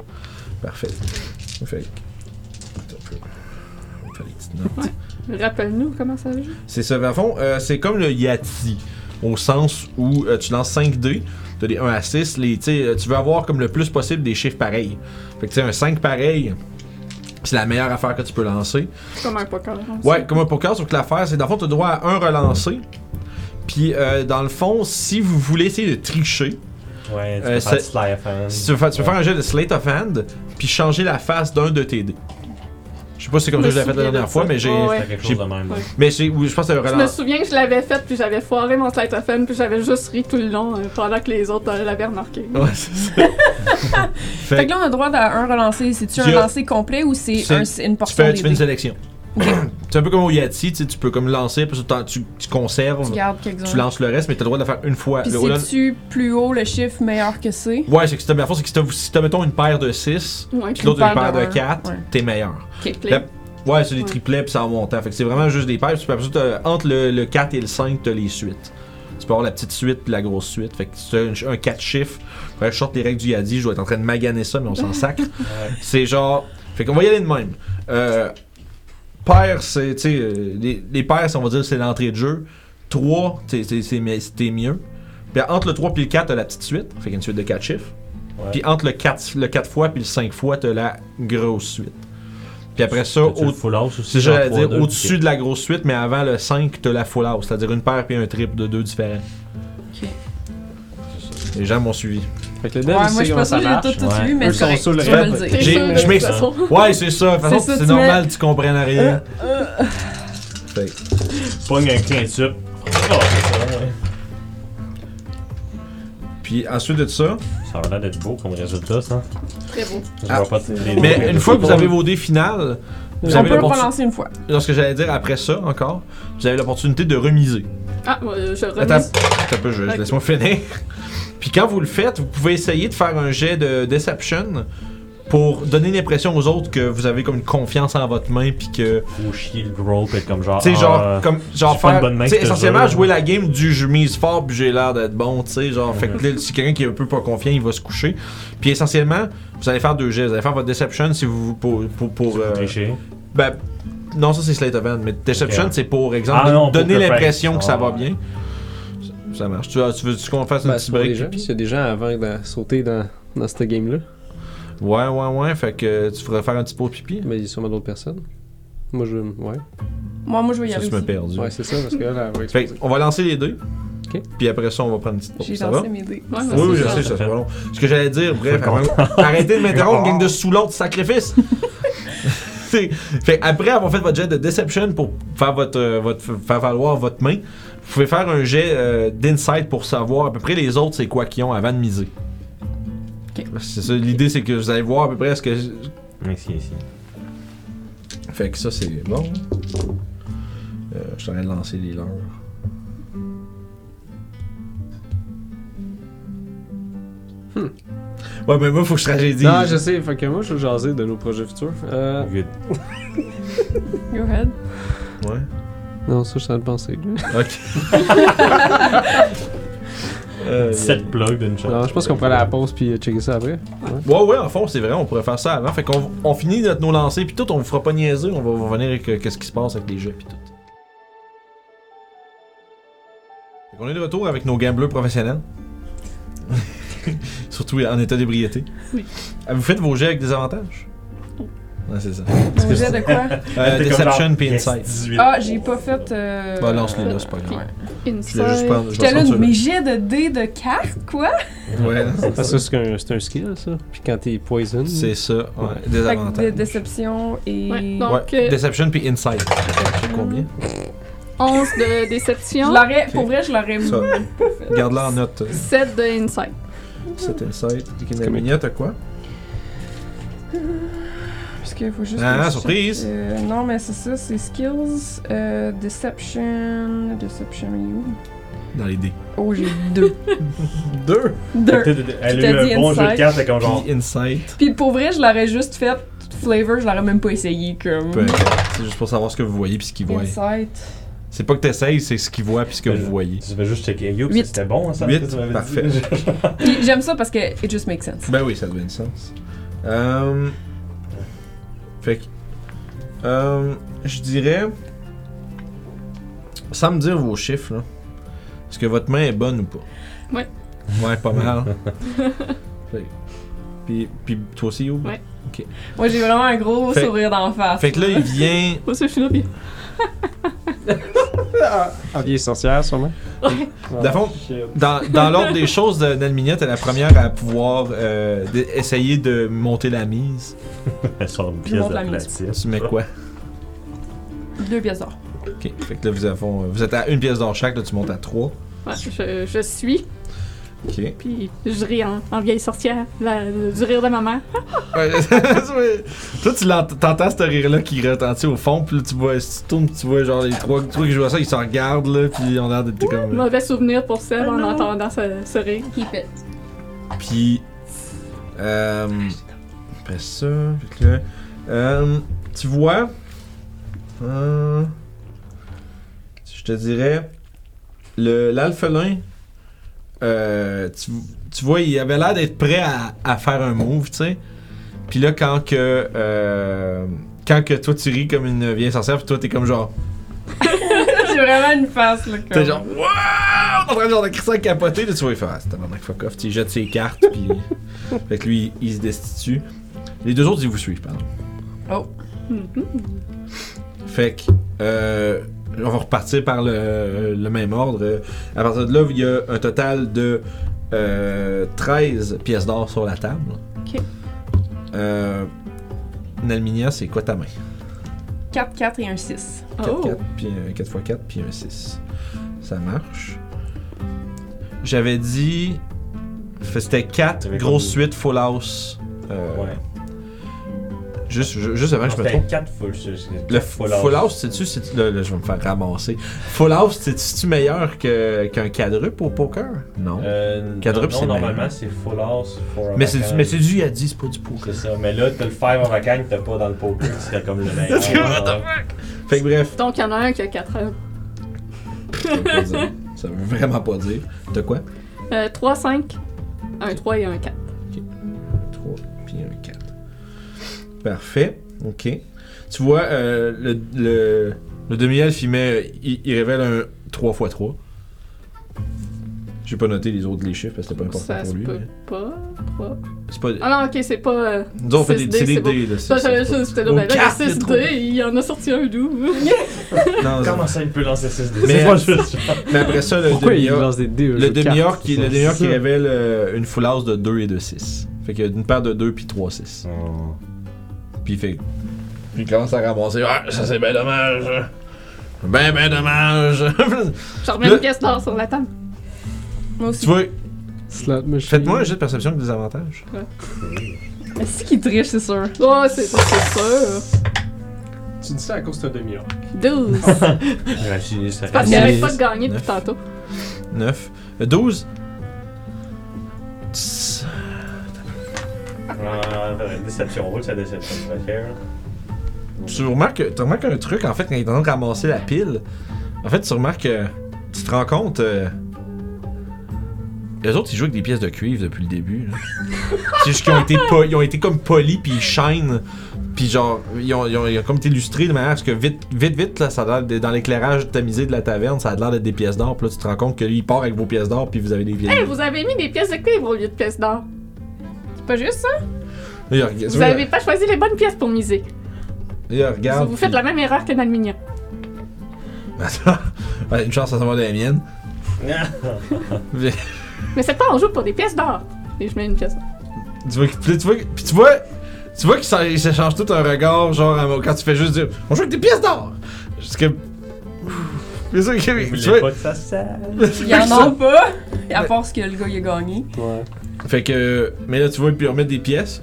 Parfait. Fait que- Attends un peu. On fait les petites notes. Rappelle-nous comment ça joue. C'est ça, à fond, euh, c'est comme le Yati, au sens où euh, tu lances 5 dés, tu as des 1 à 6, les, tu sais, euh, tu veux avoir comme le plus possible des chiffres pareils. Fait que tu sais, un 5 pareil, c'est la meilleure affaire que tu peux lancer. Comme un poker. aussi. Ouais, comme un poker, sauf que l'affaire, c'est dans le fond, tu as droit à un relancé. Puis, euh, dans le fond, si vous voulez essayer de tricher, Ouais, tu Euh, peux faire du c'est- sly of hand. si tu veux faire, tu faire un jet de slate of hand, puis changer la face d'un de tes dés. Je sais pas si c'est comme ça que je l'ai fait la dernière fois, mais j'ai. Ouais. C'était quelque chose de même. Ouais. Mais j'ai, oui, je pense que c'est un Je me relance. souviens que je l'avais fait, puis j'avais foiré mon slide of hand, puis j'avais juste ri tout le long euh, pendant que les autres euh, l'avaient remarqué. Ouais, c'est ça. Fait fait que là, on a droit à un relancé. C'est-tu Tu un as- lancer complet ou c'est C'est- un- c'est une tu portion fais, des tu fais une dés? sélection. C'est un peu comme au Yati, tu sais, tu peux comme lancer, puis tu, tu, tu conserves, Tu gardes tu lances le reste, mais tu as le droit de le faire une fois. Puis roll- c'est-tu plus haut le chiffre meilleur que c'est? Ouais, c'est que si t'as, c'est que si t'as, si t'as, mettons, une paire de 6, Ouais, puis l'autre une paire de de 4, un. Ouais. t'es meilleur. Ouais, c'est des triplets, puis ça en montant. Fait que c'est vraiment juste des paires, puis t'as- entre le, le 4 et le 5, t'as les suites. Tu peux avoir la petite suite puis la grosse suite. Fait que si t'as un, un 4 chiffres, je sorte les règles du Yadi, je dois être en train de maganer ça, mais on s'en sacre. C'est genre. Fait qu'on va y aller de même. Euh, paire, c'est. Tu sais, euh, les, les paires, on va dire, c'est l'entrée de jeu. 3, c'est c'est- c'est mi- c'était mieux. Puis entre le 3 puis le 4, t'as la petite suite. Fait qu'il y a une suite de 4 chiffres. Ouais. Puis entre le 4, le 4 fois puis le 5 fois, t'as la grosse suite. Puis après ça, T'as-tu le au, full house aussi. c'est genre j'allais dire 3-2, au-dessus ok. de la grosse suite, mais avant le 5, t'as la full house, c'est-à-dire une paire puis un triple de deux différents. Ok. Les gens m'ont suivi. Fait que le Ouais, dev, moi, il je ça sûre, j'ai tout, tout Ouais. lu, mais c'est sont correct, sous le tu vas fait. le dire. Je? Ouais, c'est ça. De toute façon, C'est normal que tu comprennes rien. Euh, Fait que- Pogne un quintuple. Oh, c'est ça, ouais. Puis ensuite de ça, Ça a l'air d'être beau comme résultat, ça. Très beau. Ah. pas mais une fois que vous avez vos dés finales, vous On avez peut le relancer une fois. Non, ce que j'allais dire après ça encore, vous avez l'opportunité de remiser. Ah, ouais, je Attends, remise. attends un peu, je, laisse-moi finir. Puis quand vous le faites, vous pouvez essayer de faire un jet de Deception pour donner l'impression aux autres que vous avez comme une confiance en votre main, puis que Faut chier le groupe et comme genre. Tu sais, genre, ah, comme, genre faire, bonne main, tu sais, essentiellement jouer la game du je mise fort puis j'ai l'air d'être bon, tu sais, genre, fait que là, si quelqu'un qui est un peu pas confiant, il va se coucher. Puis essentiellement, vous allez faire deux jets, vous allez faire votre Deception si vous, pour, pour, pour, euh, tricher. ben, non, ça c'est Slate of Hand, mais Deception Ok. c'est pour exemple, Ah non, donner l'impression que ça va Ah. bien. Ça marche. Tu, tu veux-tu qu'on fasse un Ben, petit c'est pour break? puis- S'il y a des gens avant de sauter dans, dans cette game-là, Ouais, ouais, ouais, fait que tu ferais faire un petit pot de pipi? mais il y a sûrement d'autres personnes. Moi, je. Ouais. Moi, moi, je vais y Ça, aller tu perdu. Ouais, c'est ça, parce que là, elle va Fait on va lancer les deux. Puis après ça, on va prendre une petite pause. J'ai Ça va? lancé mes dés. Ouais, Oui, oui, je ça. sais, ça pas long. Ce que j'allais dire, bref, arrêtez de m'interrompre, gang de sous l'autre sacrifice. Fait après avoir fait votre jet de deception pour faire votre, euh, votre faire valoir votre main, vous pouvez faire un jet euh, d'insight pour savoir à peu près les autres c'est quoi qu'ils ont avant de miser. C'est ça, l'idée c'est que vous allez voir à peu près ce que. Ici, ici. Fait que ça c'est bon. Euh, je suis en train de lancer les leurs. Hmm. Ouais, mais moi, faut que je tragédie. Non, je sais, fait que moi, je veux jaser de nos projets futurs. Euh, Good. Go ahead. Ouais. non, ça, je suis en train de penser. là. Ok. Euh, 7 plugs d'une shot. Non, je pense qu'on pourrait aller à la pause puis euh, checker ça après. Ouais. Ouais, ouais, en fond, c'est vrai, on pourrait faire ça avant. Fait qu'on on finit notre, nos lancers, puis tout, on vous fera pas niaiser, on va revenir avec euh, qu'est-ce qui se passe avec les jeux, puis tout. Fait qu'on est de retour avec nos gamblers professionnels. Surtout en état d'ébriété. Oui. Ah, Vous faites vos jets avec des avantages? Ouais, c'est ça. Mon jet de quoi? Euh, Deception puis Insight. 18. Ah, j'ai pas fait. Euh... Bah, lance-les là, c'est pas grave. Je je vais J'étais là, mes jets de dés de cartes, quoi? Ouais, c'est Parce ça. que c'est un, skill, ça. Puis quand t'es poison. C'est ça, ouais. Des Fait avantages. de déception et. Ouais, Ouais, donc euh, Deception puis Insight. C'est combien? 11 de Je déception, l'aurais, Ok. pour vrai, je l'aurais Ça. Garde-la en note. 7 de insight. Cet Insight. Ok, Naminia, t'as quoi? Parce qu'il faut juste. Ah, que je surprise! euh, non, mais c'est ça, c'est skills, euh, deception. Deception, you. Dans les dés. Oh, j'ai deux. Deux! deux. Elle a eu dit un bon jeu de insight. cartes, c'est comme genre. Puis Insight. Puis pour vrai, je l'aurais juste fait flavor, je l'aurais même pas essayé comme. Peu importe. C'est juste pour savoir ce que vous voyez puis ce qu'ils voient. Insight. C'est pas que t'essayes, c'est ce qu'ils voient puis ce que Euh, vous voyez. Tu vas juste checker. Yo, Huit. c'était bon, ça? Huit, que tu m'avais dit? parfait. J'aime ça parce que it just makes sense. Ben oui, ça du sens. Euh... Fait que... Euh... Je dirais... Sans me dire vos chiffres, là. Est-ce que votre main est bonne ou pas? Ouais. Ouais, pas mal. Fait Puis, puis toi aussi, Youb? Ouais. Moi, j'ai vraiment un gros Fait- sourire d'en face. Fait que là, il vient... Moi, ça, je suis là, puis- Ah, vieille sorcière, sûrement. Dans le fond, dans, dans l'ordre des choses, de- Nelminia, t'es la première à pouvoir euh, essayer de monter la mise. Elle sort une pièce de la mise. platine. Tu mets quoi? Deux pièces d'or. Ok, fait que là, vous, avez- vous êtes à une pièce d'or chaque, là, tu montes à trois. Ouais, je, je suis, Puis je ris en, en vieille sorcière, la- du rire de ma mère. Ouais, ouais. Toi, tu t'entends ce rire-là qui retentit au fond, puis là, tu vois, si tu tournes, tu vois, genre, les trois, trois qui jouent à ça, ils se regardent, là, puis ils ont l'air d'être comme. Mauvais souvenir pour Seb Oh en non. entendant ce, ce rire. Keep it. Puis. Euh. Après ça. Fait que là, euh, tu vois. Euh, je te dirais. Le, l'alphelin. Euh, tu, tu vois, il avait l'air d'être prêt à, à faire un move, tu sais. Puis là, quand que. euh, quand que toi tu ris comme une vieille sorcière, puis toi t'es comme genre. j'ai vraiment une face, là. T'es genre, waouh! En train de genre de crisser à capoter, là, tu vois, il fait, ah, c'est un fuck off, tu sais, il jette ses cartes, puis. fait que lui, il se destitue. Les deux autres, ils vous suivent, pardon. Mhm. Fait que, euh, on va repartir par le, le même ordre. Euh, À partir de là, il y a un total de euh, 13 pièces d'or sur la table. Ok. Euh, Nalminia, c'est quoi ta main? 4, 4 et un 6. 4, Oh. 4, puis un 4 x 4, puis un 6. Ça marche. J'avais dit. C'était 4 T'avais grosses suites Full House. euh, Ouais. Juste, ju- juste avant que je me trompe. 4 full, Le Full House, sais-tu, c'est là, là, je vais me faire ramasser. Full House, c'est-tu meilleur que- qu'un quadruple au poker? Non. Euh, Quadruple, non, c'est normalement, c'est full house, four mais c'est kind. mais c'est du Yadi, c'est pas du poker. C'est ça. Mais là, t'as le 5 of a kind que t'as pas dans le poker, c'est comme le meilleur. genre. Fait que bref, Donc, il y en a un qui a 4 heures. ça veut, pas dire. Ça veut vraiment pas dire. T'as quoi? Euh, 3, 5, un 3 et un 4. Parfait. Ok. Tu vois, euh, le, le, le demi-elfe, il, met, il, il révèle un 3 x 3. J'ai pas noté les autres les chiffres parce que c'était pas important Ça pour lui. peut mais pas. 3. C'est pas. Ah non, ok, c'est pas. Euh, Nous on fait des, 6D, c'est des dés, là. ça, c'est- j'avais juste. J'étais là, ben là, cartes, le c'est 6D, trop. il en a sorti un d'où. Non, Comment ça, il peut lancer 6 dés? Mais- C'est pas juste. mais après ça, le demi-orc lance des dés au le demi-orc qui, qui révèle euh, une house de 2 et de 6. Fait qu'il y a une paire de 2 puis 3 6. Puis il fait. Puis il commence à ramasser. Ah, ça c'est ben dommage. Ben, ben dommage. Je remets une pièce d'or sur la table. Moi aussi. tu vois, Slot machine. faites-moi un jet de perception avec des avantages. Mais c'est qui triche, c'est sûr? Oh, c'est c'est sûr. Tu dis ça à cause de demi-heure. 12. Rachid, ça Parce qu'il arrête pas de gagner depuis Neuf. tantôt. 9. 12. Euh, déception, roule sa déception. Tu remarques, tu remarques un truc en fait quand il est en train de ramasser la pile. En fait, tu remarques que tu te rends compte. Euh, les autres, ils jouent avec des pièces de cuivre depuis le début. C'est juste qu'ils ont été, ils ont été comme polis, puis ils shine. Puis genre, ils ont, ils ont- ils ont comme été illustrés de manière à ce que vite, vite, vite, là, ça a l'air de- dans l'éclairage tamisé de la taverne, ça a l'air d'être des pièces d'or. Puis là, tu te rends compte que lui, il part avec vos pièces d'or, puis vous avez des pièces Hey, vous avez mis des pièces de cuivre au lieu de pièces d'or. C'est pas juste ça? Là, il regarde- Vous avez pas choisi les bonnes pièces pour miser. regarde. Vous faites puis- la même erreur que dans le mignon. Attends. Ouais, une chance à savoir de la mienne. Mais c'est pas on joue pour des pièces d'or. Et je mets une pièce d'or. Tu vois, tu vois, puis tu vois, tu vois qu'il s'en- il s'échange tout un regard, genre quand tu fais juste dire On joue avec des pièces d'or Parce que. C'est ça Tu vois, pas que ça sale? Il y en a pas! À part ce que le gars il a gagné. Ouais. Fait que. Mais là, tu vois, puis on met des pièces.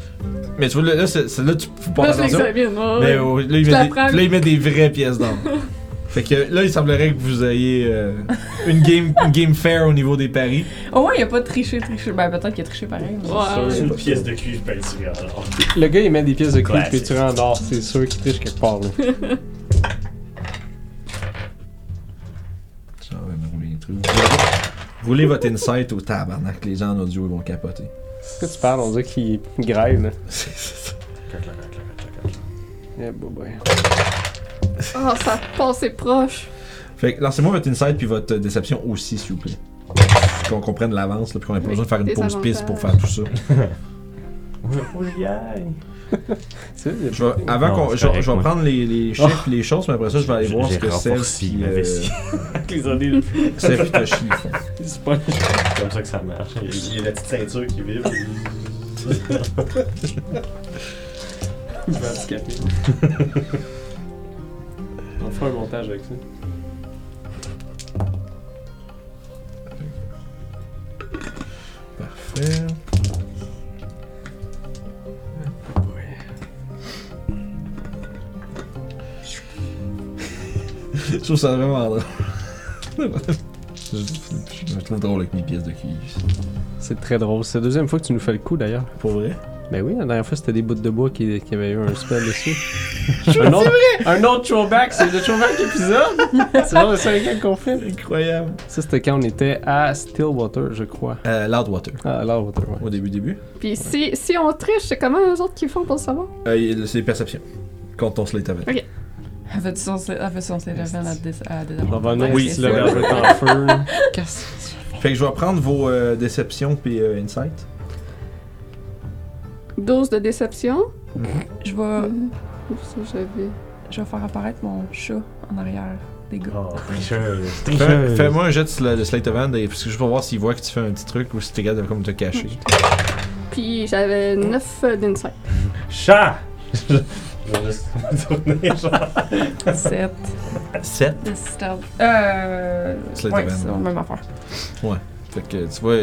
Mais tu vois, là, là, c'est- c'est- là tu faut pas attention. oh, Mais oh, là, il met des, là, il met des vraies pièces d'or. fait que là, il semblerait que vous ayez euh, une, game, une game fair au niveau des paris. Au moins, il a pas triché, triché. Ben, peut-être qu'il a triché pareil. mais- Ouais. C'est une pièce de cuivre peinturée alors. Le gars, il met des pièces de cuivre peinturées en or. C'est sûr qu'il triche quelque part, là. Roulez votre insight au tabarnak, les gens en audio ils vont capoter. Qu'est-ce que tu parles? On dirait qu'il grève, là. C'est- c'est- Eh, bah, bah. Oh, ça passe proche. Fait que lancez-moi votre insight puis votre déception aussi, s'il vous plaît. Qu'on comprenne l'avance, là, puis qu'on ait pas besoin de faire une des pause piste pour faire tout ça. Faut que j'y aille. Je vais, avant Non, qu'on, c'est je, correct, je vais moi. prendre les, les chiffres, les choses, mais après ça, je vais aller voir ce que c'est. ma euh, les années, Seth et Toshi, ils font. c'est pas c'est comme ça que ça marche. Il y a- la petite ceinture qui vibre. handicapé. On fera un montage avec ça. Parfait. Je trouve ça vraiment drôle. je, trouve drôle avec mes pièces de cuivre. C'est très drôle. C'est la deuxième fois que tu nous fais le coup, d'ailleurs. Pour vrai? Ben oui, la dernière fois, c'était des bouts de bois qui, qui avaient eu un spell dessus. un, autre, un autre throwback, c'est le throwback épisode! c'est genre le cinquième qu'on fait. Incroyable. Ça, c'était quand on était à Stillwater, je crois. Euh, Loudwater. Ah, Loudwater, ouais. Au début, début. Puis si, si on triche, c'est comment eux autres qui font pour le savoir? Euh, c'est des perceptions. Contre ton slate avec. Elle fait son, event à, des On va venir Oui, le vrai. verre est en feu. Casse. Fait que je vais prendre vos euh, déceptions puis euh, insights. 12 de déception? Je vais, Mhm. Oups, ça, j'avais. je vais faire apparaître mon chat en arrière des gars. Oh. Fais- Fais-moi un jet de sla- de slate event et- parce que je vais voir s'il voit que tu fais un petit truc ou si t'es capable de comme te cacher. Puis j'avais 9 d'insight. Chat! Je vais juste tourner, genre. 7 7. de stealth. Euh. Slate ouais, c'est la même affaire. Fait que tu vois.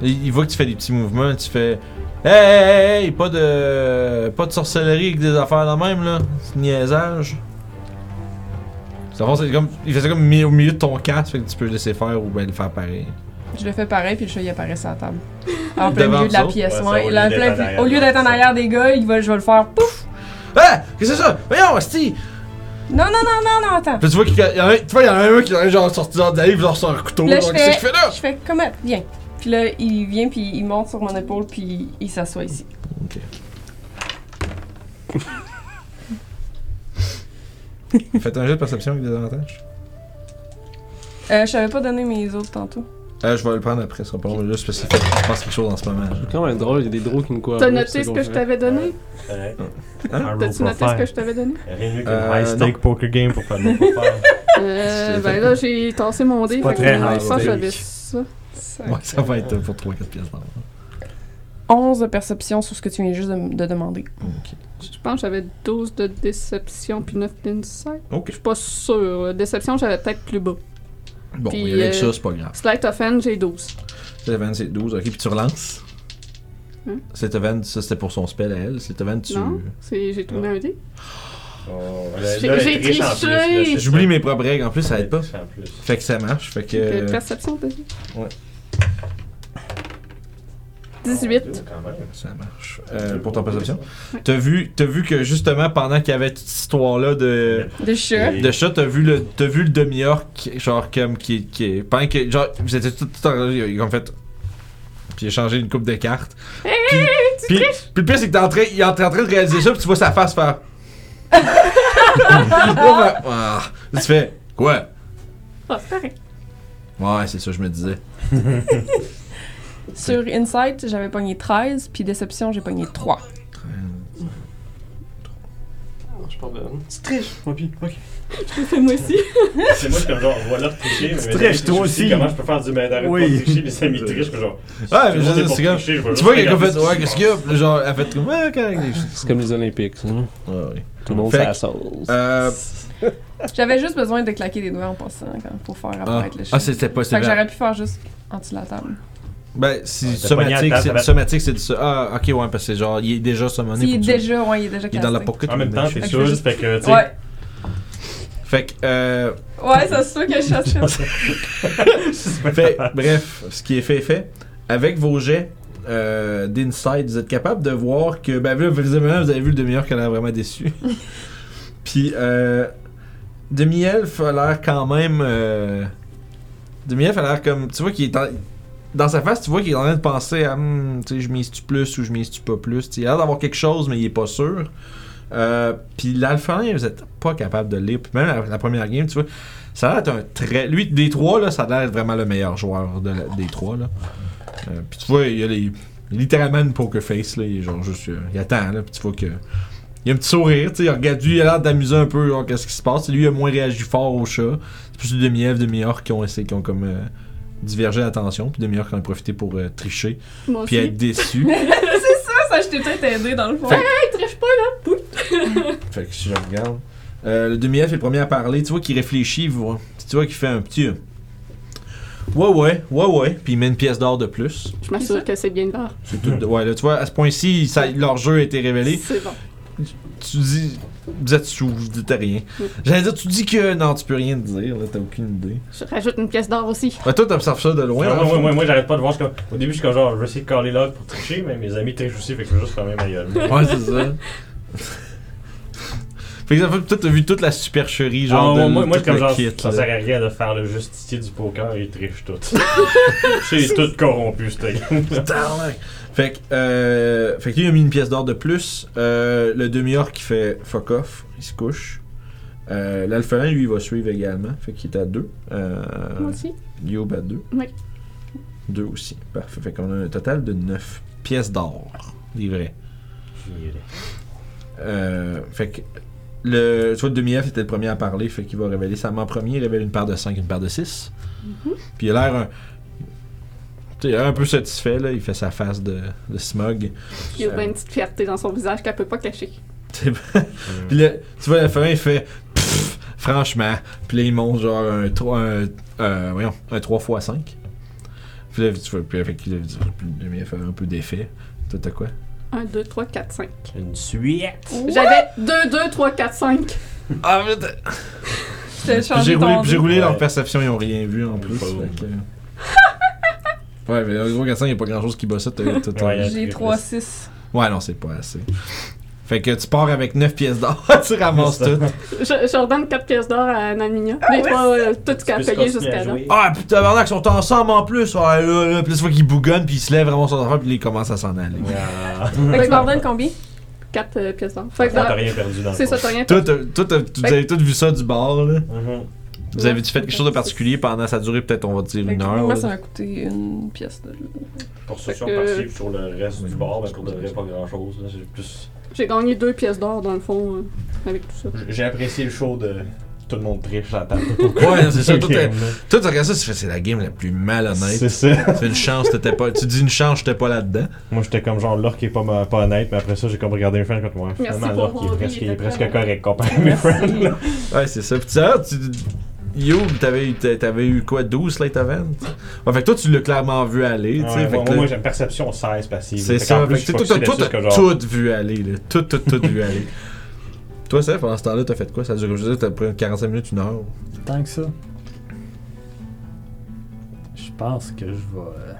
Il, il voit que tu fais des petits mouvements, tu fais. Hey, hey, hey, pas de. Pas de sorcellerie avec des affaires de même, là. C'est niaisage. Ça va, c'est comme. Il fait ça comme au milieu de ton casque, fait que tu peux le laisser faire ou ben le faire pareil. Je le fais pareil, puis le chat il apparaît sur la table. En plein Devant milieu de la pièce. Ouais, ça, ouais. au lieu d'être plein- en arrière au lieu de d'être en ça. arrière des gars, il va, je vais le faire pouf! Ah! Qu'est-ce que c'est ça? Voyons, Asti! Non, non, non, non, non, attends. Puis tu vois qu'il y, en a- tu vois, il y en a un qui est genre sorti dans genre sur un couteau. Là, genre, je qu'est-ce fais- qu'il fait là? Je fais comment? Viens. Puis là, il vient, puis il monte sur mon épaule, puis il s'assoit ici. Faites un jeu de perception avec des avantages. Euh, je savais pas donner mes autres tantôt. Euh, je vais le prendre après, ça pas long, juste parce qu'il fait, je pense quelque chose en ce moment. C'est quand même drôle, il y a des drôles qui nous courent. T'as noté ce que je t'avais donné? Ouais. Hein? Un T'as-tu noté ce que je t'avais donné? Rien de mieux qu'un Euh, high stake poker game pour faire le. Euh, ben là, j'ai tassé mon dé. pas fait que très je high pense que stake. j'avais ça. Ouais, ça va être pour 3-4 pièces d'or. 11 de perception sur ce que tu viens juste de, de demander. Ok. Je pense que j'avais 12 de déception puis 9 d'insight. Je Ok. suis pas sûre. Déception, j'avais peut-être plus bas. Bon, Puis, il y avec euh, ça, c'est pas grave. Slight of hand, j'ai 12. Cet event, c'est 12. Ok, puis tu relances? Hein? Cet event, ça c'était pour son spell à elle. Cet event, tu. Non, c'est j'ai tourné un dé. Oh, J'ai- triché. J'oublie mes propres règles. En plus, ça aide pas. Fait que ça marche. Fait que. Perception? Ouais. 18. Quand même. Ça marche. Euh, pour ton perception. Ouais. T'as vu, t'as vu que justement, pendant qu'il y avait toute cette histoire-là de. De chat. De chat, t'as vu le, t'as vu le demi-orc, genre comme qui, qui est, pendant que, genre, vous étiez tout, tout en, il a en fait, puis il a changé une coupe de cartes. Puis, puis, puis le pire c'est que t'es en train, il est en train de réaliser ça, puis tu vois sa face faire. Ben, ah. tu fais quoi? Ah, c'est. Ouais, c'est ça, je me disais. Sur Insight, j'avais pogné 13, puis Déception, j'ai pogné 3. Je parle de. Tu triches, moi, puis. Ok. Je le fais moi aussi. C'est moi, je suis comme genre, voilà, tricher. mais mes triches, toi aussi. Comment je peux faire du main d'arrêt Oui. pour tricher, les amis trichent, mais genre. Ouais, mais je pour c'est comme. Tu vois qu'il a regarder fait, ouais, qui qu'est-ce qu'il y a? Genre, elle fait comme, ouais. C'est comme les Olympiques, ça. Ouais, ouais. Tout le monde Fait la sauce. Euh, J'avais juste besoin de claquer des doigts en passant pour faire ah, apparaître le chat. ah, c'était pas, fait que j'aurais pu faire juste en dessous de la table. Ben, si somatique, c'est somatique, c'est du ça. Ah, ok, ouais, parce que genre, il est déjà summoné. S'il est déjà, ouais, il est déjà Il est dans la pocket. En même temps, veux sûr, fait que, tu sais. Ouais, Fait que, euh, ouais, c'est sûr que je fait, bref, ce qui est fait est fait. Avec vos jets euh, d'inside, vous êtes capable de voir que, ben là, visiblement, vous avez vu le demi-heure qu'elle a l'air vraiment déçu. Puis, euh, Demi-Elf a l'air quand même. Euh, Demi-Elf a l'air comme. Tu vois qu'il est en- Dans sa face, tu vois qu'il est en train de penser à. Hmm, tu sais, je mise-tu plus ou je mise-tu pas plus? Il a l'air d'avoir quelque chose, mais il est pas sûr. Euh, puis l'alphalin, vous êtes pas capable de lire. Même la, la première game, tu vois, ça a l'air d'être un très. Lui, des trois, là, ça a l'air d'être vraiment le meilleur joueur des trois, là. Euh, puis tu vois, il y a les. littéralement une poker face, là. Il est genre juste. euh, il attend, là. Puis tu vois que. Il a un petit sourire, tu sais. Il regarde lui, il a l'air d'amuser un peu, genre, qu'est-ce qui se passe. Lui, il a moins réagi fort au chat. C'est plus des demi-elfes, demi-orcs qui ont essayé, qui ont comme. Divergé l'attention. Puis qui en ont profité pour euh, tricher. Moi Puis aussi. être déçu. ça, ça, je t'ai peut-être aidé dans le fond. Fait- Hey, triche pas là! Fait que si je regarde. Euh, le demi-elfe est le premier à parler. Tu vois qu'il réfléchit, il voit. Tu vois qu'il fait un petit. euh, Ouais, ouais, ouais, ouais. Puis il met une pièce d'or de plus. Je m'assure que c'est bien de l'art. C'est tout. de- Ouais, là, tu vois, à ce point-ci, ça- leur jeu a été révélé. C'est bon. Tu dis. Vous êtes sous, vous dites rien. J'allais dire, tu dis que. Non, tu peux rien te dire, là, t'as aucune idée. Je rajoute une pièce d'or aussi. Ouais, toi, t'observes ça de loin. Ouais, moi, moi, moi, j'arrête pas de voir. comme- Au début, je suis comme genre, je vais essayer de caler là pour tricher, mais mes amis trichent aussi, fait que je vais juste fermer ma gueule. Ouais, c'est ça. fait que ça fait toi, t'as vu toute la supercherie, genre. Ah, de, moi, comme genre, kit, ça là. sert à rien de faire le justicier du poker, ils trichent tout. C'est tout corrompu, cette game. Tabarnak. Fait que, euh, fait que lui, il a mis une pièce d'or de plus. Euh, le demi-orc qui fait fuck off, il se couche. Euh, L'alphelin, lui, il va suivre également. Fait qu'il est à 2. Euh, Moi aussi. Yob à 2. Oui. 2 aussi. Parfait. Fait qu'on a un total de 9 pièces d'or livrées. Euh, fait que le, tu vois, le demi-elfe était le premier à parler, fait qu'il va révéler sa main en premier, il révèle une paire de 5, une paire de 6. Puis il a l'air un, tu sais, un peu satisfait, là, il fait sa face de, de smug. Il y a une petite fierté dans son visage qu'elle peut pas cacher. Puis là, tu vois, la fin, il fait Pfff, franchement. Puis là, il monte genre un 3, un, euh, voyons, un 3 x 5. Puis là, tu vois, puis avec le, fait un peu d'effet. Toi, t'as quoi? 1, 2, 3, 4, 5. Une suite. J'avais 2, 2, 3, 4, 5. Ah, J'ai roulé, roulé leur perception, ils ont rien vu en plus. Fait que- ouais, mais 3 4 5, il n'y a pas grand chose qui bat ça. J'ai 3, 6. Ouais, non, c'est pas assez. Fait que tu pars avec 9 pièces d'or, tu ramasses tout. Je, je redonne 4 pièces d'or à Naminia. Les trois, euh, tout ce qu'elle a payé jusqu'à là. Ah, puis tabarnak, ils sont ensemble en plus. Ouais, là, là. Tu vois qu'ils bougonnent, puis ils se lèvent vraiment son enfant, puis là, ils commencent à s'en aller. Ah. Fait que tu m'en redonnes combien? 4 pièces d'or. Fait que T'as rien perdu dans le C'est ça, t'as rien Toi, perdu. t'as- toi, t'as- vous avez tous vu ça du bar, là. Mhm. Vous avez-tu fait quelque chose de particulier pendant ça a duré peut-être, on va dire, Fait une heure? moi, là? ça m'a coûté une pièce de Pour Fait ceux qui sont que- sur le reste du bar, ben pour de vrai, pas grand chose. J'ai plus. J'ai gagné 2 pièces d'or dans le fond euh, avec tout ça. J'ai apprécié le show de tout le monde triche à la table. Ouais, c'est ça. Toi, tu regardes ça, tu fais, c'est la game la plus malhonnête. C'est ça. C'est une chance, t'étais pas. Tu dis une chance, j'étais pas là-dedans. Moi, j'étais comme genre l'orque qui est pas, ma- pas honnête, mais après ça, j'ai comme regardé un film comme moi. Merci Finalement, pour l'orque est presque, il est presque correct comparé à mes friends. là. Ouais, c'est ça. Puis tu tu. Yo, t'avais eu, t'avais eu quoi, 12 late events? Ouais, fait que toi, tu l'as clairement vu aller, tu sais. Ouais, fait moi, que là- moi, j'ai une perception 16 passive. C'est ça. Fait que tu toi, t'as tout vu aller, là. Tout, tout, tout vu aller. Toi, ça, pendant ce temps-là, t'as fait quoi? Ça a duré, je veux dire, t'as pris 45 minutes, une heure? Tant que ça. Je pense que je vais. euh,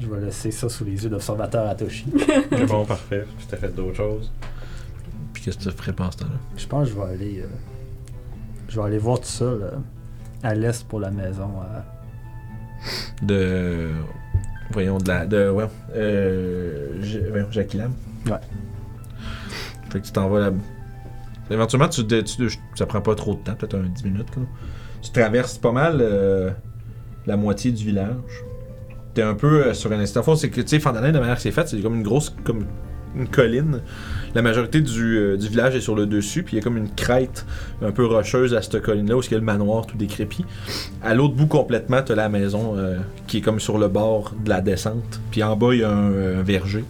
Je vais laisser ça sous les yeux d'observateur à Toshi. C'est bon, parfait. Puis t'as fait d'autres choses. Puis qu'est-ce que tu ferais pendant ce temps-là? Je pense que je vais aller. euh, Je vais aller voir tout ça là, à l'est pour la maison. euh. De. Voyons, de la. De. Ouais. Euh. Voyons, Jackie Lam. Ouais. Fait que tu t'en vas là. Éventuellement, tu, ça prend pas trop de temps, peut-être un 10 minutes. Là. Tu traverses pas mal euh, la moitié du village. T'es un peu sur un instant. c'est que, tu sais, Fandalin, de manière que c'est fait, c'est comme une grosse. comme une colline. La majorité du, euh, du village est sur le dessus, puis il y a comme une crête un peu rocheuse à cette colline-là, où il y a le manoir tout décrépit. À l'autre bout complètement, t'as la maison euh, qui est comme sur le bord de la descente. Puis en bas, il y a un, un verger.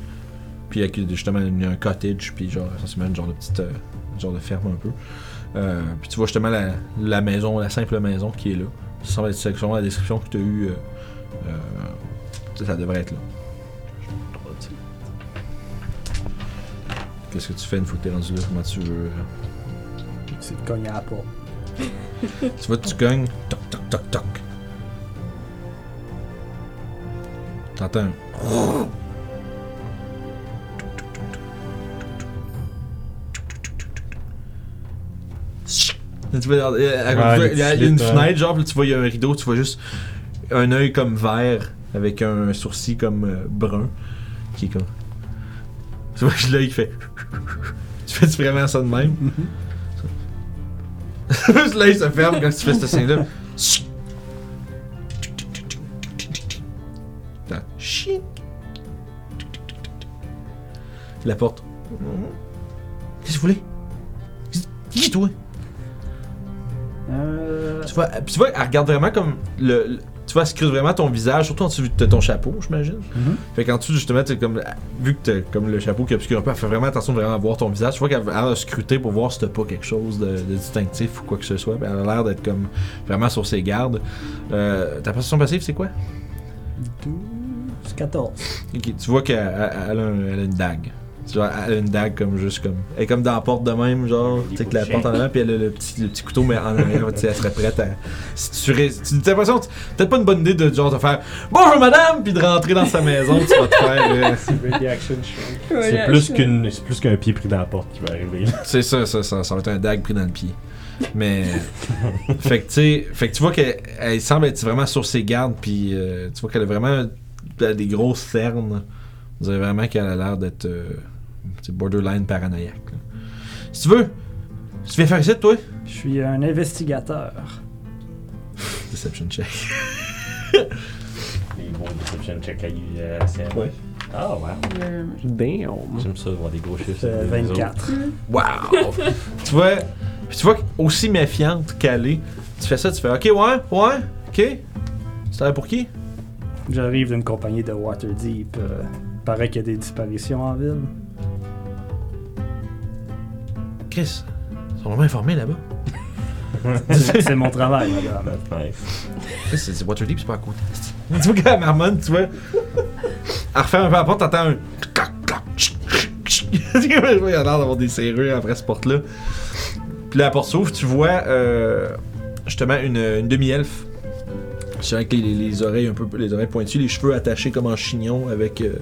Puis avec justement il y a un cottage, puis genre, essentiellement une genre de petite. euh, genre de ferme un peu. Euh, puis tu vois justement la, maison, la simple maison qui est là. Ça semble être la description que tu as eue. euh, euh, ça devrait être là. Qu'est-ce que tu fais une fois que t'es rendu là? Comment tu veux. euh, C'est de cogner à la porte. Tu vois, tu cognes. Toc, toc, toc, toc. T'entends un. Tu vois, euh, Ouais, il y a une fenêtre, genre, puis tu vois, il y a un rideau, tu vois juste un œil comme vert avec un sourcil comme euh, brun qui est comme. Tu vois, l'œil qui fait. tu fais vraiment ça de même? Juste l'œil se ferme quand tu fais ce signe-là. Là, chien. La porte. Qu'est-ce que vous voulez? Qui toi? Euh, Tu vois, puis tu vois, elle regarde vraiment comme le. le- tu vois, scrute vraiment ton visage, surtout en dessous de ton chapeau, j'imagine. Mhm. Fait qu'en dessous, justement, tu comme. Vu que t'as comme le chapeau qui obscure un peu, elle fait vraiment attention de vraiment voir ton visage. Tu vois qu'elle elle a scruté pour voir si t'as pas quelque chose de, de distinctif ou quoi que ce soit. Puis elle a l'air d'être comme vraiment sur ses gardes. Euh, ta position passive, c'est quoi? 12, 14. Ok, tu vois qu'elle a une dague. Tu vois, elle a une dague comme juste comme. Elle est comme dans la porte de même, genre. Tu sais, que la porte en avant, puis elle a le petit, le petit couteau, mais en arrière, tu sais, elle serait prête à. Si tu. ré- tu t'as l'impression, peut-être pas une bonne idée de genre te faire Bonjour madame, puis de rentrer dans sa maison, tu vas te faire. euh, C'est plus qu'une, c'est plus qu'un pied pris dans la porte qui va arriver. là. C'est ça, ça, ça, ça va être un dague pris dans le pied. Mais. fait que tu sais. Fait que tu vois qu'elle elle semble être vraiment sur ses gardes, puis euh, tu vois qu'elle a vraiment elle a des grosses cernes. Vous avez vraiment qu'elle a l'air d'être. euh, tu sais, borderline paranoïaque. là. Si tu veux, tu viens faire ici, toi? Je suis un investigateur. Deception check. Les gros deception check à. Ouais. Ah, ouais. Damn. J'aime ça, voir des gros chiffres. Euh, sur les autres. 24. Wow! tu vois, puis tu vois aussi méfiante qu'elle est, tu fais ça, tu fais OK, ouais, ouais, OK. C'est là pour qui? J'arrive d'une compagnie de Waterdeep. Euh, paraît qu'il y a des disparitions en ville. Chris, ils sont vraiment informés là-bas. c'est mon travail, madame. Chris, c'est c'est Waterdeep, c'est pas à côté. tu vois qu'elle marmonne, tu vois. Elle refait un peu la porte, t'entends un. Il a l'air d'avoir des serrures après cette porte-là. Puis là, la porte s'ouvre, tu vois euh, justement une, une demi-elfe. C'est avec les, les- les oreilles un peu les oreilles pointues, les cheveux attachés comme en chignon avec euh,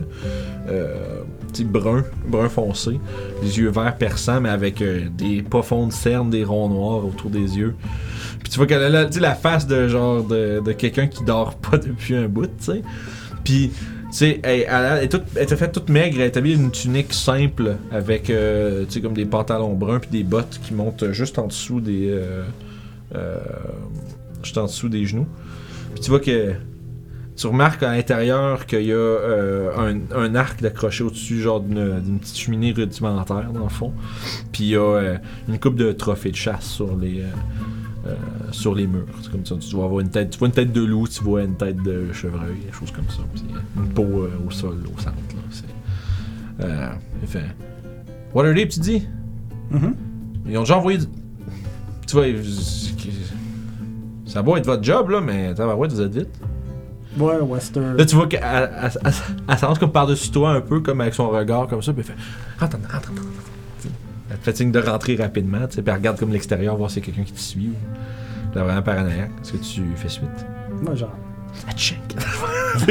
euh, brun, foncé, les yeux verts perçants mais avec euh, des profondes cernes, des ronds noirs autour des yeux. Puis tu vois qu'elle a la, face de genre de, de quelqu'un qui dort pas depuis un bout, tu sais. Puis tu sais, elle, elle, elle était faite toute maigre, elle est habillée d'une tunique simple avec, euh, tu comme des pantalons bruns puis des bottes qui montent juste en dessous des, euh, euh, juste en dessous des genoux. Puis tu vois que tu remarques à l'intérieur qu'il y a euh, un, un arc d'accroché au-dessus, genre d'une petite cheminée rudimentaire dans le fond. Puis il y a euh, une coupe de trophées de chasse sur les, euh, euh, sur les murs. C'est comme ça. Tu dois avoir une tête, tu vois une tête de loup, tu vois une tête de chevreuil, des choses comme ça. Puis une peau au sol, au centre. Là. C'est, euh, fait Waterdeep, tu dis? Mhm. Ils ont déjà envoyé. du- Tu vois, ils- ça va être votre job, là, mais tabarouette, vous êtes vite. Ouais, Wester. Là, tu vois qu'elle elle- elle- elle- s'avance comme par-dessus toi, un peu, comme avec son regard, comme ça, puis elle fait Rentre, rentre, rentre, rentre. Elle te fait signe de rentrer rapidement, tu sais, puis elle regarde comme l'extérieur, voir si c'est quelqu'un qui te suit. ou- Là, vraiment paranoïaque. Est-ce que tu fais suite? Moi, genre. Ah, check.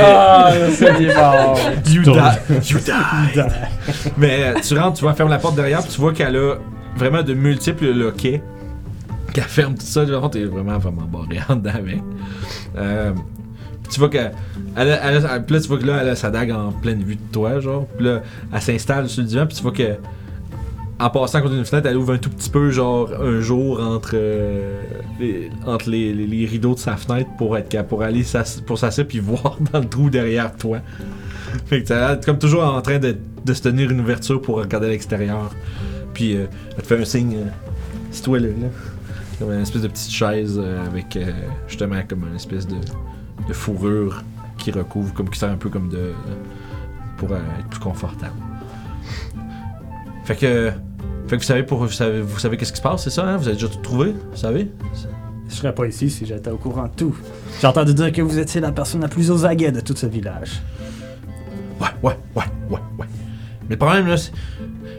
Ah, c'est mort. You die. You die. Mais euh, tu rentres, tu vois, elle ferme la porte derrière, puis tu vois qu'elle a vraiment de multiples loquets. Qu'elle ferme tout ça, genre, t'es vraiment, vraiment barré en dedans tu vois qu'elle. Elle puis là, tu vois que là, elle a sa dague en pleine vue de toi, genre. Puis là, elle s'installe sur le divan, puis tu vois que. En passant contre une fenêtre, elle ouvre un tout petit peu, genre, un jour entre, euh, les, entre les, rideaux de sa fenêtre pour être pour aller pour s'asseoir puis voir dans le trou derrière toi. Fait que l'air comme toujours en train de, de se tenir une ouverture pour regarder l'extérieur. Puis euh, elle te fait un signe, euh, c'est toi là. Comme une espèce de petite chaise euh, avec euh, justement comme une espèce de, de fourrure qui recouvre, comme qui sert un peu comme de. pour euh, être plus confortable. Fait que. Fait que vous savez, pour, vous savez, vous savez qu'est-ce qui se passe, c'est ça, hein? Vous avez déjà tout trouvé, vous savez? Je serais pas ici si j'étais au courant de tout. J'ai entendu dire que vous étiez la personne la plus aux aguets de tout ce village. Ouais, ouais, ouais, ouais, ouais. Mais le problème, là, c'est.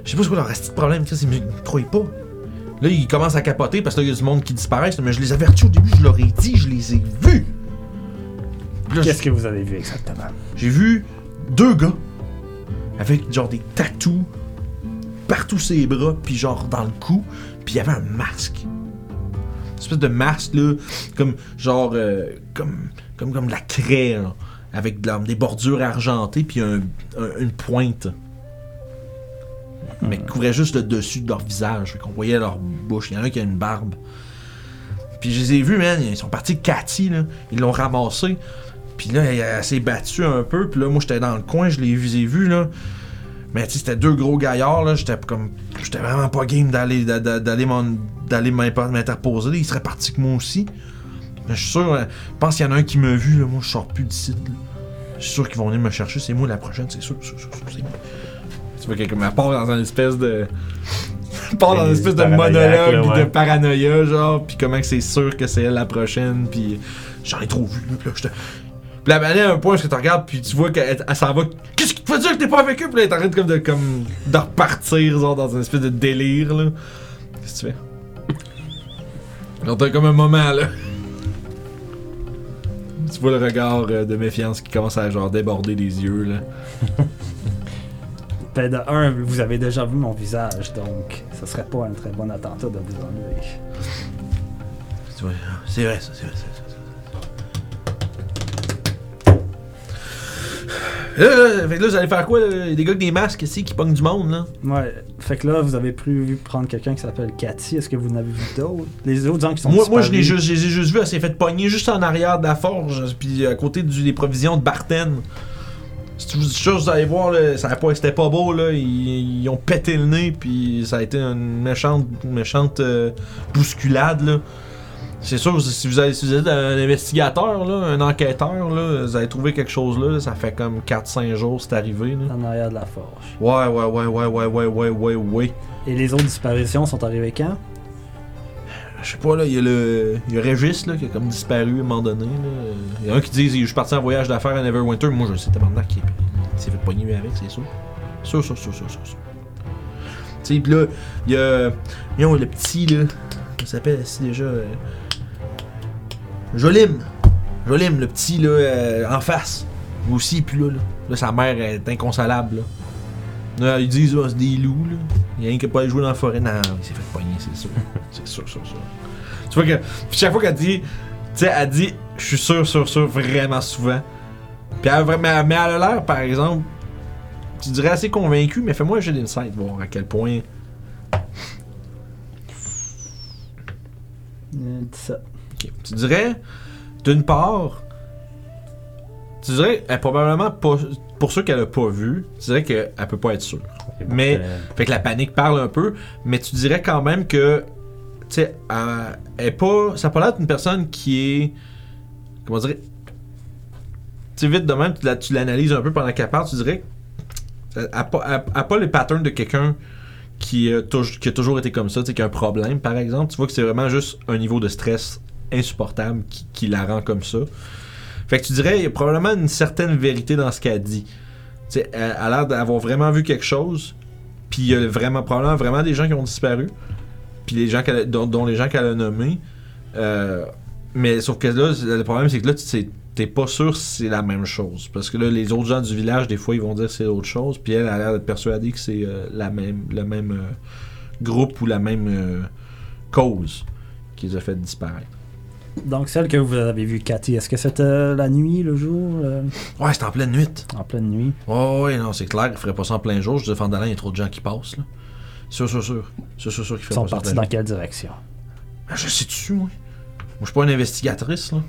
Je sais pas ce que leur reste de problème, Chris, ils me croient pas. Là, ils commencent à capoter parce que là, il y a du monde qui disparaissent, mais je les avertis au début, je leur ai dit, je les ai vus. Qu'est-ce que vous avez vu exactement? j'ai vu deux gars avec genre des tatous partout ses bras, puis genre dans le cou, puis il y avait un masque. Une espèce de masque, là, comme genre, euh, comme, comme, comme de la craie, là, avec de la- des bordures argentées, puis un, un- une pointe. Mais qui couvrait juste le dessus de leur visage, qu'on voyait leur bouche. Il y en a un qui a une barbe. Puis je les ai vus, man, ils sont partis Cathy, là. Ils l'ont ramassé. Puis là, elle, s'est battue un peu. Puis là, moi, j'étais dans le coin, je l'ai vu, j'ai vu, là. Mais tu c'était deux gros gaillards, là. J'étais comme. J'étais vraiment pas game d'aller m'interposer. Ils seraient partis que moi aussi. Mais je suis sûr, euh, je pense qu'il y en a un qui m'a vu, là. Moi, je sors plus d'ici. Je suis sûr qu'ils vont venir me chercher. C'est moi la prochaine, c'est sûr, sûr, sûr, c'est moi. Tu vois quelqu'un, mais elle part dans une espèce de. elle part dans une espèce de monologue là, de paranoïa, genre, pis comment que c'est sûr que c'est elle la prochaine, pis j'en ai trop vu, là, pis là, j'étais. Pis là, ben, là, à un point, où tu regardes, puis tu vois qu'elle elle s'en va. Qu'est-ce qui te fait dire que t'es pas avec eux? Pis là, elle est en train de, comme, de, comme, de repartir, genre, dans une espèce de délire, là. Qu'est-ce que tu fais? Alors, t'as comme un moment, là. Tu vois le regard euh, de méfiance qui commence à, genre, déborder des yeux, là. Ben, de un, vous avez déjà vu mon visage, donc ce serait pas un très bon attentat de vous enlever. C'est vrai, ça, c'est vrai, c'est vrai. Là, là, fait que là, vous allez faire quoi, là? Des gars avec des masques ici qui pognent du monde, là? Ouais, fait que là, vous avez prévu prendre quelqu'un qui s'appelle Cathy. Est-ce que vous en avez vu d'autres? Les autres gens qui sont Moi, moi je l'ai juste, les ai juste vus, elle s'est fait pogner juste en arrière de la forge, puis à côté du- des provisions de Barten. Si tu vous chose, vous allez voir, là, ça pas, c'était pas beau, là. Ils, ils ont pété le nez, puis ça a été une méchante, une méchante euh, bousculade, là. C'est sûr, si vous, avez, si vous êtes un investigateur, là, un enquêteur, là, vous avez trouvé quelque chose là, ça fait comme 4-5 jours c'est arrivé. Là. En arrière de la forge. Ouais, ouais, ouais, ouais, ouais, ouais, ouais, ouais, ouais. Et les autres disparitions sont arrivées quand? Je sais pas, là, il y a le. Il y a Régis, là, qui a comme disparu à un moment donné, là. Il y a un qui dit, je suis parti en voyage d'affaires à Neverwinter. Moi, je sais, tabarnak, il s'est fait pogner avec, c'est sûr. Sûr, sûr, sûr, sûr, sûr, sûr. Tu sais, pis là, il y a. Le petit, là. Comment s'appelle, c'est déjà. euh, Jolim. Jolim, le petit, là, euh, en face. Lui aussi, puis là, là. Là, sa mère est inconsolable, là. Là, ils disent, ah, c'est des loups, là. Il y a rien qui a pas allé jouer dans la forêt. Non, il s'est fait pogner, c'est sûr. c'est sûr, sûr, sûr. Tu vois que. Puis chaque fois qu'elle dit. Tu sais, elle dit, je suis sûr, sûr, sûr, vraiment souvent. Puis elle, vraiment- mais elle a l'air, par exemple, tu dirais assez convaincu, mais fais-moi un jeu d'insight, voir à quel point. Euh, 17. Ok. Tu dirais, d'une part, tu dirais, elle, probablement pas. Pour ceux qu'elle a pas vu, tu dirais qu'elle peut pas être sûre. Mais- Fait que la panique parle un peu, mais tu dirais quand même que, tu sais, elle- est pas. Ça a pas l'air d'une personne qui est. Comment dire. Tu sais, vite de même, tu la- tu l'analyses un peu pendant qu'elle parle, tu dirais. Elle a pas, elle a pas les patterns de quelqu'un qui, a touj- qui a toujours été comme ça, tu sais, qui a un problème, par exemple. Tu vois que c'est vraiment juste un niveau de stress insupportable qui, qui la rend comme ça. Fait que tu dirais, il y a probablement une certaine vérité dans ce qu'elle dit. Tu sais, elle a l'air d'avoir vraiment vu quelque chose, puis il y a vraiment, probablement vraiment des gens qui ont disparu, puis les gens dont, dont les gens qu'elle a nommés. Euh, mais sauf que là, le problème, c'est que là, tu t'es pas sûr si c'est la même chose. Parce que là, les autres gens du village, des fois, ils vont dire que c'est autre chose, puis elle a l'air d'être persuadée que c'est euh, la même, le même euh, groupe ou la même cause qui les a fait disparaître. Donc, celle que vous avez vue, Cathy, est-ce que c'était la nuit, le jour, euh, Ouais, c'est en pleine nuit. en pleine nuit Ouais, ouais, non, c'est clair, il ferait pas ça en plein jour. Je dis, Fandalin, il y a trop de gens qui passent, là. Sûr, sûr, sûr. Sûr, sûr, sûr qu'il Ils ferait sont pas ça en partis dans quelle direction? Ah, je sais dessus, moi. Moi, je suis pas une investigatrice, là.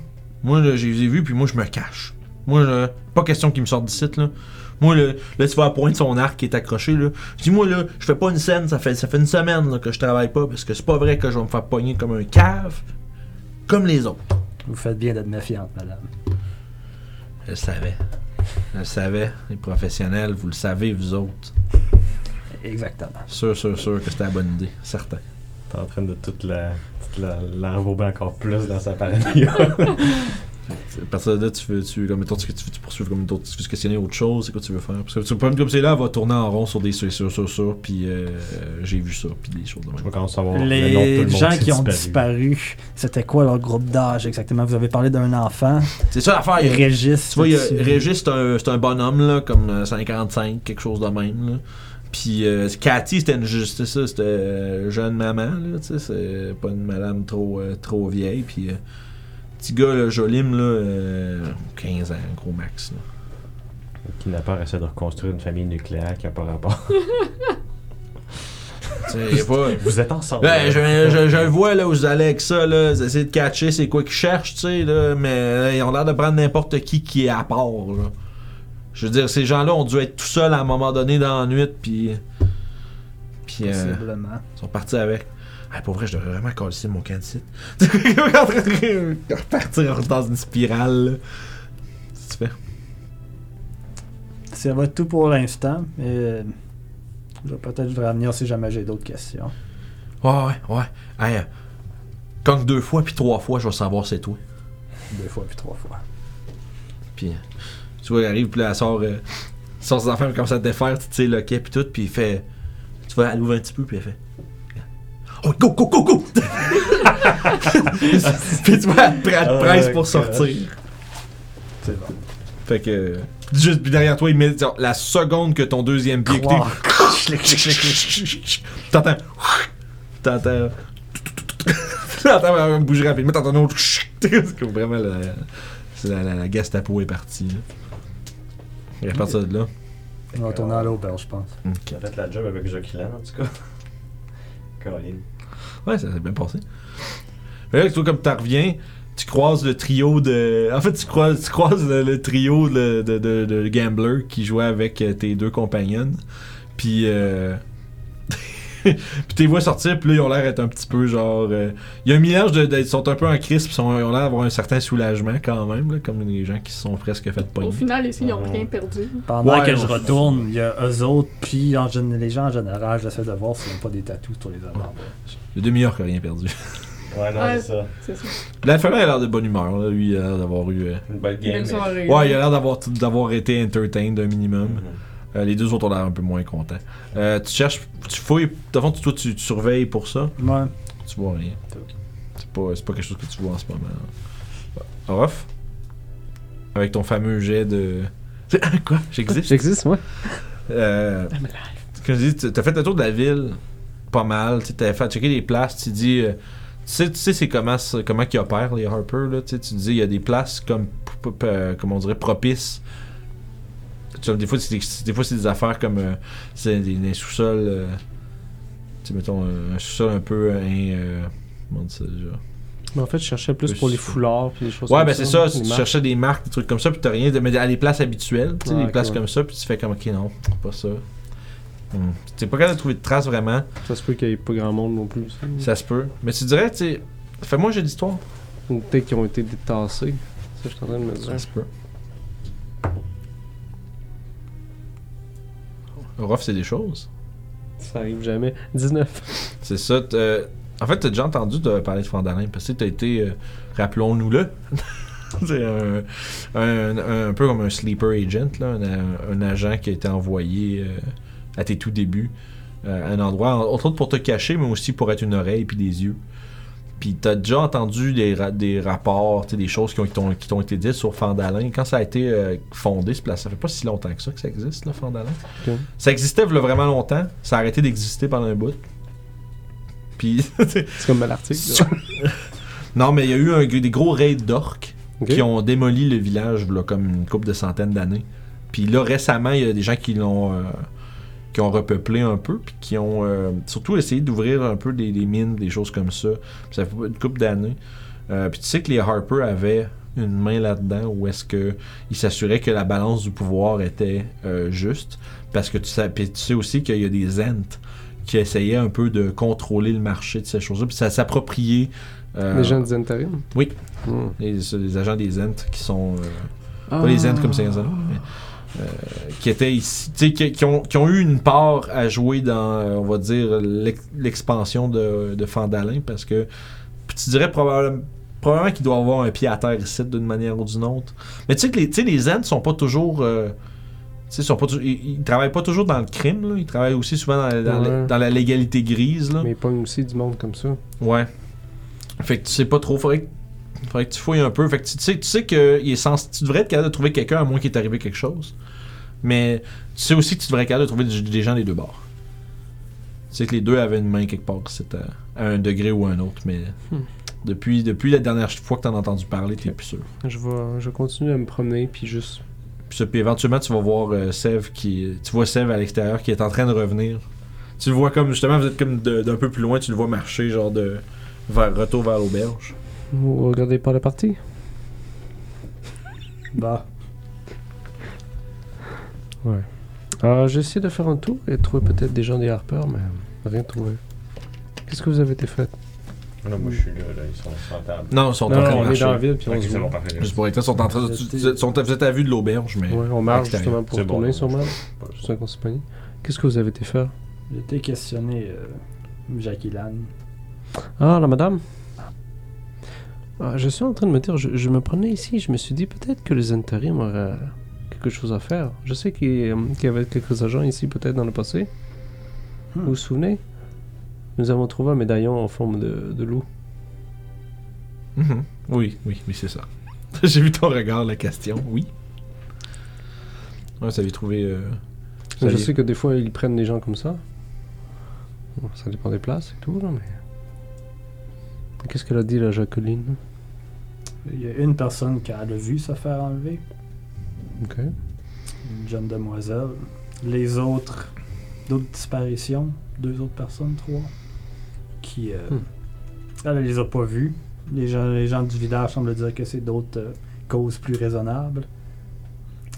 Moi, là, je les ai vus, puis moi, je me cache. Moi, là, pas question qu'ils me sortent d'ici, là. Moi, là, là, tu vois la pointe de son arc qui est accroché, là. Je dis, moi, là, je fais pas une scène, ça fait, ça fait une semaine, là, que je travaille pas, parce que c'est pas vrai que je vais me faire pogner comme un cave, comme les autres. Vous faites bien d'être méfiante, madame. Je le savais. Je le savais. Les professionnels, vous le savez, vous autres. Exactement. Sûr, sûr, sûr que c'était la bonne idée. Certain. T'es en train de toute la. toute la l'enrober encore plus dans sa paranoïa. À partir de là, tu veux, tu, comme, mettons, tu, tu, tu poursuivre comme mettons, tu veux se questionner autre chose, c'est quoi tu veux faire? Parce que le problème comme c'est là, elle va tourner en rond sur des sur, sur, sur, sur, puis euh, j'ai vu ça, puis des choses de Je même. vais commencer à voir le nom de tout Les le gens qui ont disparu, c'était quoi leur groupe d'âge exactement? Vous avez parlé d'un enfant, C'est ça l'affaire. Régis. Tu vois, y a- Régis, c'est un, c'est un bonhomme, là, comme euh, 55, quelque chose de même, là. Puis euh, Cathy, c'était une juste ça, c'était euh, jeune maman, là, tu sais, c'est pas une madame trop, euh, trop vieille, puis euh, petit gars, là, Jolim, là, euh, 15 ans, gros max, là. Qui n'a pas essaie de reconstruire une famille nucléaire qui a pas rapport. Tu sais, y a pas... Vous êtes ensemble. Ben, je, je, je le vois là où vous allez avec ça, là. Vous essayez de catcher c'est quoi qu'ils cherchent, tu sais, là. Mais euh, ils ont l'air de prendre n'importe qui qui est à part, là. Je veux dire, ces gens-là ont dû être tout seuls à un moment donné dans la nuit, puis. Puis. euh, ils sont partis avec. Ah, pour vrai, je devrais vraiment coller mon camp de site. repartir dans une spirale. Qu'est-ce que tu fais? Ça va être tout pour l'instant. mais euh, je vais peut-être vous revenir si jamais j'ai d'autres questions. Ouais, ouais, ouais. Hey, euh, deux fois, puis trois fois, je vais savoir c'est toi. Deux fois puis trois fois. Puis, euh, tu vois, elle arrive, puis là, elle sort, euh, sort ses enfants, elle commence à te défaire, tu sais, le quai, puis tout, puis il fait. Tu vois, elle ouvre un petit peu, puis elle fait. Oh, go, go, go, go! puis tu vois, elle te, presse pour sortir. C'est bon. Fait que. Juste, derrière toi, il met, genre, la seconde que ton deuxième pied. T'entends. T'entends. T'entends bouger rapidement, t'entends un autre. Vraiment la, la, la, la Gestapo est partie. Là. Et à partir de là. On va retourner à l'auberge, je pense. Qui a fait la job avec Joquilan, en tout cas. Caroline. Ouais, ça s'est bien passé. Fait là, toi, comme t'en reviens, tu croises le trio de. En fait, tu croises, tu croises le, trio de, de, de, de gamblers qui jouaient avec euh, tes deux compagnonnes. Puis. Euh... puis t'es vois sortir, puis là, ils ont l'air d'être un petit peu genre. euh, Il y a un mélange de. de- Ils sont un peu en crise, puis ils ont l'air d'avoir un certain soulagement quand même, là, comme les gens qui se sont presque fait Au pogner. final, ici, ils n'ont rien perdu. Pendant Ouais, que je retourne, il y a eux autres, puis en les gens en général, j'essaie de voir s'ils n'ont pas des tatous sur les avant Le demi-heure qui a rien perdu. Ouais, non, Ouais. c'est ça. C'est ça. L'alphabet a l'air de bonne humeur, là. lui, il a l'air d'avoir eu. euh, Une bonne game. Belle soirée. Ouais, il a l'air d'avoir, d'avoir été entertained un minimum. Mhm. Euh, les deux autres ont l'air un peu moins contents. Euh, tu cherches, tu fouilles, de fond, toi, tu, tu surveilles pour ça? Ouais. Tu vois rien. C'est pas, c'est pas quelque chose que tu vois en ce moment. Off. Avec ton fameux jet de. Quoi? J'existe? J'existe, moi. Euh, Comme je dis, tu- t'as fait le tour de la ville pas mal. Tu as fait checker les places. Tu dis. euh, tu sais, tu sais c'est comment, comment ils opèrent, les Harper. Là, tu sais, tu dis, il y a des places comme, p- p- euh, comment on dirait, propices. Des fois, c'est des, des fois, c'est des affaires comme. euh, c'est des, des sous-sols. euh, tu sais, mettons, un sous-sol un peu. euh, in- euh, comment on dit ça déjà? Mais en fait, je cherchais plus pour les foulards puis les choses Ouais, comme ben c'est ça, tu marques. cherchais des marques, des trucs comme ça, puis t'as rien de. Mais à des places habituelles, tu sais, Ah, des places ouais. comme ça, puis tu fais comme, ok, non, pas ça. Hmm. T'es pas capable de trouver de traces vraiment, Ça se peut qu'il y ait pas grand monde non plus. ça. ça se peut. Mais tu dirais, tu sais, fais-moi jeu d'histoire. Peut-être qu'ils ont été détassés. Ça, je suis en train de me dire. Ça se peut. Ruff, c'est des choses. Ça arrive jamais. 19. C'est ça. En fait, t'as déjà entendu de parler de Fandalin, parce que t'as été, euh, rappelons-nous-le, c'est un, un, un- un peu comme un sleeper agent, là, un, agent qui a été envoyé euh, à tes tout débuts euh, à un endroit, entre autres pour te cacher, mais aussi pour être une oreille puis des yeux. Puis t'as déjà entendu des, ra- des rapports, des choses qui ont- qui t'ont été dites sur Fandalin. Quand ça a été euh, fondé, ce place, ça fait pas si longtemps que ça que ça existe, là, Fandalin. Ça existait il y a vraiment longtemps, ça a arrêté d'exister pendant un bout. Puis, C'est comme l'article. là. non, mais il y a eu un- des gros raids d'orques qui ont démoli le village là, comme une couple de centaines d'années. Puis là, récemment, il y a des gens qui l'ont euh, qui ont repeuplé un peu, puis qui ont euh, surtout essayé d'ouvrir un peu des, des mines, des choses comme ça. Puis ça fait une couple d'années. Euh, puis tu sais que les Harper avaient une main là-dedans où est-ce que ils s'assuraient que la balance du pouvoir était euh, juste. Parce que tu sais, puis tu sais aussi qu'il y a des Ents qui essayaient un peu de contrôler le marché de ces choses-là, puis ça s'approprier. euh, Les gens des intérims. Oui. Hmm. les, les agents des Ents qui sont. euh, Ah. pas les Ents comme mais. euh, qui étaient ici, tu sais, qui, qui ont, qui ont eu une part à jouer dans, euh, on va dire, l'ex- l'expansion de, de Fandalin, parce que tu dirais probablement, probablement qu'il doit avoir un pied à terre ici d'une manière ou d'une autre. Mais tu sais que les, tu sais, les Ents sont pas toujours. euh, tu sais, sont pas, ils, ils travaillent pas toujours dans le crime, là. ils travaillent aussi souvent dans, la- dans la, Ouais. dans la légalité grise. Là. Mais ils pognent aussi du monde comme ça. Ouais. Fait que tu sais pas trop. Faudrait que, faudrait que tu fouilles un peu. Fait que tu tu sais, tu sais que il est sens- tu devrais être capable de trouver quelqu'un à moins qu'il est arrivé quelque chose. Mais tu sais aussi que tu devrais être capable de trouver des, des gens des deux bords. Tu sais que les deux avaient une main quelque part, c'est à, à un degré ou à un autre. Mais Hmm. depuis, depuis la dernière fois que t'en as entendu parler, t'es plus sûr. Je vais, je vais continuer à me promener puis juste. Puis, ça, puis éventuellement, tu vas voir euh, Sev qui. Tu vois Sev à l'extérieur qui est en train de revenir. Tu le vois comme justement, vous êtes comme de- d'un peu plus loin, tu le vois marcher, genre de. Vers, retour vers l'auberge. Vous regardez pas la partie? Bah, Ouais. Alors, j'ai essayé de faire un tour et de trouver peut-être des gens des Harper, mais rien trouvé. Qu'est-ce que vous avez été fait? Là, moi, je suis là, là, ils sont sur la table. Non, ils sont Non, en train de est dans la ville puis on Ok, se c'est voit. bon, parfait. Juste pour être là, ils sont en train de. tu- tu- sont- vous êtes à vue de l'auberge, mais. Ouais, on marche extérieur. justement pour C'est bon, retourner là, sûrement. je- Juste en compagnie. Qu'est-ce que vous avez été faire? J'ai été questionné, euh, Jackie Lan. Ah, la madame? Ah, Je suis en train de me dire, je, je me prenais ici, je me suis dit peut-être que les intérims auraient quelque chose à faire. Je sais qu'il y, avait quelques agents ici peut-être dans le passé. Hmm. Vous vous souvenez? Nous avons trouvé un médaillon en forme de, de loup. Mhm. Oui, oui, oui, c'est ça. J'ai vu ton regard, la question. Oui. Ouais, vous avez trouvé. euh, Je sais que des fois ils prennent des gens comme ça. Bon, ça dépend des places et tout, là, mais. Qu'est-ce qu'elle a dit, la Jacqueline? Il y a une personne qui a vu se faire enlever, Ok. une jeune demoiselle. Les autres, d'autres disparitions, deux autres personnes, trois, qui. euh, Hmm. Elle, elle les a pas vues. Les gens, les gens du village semblent dire que c'est d'autres euh, causes plus raisonnables.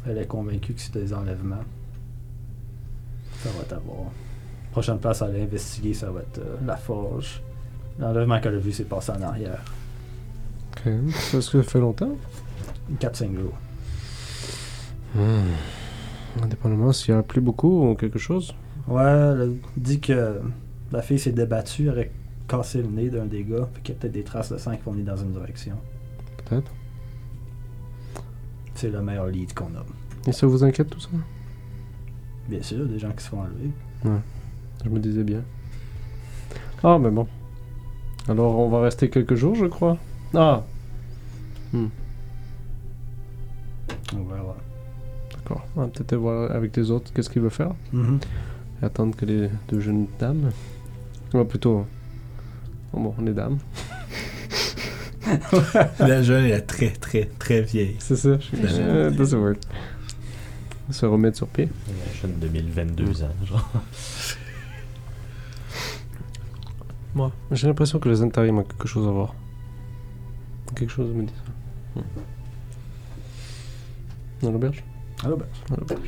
Elle est convaincue que c'est des enlèvements. Ça va t'avoir. prochaine place à aller investiguer, ça va être euh, la forge. L'enlèvement qu'elle a vu s'est passé en arrière. Ok. Ça, ça fait longtemps? 4-5 jours. Hmm. Indépendamment s'il y en a plus beaucoup ou quelque chose. Ouais, elle dit que la fille s'est débattue, aurait cassé le nez d'un des gars, fait qu'il y a peut-être des traces de sang qui vont venir dans une direction. Peut-être. C'est le meilleur lead qu'on a. Et ça vous inquiète tout ça? Bien sûr, des gens qui se font enlever. Je me disais bien. Ah, mais bon. Alors, on va rester quelques jours, je crois. Ah, On verra. D'accord. On va peut-être voir avec les autres qu'est-ce qu'ils veulent faire. Et attendre que les deux jeunes dames. Ou plutôt. Oh bon, les dames. La jeune est très, très, très vieille. C'est ça. Je. Euh, the word. Se remettre sur pied. Un jeune de 1022 ans, genre. Moi, j'ai l'impression que les intérim ont quelque chose à voir. Quelque chose me dit ça. Hmm. Dans l'auberge? Ah, ben, Dans l'auberge.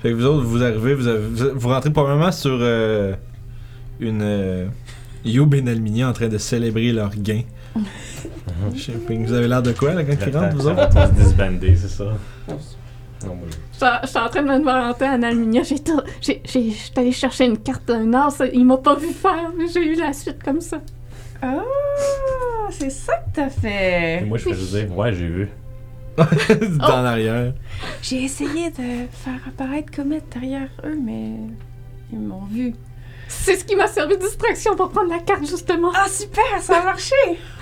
Fait que vous autres, vous arrivez, vous, avez- vous, vous rentrez probablement sur euh, une euh, Youb et Nalmini en train de célébrer leur gain. Je sais pas, vous avez l'air de quoi là quand ils rentrent, vous autres? tous se disbander, c'est ça. Non, moi, Je suis- en train de me vanter à Alminia. J'ai tout- j'ai- j'ai- J'étais allée chercher une carte d'un as. Il m'a pas vu faire, mais j'ai eu la suite comme ça. Ah, c'est ça que t'as Et fait. moi, je fais juste dire, ouais, j'ai vu. Dans l'arrière. J'ai essayé de faire apparaître Comet derrière eux, mais ils m'ont vu. C'est ce qui m'a servi de distraction pour prendre la carte, justement. Ah, super, ça a marché.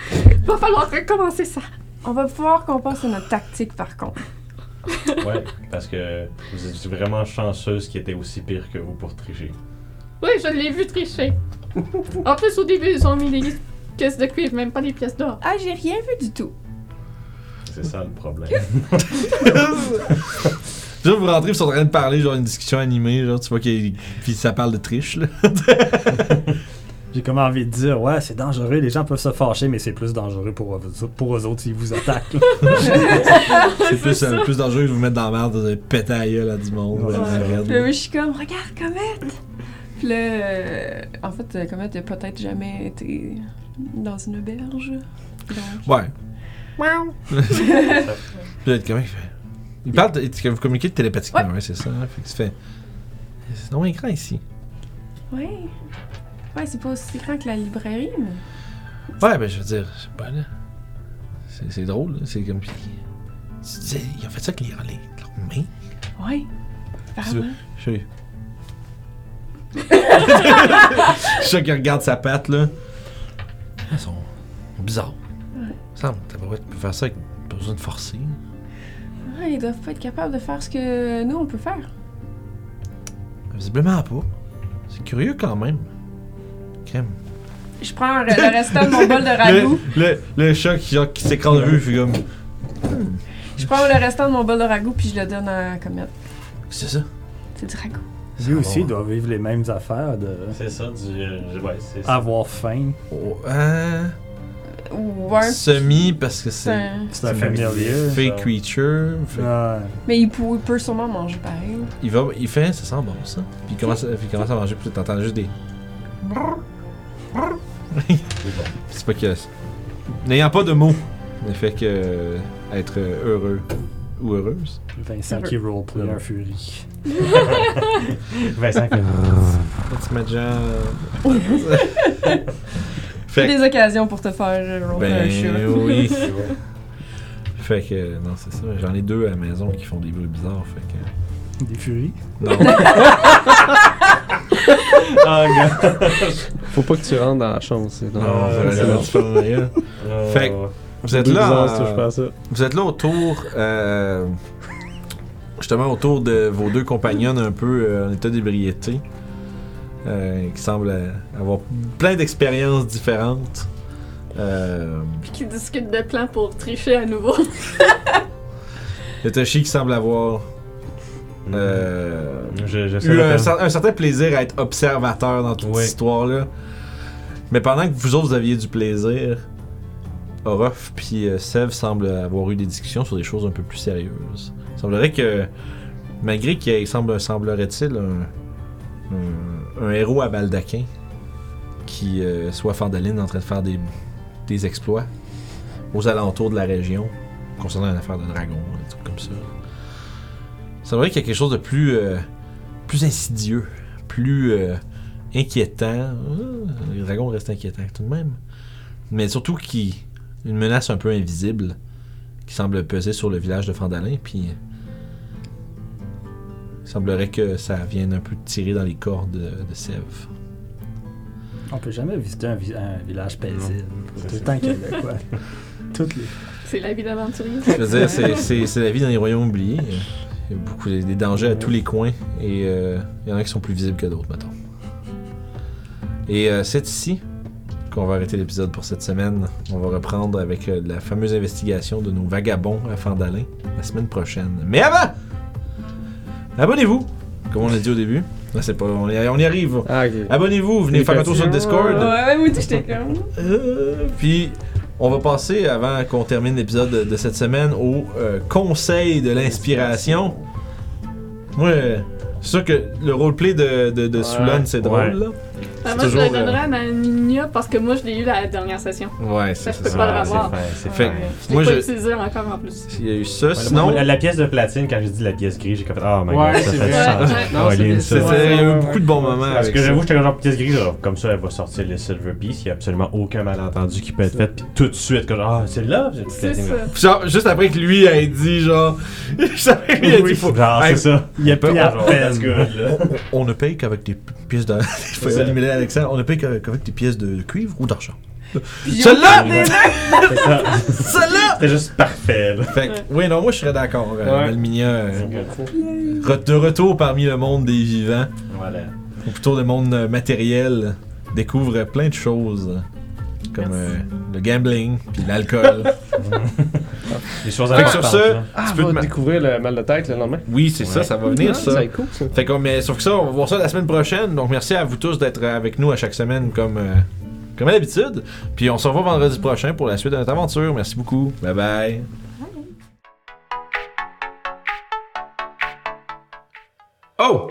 Va falloir recommencer ça. On va pouvoir qu'on passe à notre tactique par contre. Ouais, parce que vous êtes vraiment chanceuse qui était aussi pire que vous pour tricher. Oui, je l'ai vu tricher. En plus, au début, ils ont mis des pièces de cuivre, même pas des pièces d'or. Ah, j'ai rien vu du tout. C'est ça le problème. Genre, vous rentrez, ils sont en train de parler, genre une discussion animée, genre tu vois qu'ils. Puis ça parle de triche là. J'ai comme envie de dire, ouais, c'est dangereux, les gens peuvent se fâcher, mais c'est plus dangereux pour eux, pour eux autres s'ils vous attaquent. là. C'est plus, euh, plus dangereux que de vous mettre dans la merde, de péter à gueule à du monde. Ouais. raide. Puis là, je suis comme, regarde Comet! Puis là, euh, en fait, euh, Comet a peut-être jamais été dans une auberge. Donc, Ouais. Puis là, comment il fait? Il parle, de, que vous communiquez télépathiquement, ouais, c'est ça. hein, Fait que ça fait. C'est non grand ici. ouais. Ouais, c'est pas aussi grand que la librairie, mais. Ouais, ben je veux dire, je sais pas là. C'est, c'est drôle, là. c'est comme. puis- Tu disais, ils ont fait ça avec les, les, leurs mains. Ouais. Je suis. Je sûr qu'il regarde sa patte là. Elles sont bizarres. T'as pas tu peux faire ça avec pas besoin de forcer. Ouais, ils doivent pas être capables de faire ce que nous, on peut faire. Visiblement pas. C'est curieux quand même. Crème. Je prends le le restant de mon bol de ragoût. Le, le, le chat qui, genre, qui s'écrase de vue, comme. Je prends le restant de mon bol de ragoût puis je le donne à Comet. C'est ça? C'est du ragoût. Lui aussi, il doit vivre les mêmes affaires de C'est ça, du. euh, ouais, c'est ça. avoir faim. Oh, euh, Ouais. Semi, parce que c'est c'est. un- familier. Fake creature. Fait- Ouais. Mais il peut, il peut sûrement manger pareil. Il va, il fait, ça sent bon ça. Puis il commence, à- puis il commence à manger, puis t'entends juste des. c'est pas que. N'ayant pas de mots, ne fait que euh, être heureux ou heureuse. Vincent qui roleplay un furie. Vincent, Petit major. fait que. Des occasions pour te faire euh, roller un Ben chat. oui. fait que, non, c'est ça. J'en ai deux à la maison qui font des bruits bizarres. Fait que. Des furies? Non. Ah, gars. Faut pas que tu rentres dans la chambre, c'est Non, ça faire rien. Fait que- Vous êtes là. ça. Vous êtes là autour, euh, justement autour de vos deux compagnons un peu euh, en état d'ébriété, euh, qui semblent euh, avoir plein d'expériences différentes. Euh, Puis qui discutent de plans pour tricher à nouveau. Il y a Toshi qui semble avoir euh, Je- J'essaie eu un, certain plaisir à être observateur dans toute Oui. cette histoire-là. Mais pendant que vous autres vous aviez du plaisir, Orof puis euh, Sev semblent avoir eu des discussions sur des choses un peu plus sérieuses. Il semblerait que, malgré qu'il semble, semblerait-il un, un, un héros à baldaquin qui euh, soit Fandaline en train de faire des, exploits aux alentours de la région concernant une affaire de dragon, un truc comme ça. C'est vrai qu'il y a quelque chose de plus, euh, plus insidieux, plus euh, inquiétant. Les dragons restent inquiétants tout de même. Mais surtout qui une menace un peu invisible qui semble peser sur le village de Fandalin. Puis il semblerait que ça vienne un peu tirer dans les cordes de, de Sèvres. On peut jamais visiter un, vi- un village paisible. Tout le temps qu'il y a quoi. Toutes les... C'est la vie d'aventurier. Je veux dire, c'est la vie dans les royaumes oubliés. Il y a beaucoup des dangers à tous les coins et euh, il y en a qui sont plus visibles que d'autres, mettons. Et euh, c'est ici qu'on va arrêter l'épisode pour cette semaine. On va reprendre avec euh, la fameuse investigation de nos vagabonds à Fandalin la semaine prochaine. Mais avant, abonnez-vous, comme on a dit au début. Là, c'est pas, on y, on y arrive. Ah. Abonnez-vous, venez faire un tour sur le Discord. Ouais, ouais, moi aussi, j'étais comme. Euh, puis, on va passer, avant qu'on termine l'épisode de, de cette semaine, au euh, conseil de l'inspiration. Moi, euh, c'est sûr que le roleplay de, de, de Ouais, Soulan, c'est drôle, ouais. là. Ah, moi, je le donnerais à Maninia parce que moi, je l'ai eu la dernière session. Ouais, Ça, c'est je peux ça. pas le Ah, c'est revoir. c'est Fait- fin. Je l'ai pas je- utilisé encore en plus. Il y a eu ça, Ouais, sinon... moi, la, la pièce de platine, quand j'ai dit la pièce grise, j'ai comme fait Oh my Ouais, god, ça c'est fait. Ouais. Ouais, ça. il y a eu ouais, beaucoup de bons moments Parce que ça. j'avoue, j'étais genre pièce grise, comme ça, elle va sortir le Silver Piece, il n'y a absolument aucun malentendu qui peut être fait, puis tout de suite, comme ah, c'est là, ça. Genre, juste après que lui a dit, genre... a dit, faut... C'est ça. Il y a à on, on ne paye qu'avec des pièces de... Alexandre. On ne paye qu'avec des pièces de cuivre ou d'argent. Celle-là! C'est. Celle-là! C'était juste parfait, là. Fait que, oui, non, moi je serais d'accord. euh, Ouais. Malminia, euh, re- de retour parmi le monde des vivants, Voilà. ou plutôt le monde euh, matériel, découvre plein de choses. Comme euh, le gambling, puis l'alcool. Les choses Fait que sur importantes, ce. Ah, tu on peux va te découvrir le mal de tête le lendemain. oui, c'est ça, Ouais. ça va venir Ah, ça. C'est cool, ça. Fait qu'on, mais sauf que ça, on va voir ça la semaine prochaine. Donc merci à vous tous d'être avec nous à chaque semaine comme, euh, comme à l'habitude. Puis on se revoit vendredi prochain pour la suite de notre aventure. Merci beaucoup. Bye bye. Oh!